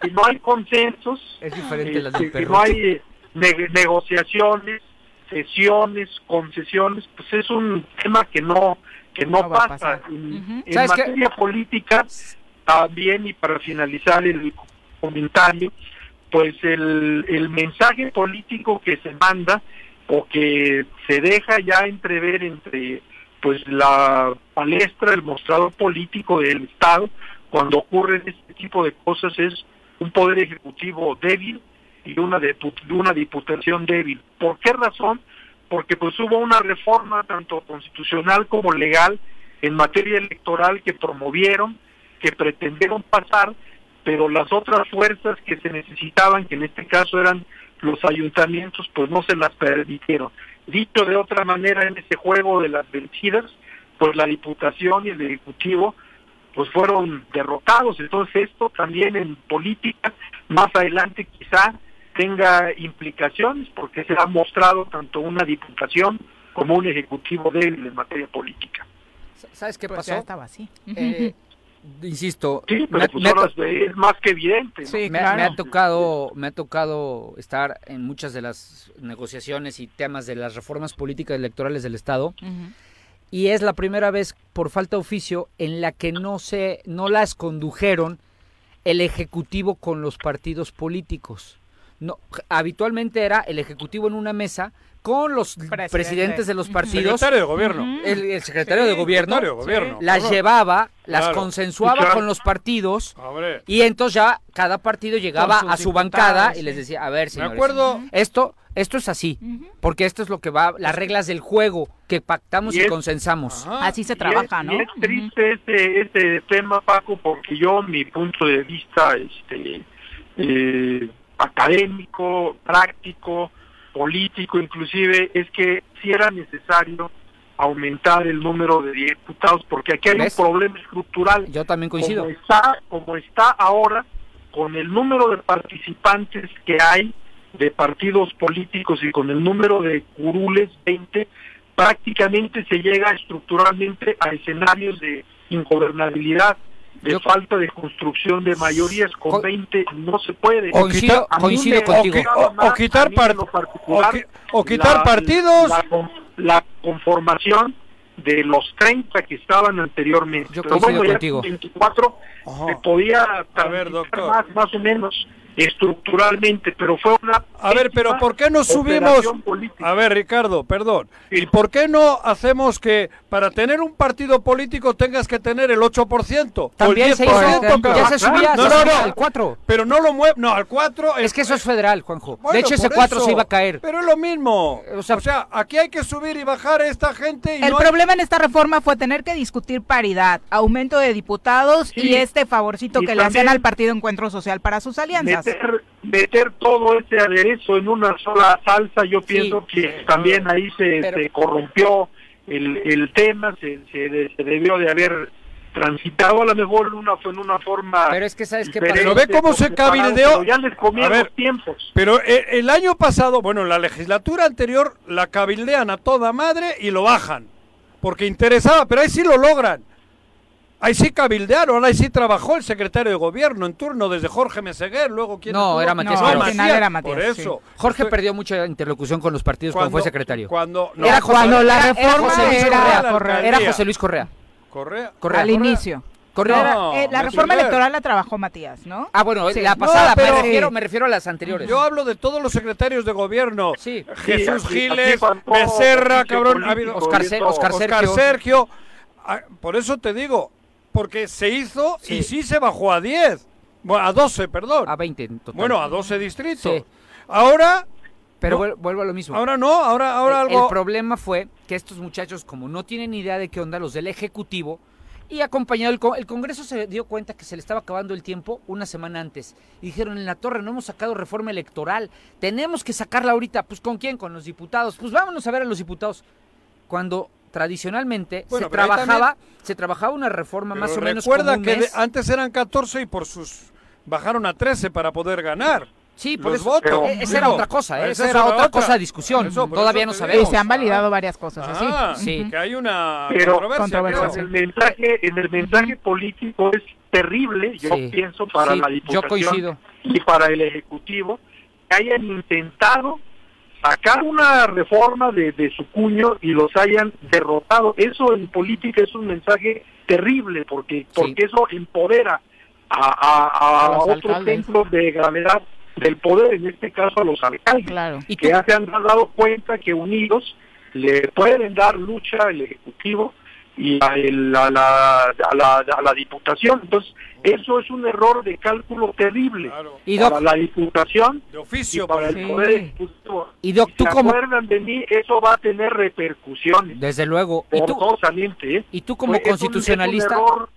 Speaker 31: Si no hay consensos,
Speaker 4: es diferente la del
Speaker 31: este, si no hay negociaciones, sesiones, concesiones, pues es un tema que no que no, pasa. En, materia política también y para finalizar el comentario, pues el, el mensaje político que se manda o que se deja ya entrever entre pues la palestra, el mostrador político del Estado, cuando ocurren este tipo de cosas es un poder ejecutivo débil y una, de, una diputación débil. ¿Por qué razón? Porque pues hubo una reforma tanto constitucional como legal en materia electoral que promovieron, que pretendieron pasar, pero las otras fuerzas que se necesitaban, que en este caso eran los ayuntamientos, pues no se las permitieron. Dicho de otra manera, en ese juego de las vencidas, pues la Diputación y el Ejecutivo pues fueron derrotados. Entonces esto también en política, más adelante quizá tenga implicaciones porque se ha mostrado tanto una Diputación como un Ejecutivo débil en materia política.
Speaker 4: ¿Sabes qué
Speaker 1: pues
Speaker 4: pasó?
Speaker 1: estaba así.
Speaker 4: Eh, insisto,
Speaker 31: sí, pero pues es más que evidente.
Speaker 4: me, ha tocado, me ha tocado estar en muchas de las negociaciones y temas de las reformas políticas electorales del Estado. Y es la primera vez, por falta de oficio, en la que no se, no las condujeron el ejecutivo con los partidos políticos. No, habitualmente era el ejecutivo en una mesa con los presidentes de los partidos.
Speaker 2: El secretario de gobierno.
Speaker 4: El, secretario de gobierno, las llevaba, las consensuaba con los partidos y entonces ya cada partido llegaba a su bancada y les decía, a ver, señores,
Speaker 2: acuerdo.
Speaker 4: esto esto es así, porque esto es lo que va, las reglas del juego que pactamos y, consensamos.
Speaker 1: Así se trabaja,
Speaker 31: ¿no? Y es triste este, este tema, Paco, porque yo, mi punto de vista este, eh, académico, práctico, político inclusive, es que si era necesario aumentar el número de diputados, porque aquí hay un problema estructural.
Speaker 4: Yo también coincido.
Speaker 31: Como está, como está ahora, con el número de participantes que hay, de partidos políticos y con el número de curules, 20, prácticamente se llega estructuralmente a escenarios de ingobernabilidad, de falta de construcción de mayorías, con 20 no se puede.
Speaker 4: O quitar, coincido contigo.
Speaker 2: O, quitar, o, quitar partidos.
Speaker 31: La, conformación de los 30 que estaban anteriormente.
Speaker 4: Yo Pero bueno, contigo.
Speaker 31: 24 se podía más, más o menos estructuralmente, pero fue una...
Speaker 2: A ver, pero ¿por qué no subimos... A ver, Ricardo, perdón. ¿Y por qué no hacemos que para tener un partido político tengas que tener el 8%?
Speaker 4: También
Speaker 2: o
Speaker 4: se ya se subía, no, no, no, al 4.
Speaker 2: Pero no lo mueve, no, al 4...
Speaker 4: Es, que eso es federal, Juanjo. de hecho, ese 4 se iba a caer.
Speaker 2: Pero es lo mismo. O sea, aquí hay que subir y bajar a esta gente. Y
Speaker 1: el problema en esta reforma fue tener que discutir paridad, aumento de diputados y este favorcito que le hacían al Partido Encuentro Social para sus alianzas
Speaker 31: meter, todo ese aderezo en una sola salsa, yo pienso que también ahí se, corrompió el, el tema, se, se, debió de haber transitado a lo mejor en una, en una forma
Speaker 4: pero es que sabes que
Speaker 2: pero ve cómo se cabildeó.
Speaker 31: ya les comieron los tiempos.
Speaker 2: pero eh, el, año pasado bueno la legislatura anterior la cabildean a toda madre y lo bajan porque interesaba pero ahí sí lo logran Ahí sí cabildearon, ahí sí trabajó el secretario de gobierno en turno desde Jorge Meseguer, luego quién
Speaker 4: No, era Matías.
Speaker 2: No, era Matías. Por
Speaker 4: eso. Jorge perdió mucha interlocución con los partidos cuando, fue secretario.
Speaker 2: Cuando,
Speaker 1: era cuando la reforma
Speaker 4: era, José Luis Correa.
Speaker 2: Correa.
Speaker 4: Correa.
Speaker 1: Al inicio.
Speaker 4: Correa.
Speaker 1: Eh, la reforma electoral la trabajó Matías, ¿no?
Speaker 4: Ah, bueno, la pasada, pero, me, refiero, me refiero a las anteriores.
Speaker 2: Yo hablo de todos los secretarios de gobierno. Sí. Jesús Giles, Becerra, cabrón,
Speaker 4: Oscar, Oscar,
Speaker 2: Sergio. Ah, por eso te digo, porque se hizo y sí se bajó a 10. Bueno, a 12, perdón.
Speaker 4: A 20 en total.
Speaker 2: Bueno, a 12 distritos. Ahora...
Speaker 4: Pero vuelvo a lo mismo.
Speaker 2: Ahora no, ahora, ahora algo...
Speaker 4: El problema fue que estos muchachos, como no tienen idea de qué onda, los del Ejecutivo, y acompañado el, el, Congreso se dio cuenta que se le estaba acabando el tiempo una semana antes. Y dijeron, en la torre no hemos sacado reforma electoral, tenemos que sacarla ahorita. Pues ¿con quién? Con los diputados. Pues vámonos a ver a los diputados. Cuando tradicionalmente se trabajaba se trabajaba una reforma más o menos
Speaker 2: recuerda que antes eran 14 y por sus bajaron a 13 para poder ganar
Speaker 4: Sí, por eso, votos. esa era otra cosa, ¿eh? esa, era otra cosa de discusión. Todavía no sabemos.
Speaker 1: Y se han validado varias cosas,
Speaker 2: ah, sí. Que hay una
Speaker 31: pero, controversia. en el mensaje, en el mensaje político es terrible, yo pienso, para la diputación y para el ejecutivo, que hayan intentado sacar una reforma de, de, su cuño y los hayan derrotado. Eso en política es un mensaje terrible porque, porque eso empodera a, a, otros centros de gravedad del poder, en este caso a los alcaldes, que ya se han dado cuenta que unidos le pueden dar lucha al Ejecutivo y a, la, a, la, a la Diputación. Entonces, eso es un error de cálculo terrible ¿Y para la Diputación
Speaker 2: de oficio,
Speaker 31: y para el Poder Ejecutivo.
Speaker 4: Y Doc, tú
Speaker 31: si
Speaker 4: como...
Speaker 31: acuerdan de mí, eso va a tener repercusiones.
Speaker 4: Desde luego.
Speaker 31: ¿Y tú, ¿eh?
Speaker 4: ¿Y tú como constitucionalista?
Speaker 31: Es un, error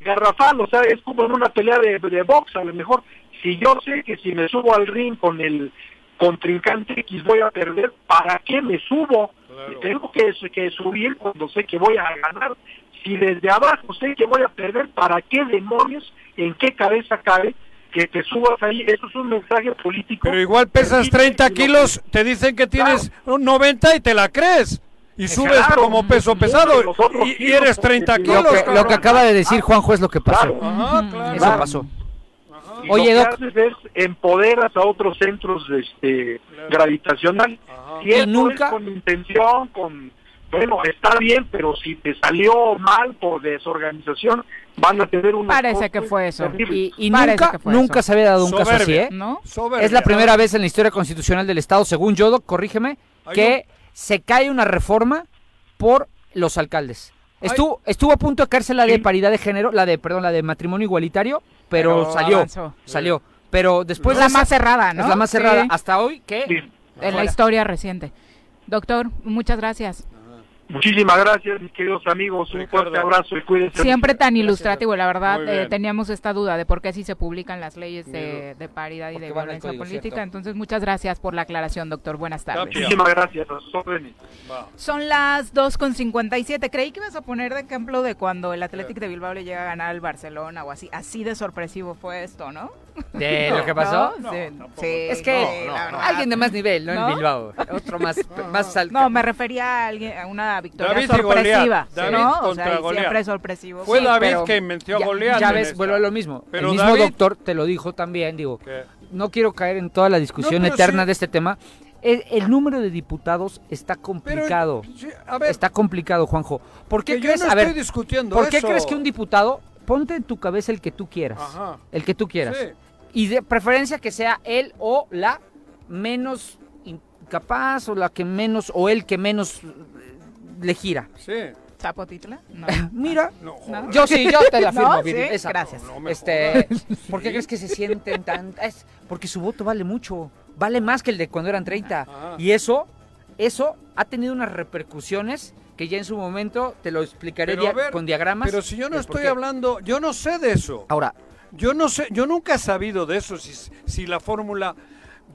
Speaker 31: garrafal, o sea, es como en una pelea de, de box, a lo mejor. Si yo sé que si me subo al ring con el contrincante X voy a perder, ¿para qué me subo? Tengo que, que subir cuando sé que voy a ganar. Si desde abajo sé que voy a perder, ¿para qué demonios, en qué cabeza cabe que te subas ahí? Eso es un mensaje político.
Speaker 2: Pero igual pesas 30 kilos, te dicen que tienes un 90 y te la crees. Y subes como peso pesado y, eres 30 kilos.
Speaker 4: Lo que, acaba de decir Juanjo es lo que pasó. Eso pasó.
Speaker 31: Oye, lo que haces es empoderas a otros centros este, gravitacionales. Y, nunca con intención, con bueno, está bien, pero si te salió mal por desorganización, van a tener un
Speaker 1: Parece que fue eso.
Speaker 4: Y, nunca, nunca se había dado un caso así, ¿eh? ¿No? Es la primera vez en la historia constitucional del Estado, según Yodo, corrígeme, que se cae una reforma por los alcaldes. Estuvo, estuvo a punto de caerse la de paridad de género, la de, perdón, la de matrimonio igualitario, pero, salió, salió. Pero después...
Speaker 1: Es la más cerrada, ¿no?
Speaker 4: Es la más cerrada. Hasta hoy, que
Speaker 1: en la historia reciente. Doctor, muchas gracias.
Speaker 31: Muchísimas gracias, mis queridos amigos. Un fuerte abrazo y cuídense.
Speaker 1: Siempre tan ilustrativo, la verdad. Eh, teníamos esta duda de por qué si se publican las leyes de, paridad y de violencia política. Entonces, muchas gracias por la aclaración, doctor. Buenas tardes.
Speaker 31: Muchísimas gracias.
Speaker 1: Son las 2.57. Creí que ibas a poner de ejemplo de cuando el Atlético de Bilbao le llega a ganar al Barcelona o así. Así de sorpresivo fue esto, ¿no?
Speaker 4: ¿De lo que pasó?
Speaker 1: sí,
Speaker 4: es que alguien de más nivel, ¿no? En Bilbao. Otro más, más alto.
Speaker 1: No, me refería a alguien a una victoria sorpresiva. ¿no? O sea, siempre sorpresivo.
Speaker 2: Fue David que inventó a Goliat.
Speaker 4: Ya ves, vuelvo a lo mismo. Pero el mismo doctor te lo dijo también, digo. No quiero caer en toda la discusión eterna de este tema. El, número de diputados está complicado. está complicado, Juanjo. ¿Por qué crees,
Speaker 2: a ver, discutiendo
Speaker 4: ¿Por qué crees que un diputado ponte en tu cabeza el que tú quieras, el que tú quieras, y de preferencia que sea él o la menos incapaz o la que menos o el que menos le gira.
Speaker 2: Sí.
Speaker 1: ¿Zapotitla? No.
Speaker 4: Mira, yo sí, yo te la firmo,
Speaker 1: Gracias.
Speaker 4: este, ¿Por qué crees que se sienten tan...? Es porque su voto vale mucho, vale más que el de cuando eran 30. Y eso, eso ha tenido unas repercusiones que ya en su momento te lo explicaré con diagramas.
Speaker 2: Pero si yo no estoy hablando, yo no sé de eso.
Speaker 4: Ahora,
Speaker 2: yo no sé, yo nunca he sabido de eso, si, si la fórmula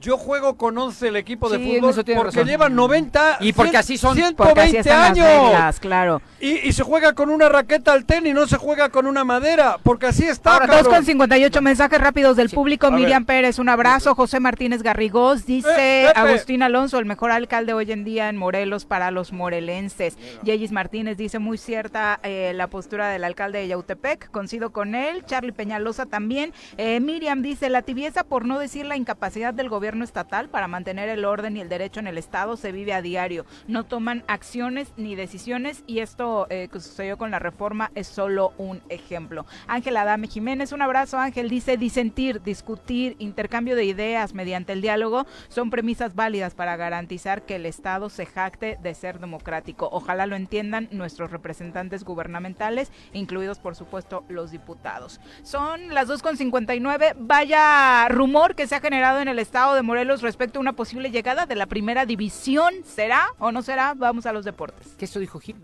Speaker 2: yo juego con 11 el equipo de fútbol porque llevan 90
Speaker 4: y porque así son
Speaker 2: 120 años.
Speaker 1: claro.
Speaker 2: Y, se juega con una raqueta al tenis no se juega con una madera porque así está
Speaker 1: Ahora, dos con 58 mensajes rápidos del público. Miriam Pérez un abrazo. José Martínez Garrigós dice eh, Agustín Alonso el mejor alcalde hoy en día en Morelos para los morelenses. Yeyis Martínez dice muy cierta eh, la postura del alcalde de Yautepec coincido con él. Charlie Peñalosa también. Eh, Miriam dice la tibieza por no decir la incapacidad del gobierno gobierno estatal para mantener el orden y el derecho en el Estado se vive a diario. No toman acciones ni decisiones y esto eh, que sucedió con la reforma es solo un ejemplo. Ángel Adame Jiménez, un abrazo Ángel, dice disentir, discutir, intercambio de ideas mediante el diálogo son premisas válidas para garantizar que el Estado se jacte de ser democrático. Ojalá lo entiendan nuestros representantes gubernamentales, incluidos por supuesto los diputados. Son las 2.59, vaya rumor que se ha generado en el Estado de Morelos respecto a una posible llegada de la primera división. ¿Será o no será? Vamos a los deportes.
Speaker 4: ¿Qué eso dijo Gil?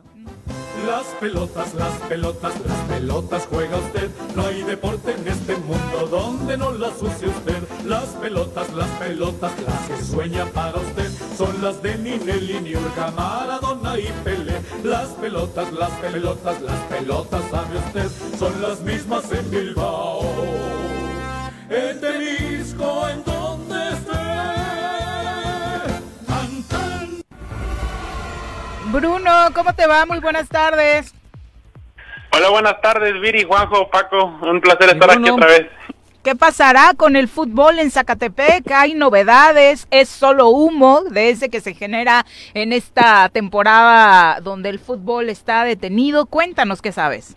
Speaker 32: Las pelotas, las pelotas, las pelotas juega usted. No hay deporte en este mundo donde no las use usted. Las pelotas, las pelotas, las que sueña para usted. Son las de Ninelli, Niurka, Maradona y Pelé. Las pelotas, las pelotas, las pelotas, sabe usted. Son las mismas en Bilbao. En Temisco, en
Speaker 1: Bruno, ¿cómo te va? Muy buenas tardes.
Speaker 33: Hola, buenas tardes, Viri, Juanjo, Paco. Un placer estar aquí otra vez.
Speaker 1: ¿Qué pasará con el fútbol en Zacatepec? ¿Hay novedades? ¿Es solo humo de ese que se genera en esta temporada donde el fútbol está detenido? Cuéntanos qué sabes.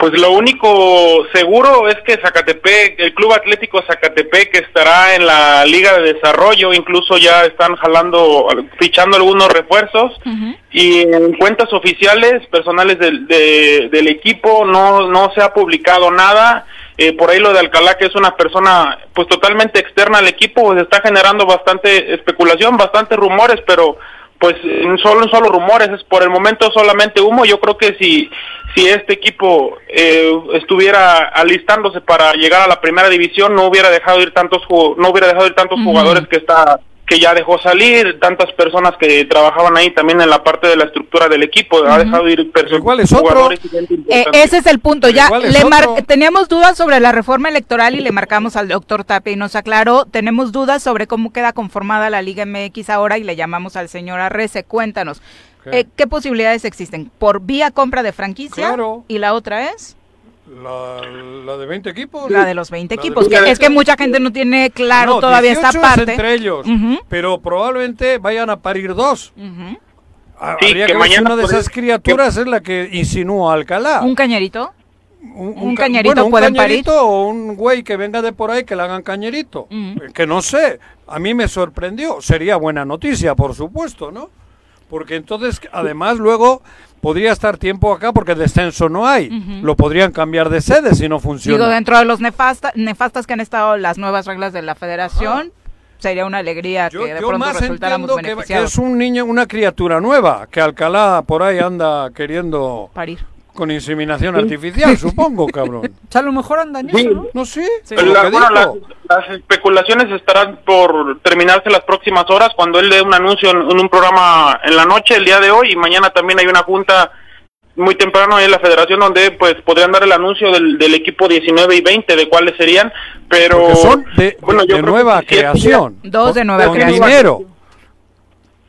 Speaker 33: Pues lo único seguro es que Zacatepec, el Club Atlético Zacatepec estará en la Liga de Desarrollo, incluso ya están jalando, fichando algunos refuerzos. Y en cuentas oficiales, personales del, del equipo, no, no se ha publicado nada. Eh, por ahí lo de Alcalá, que es una persona pues totalmente externa al equipo, pues está generando bastante especulación, bastante rumores, pero pues solo solo rumores es por el momento solamente humo. Yo creo que si si este equipo eh, estuviera alistándose para llegar a la primera división no hubiera dejado ir tantos no hubiera dejado ir tantos jugadores que está que ya dejó salir, tantas personas que trabajaban ahí también en la parte de la estructura del equipo, ha dejado ir
Speaker 2: personas,
Speaker 1: eh, ese es el punto, ya le teníamos dudas sobre la reforma electoral y le marcamos al doctor Tapia y nos aclaró, tenemos dudas sobre cómo queda conformada la Liga MX ahora y le llamamos al señor Arrece, cuéntanos, ¿qué, eh, posibilidades existen? ¿Por vía compra de franquicia? ¿Y la otra es?
Speaker 2: La, de 20 equipos.
Speaker 1: La de los 20 equipos. es que mucha gente no tiene claro todavía esta parte.
Speaker 2: entre ellos, pero probablemente vayan a parir dos.
Speaker 33: Habría que,
Speaker 2: una de esas criaturas es la que insinúa Alcalá.
Speaker 1: ¿Un cañerito? Un, cañerito bueno, un cañerito
Speaker 2: o un güey que venga de por ahí que le hagan cañerito. Que no sé, a mí me sorprendió. Sería buena noticia, por supuesto, ¿no? Porque entonces, además, luego podría estar tiempo acá porque descenso no hay. Lo podrían cambiar de sede si no funciona.
Speaker 1: Digo, dentro de los nefasta, nefastas que han estado las nuevas reglas de la federación, sería una alegría que de pronto resultáramos beneficiados.
Speaker 2: Que, es un niño, una criatura nueva, que Alcalá por ahí anda queriendo
Speaker 1: parir
Speaker 2: con inseminación artificial, supongo, cabrón.
Speaker 4: O sea, a lo mejor andan ¿no?
Speaker 2: No sé.
Speaker 33: las, especulaciones estarán por terminarse las próximas horas cuando él dé un anuncio en, un programa en la noche, el día de hoy, y mañana también hay una junta muy temprano en la federación donde pues podrían dar el anuncio del, equipo 19 y 20 de cuáles serían, pero
Speaker 2: son de, bueno, de nueva creación.
Speaker 1: Dos de nueva
Speaker 2: creación. dinero.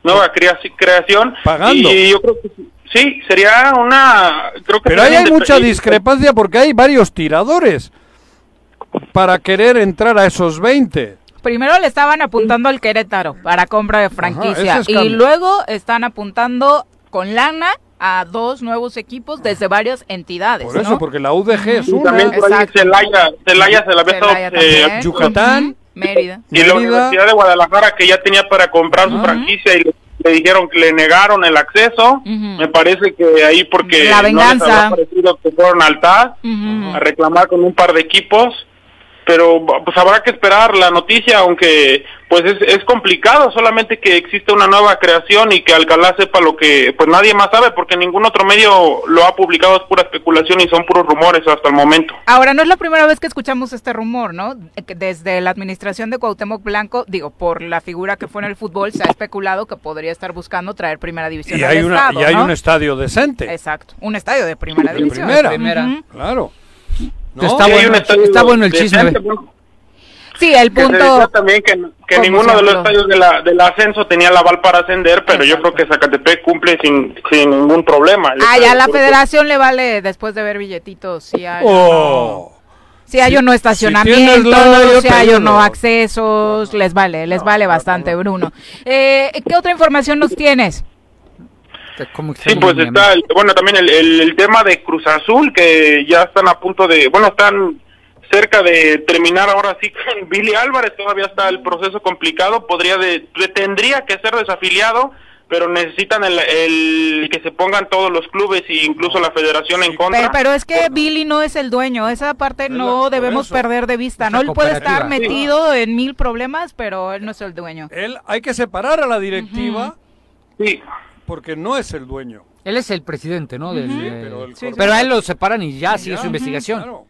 Speaker 33: Nueva creación.
Speaker 2: Pagando.
Speaker 33: Y yo creo que Sí, sería una... Creo que
Speaker 2: Pero ahí hay mucha discrepancia porque hay varios tiradores para querer entrar a esos 20.
Speaker 1: Primero le estaban apuntando al Querétaro para compra de franquicia y luego están apuntando con lana a dos nuevos equipos desde varias entidades.
Speaker 2: Por eso, porque la UDG es una.
Speaker 33: También Celaya, Celaya se la ve
Speaker 2: eh, Yucatán,
Speaker 1: Mérida.
Speaker 33: Y la Universidad de Guadalajara que ya tenía para comprar su franquicia y le dijeron que le negaron el acceso. Me parece que ahí porque
Speaker 1: la venganza. no les
Speaker 33: parecido que fueron al TAS a reclamar con un par de equipos pero pues habrá que esperar la noticia, aunque pues es, es, complicado, solamente que existe una nueva creación y que Alcalá sepa lo que pues nadie más sabe, porque ningún otro medio lo ha publicado, es pura especulación y son puros rumores hasta el momento.
Speaker 1: Ahora, no es la primera vez que escuchamos este rumor, ¿no? Desde la administración de Cuauhtémoc Blanco, digo, por la figura que fue en el fútbol, se ha especulado que podría estar buscuna traer primera división
Speaker 2: y hay una, Y hay un estadio decente.
Speaker 1: Exacto, un estadio de primera división.
Speaker 2: primera. Claro.
Speaker 4: Está, bueno, está bueno el chisme.
Speaker 1: Sí, el punto.
Speaker 33: también que, que ninguno de los estadios de la, del ascenso tenía la aval para ascender, pero yo creo que Zacatepec cumple sin, sin ningún problema.
Speaker 1: Ah, ya la federación le vale después de ver billetitos si hay. Oh. Si hay o no estacionamiento, si, hay o no accesos, les vale, les vale bastante, Bruno. Eh, ¿Qué otra información nos tienes?
Speaker 33: Sí, pues está, bueno, también el, el, tema de Cruz Azul, que ya están a punto de, bueno, están cerca de terminar ahora sí con Billy Álvarez, todavía está el proceso complicado, podría de, tendría que ser desafiliado, pero necesitan el, el, que se pongan todos los clubes e incluso la federación en contra.
Speaker 1: Pero, es que Billy no es el dueño, esa parte no debemos perder de vista, ¿no? Él puede estar metido en mil problemas, pero él no es el dueño.
Speaker 2: Él hay que separar a la directiva.
Speaker 33: Sí
Speaker 2: porque no es el dueño.
Speaker 4: Él es el presidente, ¿no? pero, a él lo separan y ya sigue su investigación.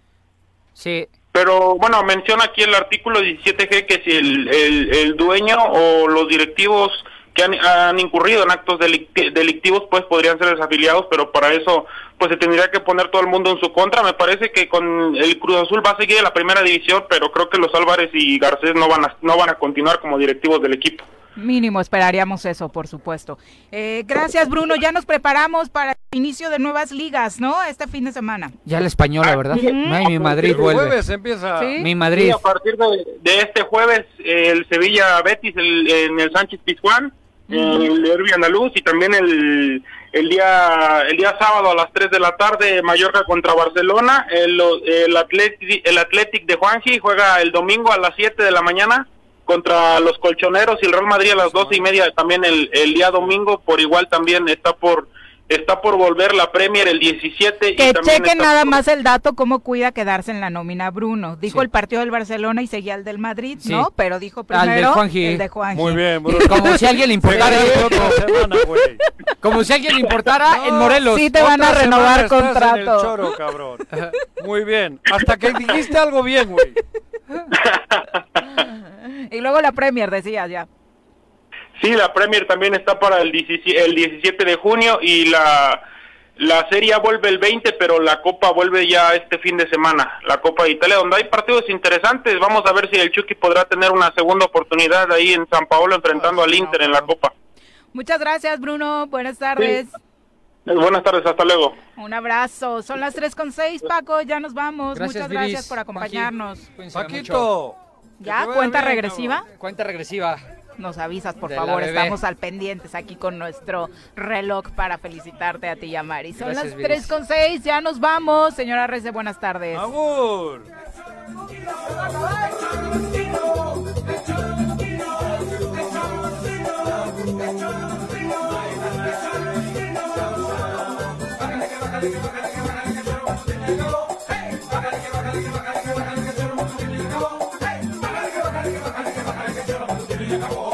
Speaker 4: Sí.
Speaker 33: Pero bueno, menciona aquí el artículo 17G que si el, el, dueño o los directivos que han, incurrido en actos delictivos pues podrían ser desafiliados, pero para eso pues se tendría que poner todo el mundo en su contra. Me parece que con el Cruz Azul va a seguir en la primera división, pero creo que los Álvarez y Garcés no van a, no van a continuar como directivos del equipo.
Speaker 1: Mínimo esperaríamos eso, por supuesto. Eh, gracias, Bruno. Ya nos preparamos para el inicio de nuevas ligas, ¿no? Este fin de semana.
Speaker 4: Ya la española, ¿verdad? mi Madrid vuelve.
Speaker 2: jueves empieza.
Speaker 4: Mi Madrid.
Speaker 33: a partir de, este jueves, el Sevilla Betis en el Sánchez Pizjuán, el Derby Andaluz y también el, el día el día sábado a las 3 de la tarde Mallorca contra Barcelona. El, el, Athletic, el Athletic de Juanji juega el domingo a las 7 de la mañana contra los colchoneros y el Real Madrid a las doce y media también el, el día domingo por igual también está por está por volver la Premier el 17
Speaker 1: que chequen nada más el dato cómo cuida quedarse en la nómina Bruno. Dijo el partido del Barcelona y seguía el del Madrid no pero dijo primero el de Juanji.
Speaker 2: Muy bien Bruno.
Speaker 4: como si alguien le importara como si alguien le importara en Morelos.
Speaker 1: sí te van a renovar contrato.
Speaker 2: muy bien. Hasta que dijiste algo bien güey
Speaker 1: y luego la Premier, decías ya.
Speaker 33: Sí, la Premier también está para el 17, el 17 de junio y la, la Serie vuelve el 20, pero la Copa vuelve ya este fin de semana, la Copa de Italia, donde hay partidos interesantes. Vamos a ver si el Chucky podrá tener una segunda oportunidad ahí en San Paolo enfrentando al Inter en la Copa.
Speaker 1: Muchas gracias, Bruno. Buenas tardes.
Speaker 33: Buenas tardes, hasta luego.
Speaker 1: Un abrazo. Son las 3 con 6, Paco. Ya nos vamos. Muchas gracias por acompañarnos.
Speaker 2: Paquito.
Speaker 1: ¿Ya? ¿Cuenta regresiva?
Speaker 4: Cuenta regresiva.
Speaker 1: Nos avisas, por favor. Estamos al pendientes aquí con nuestro reloj para felicitarte a ti y a Mari. Son las 3 con 6. Ya nos vamos. Señora Rece, buenas tardes.
Speaker 2: ¡Amor!
Speaker 26: Nigga,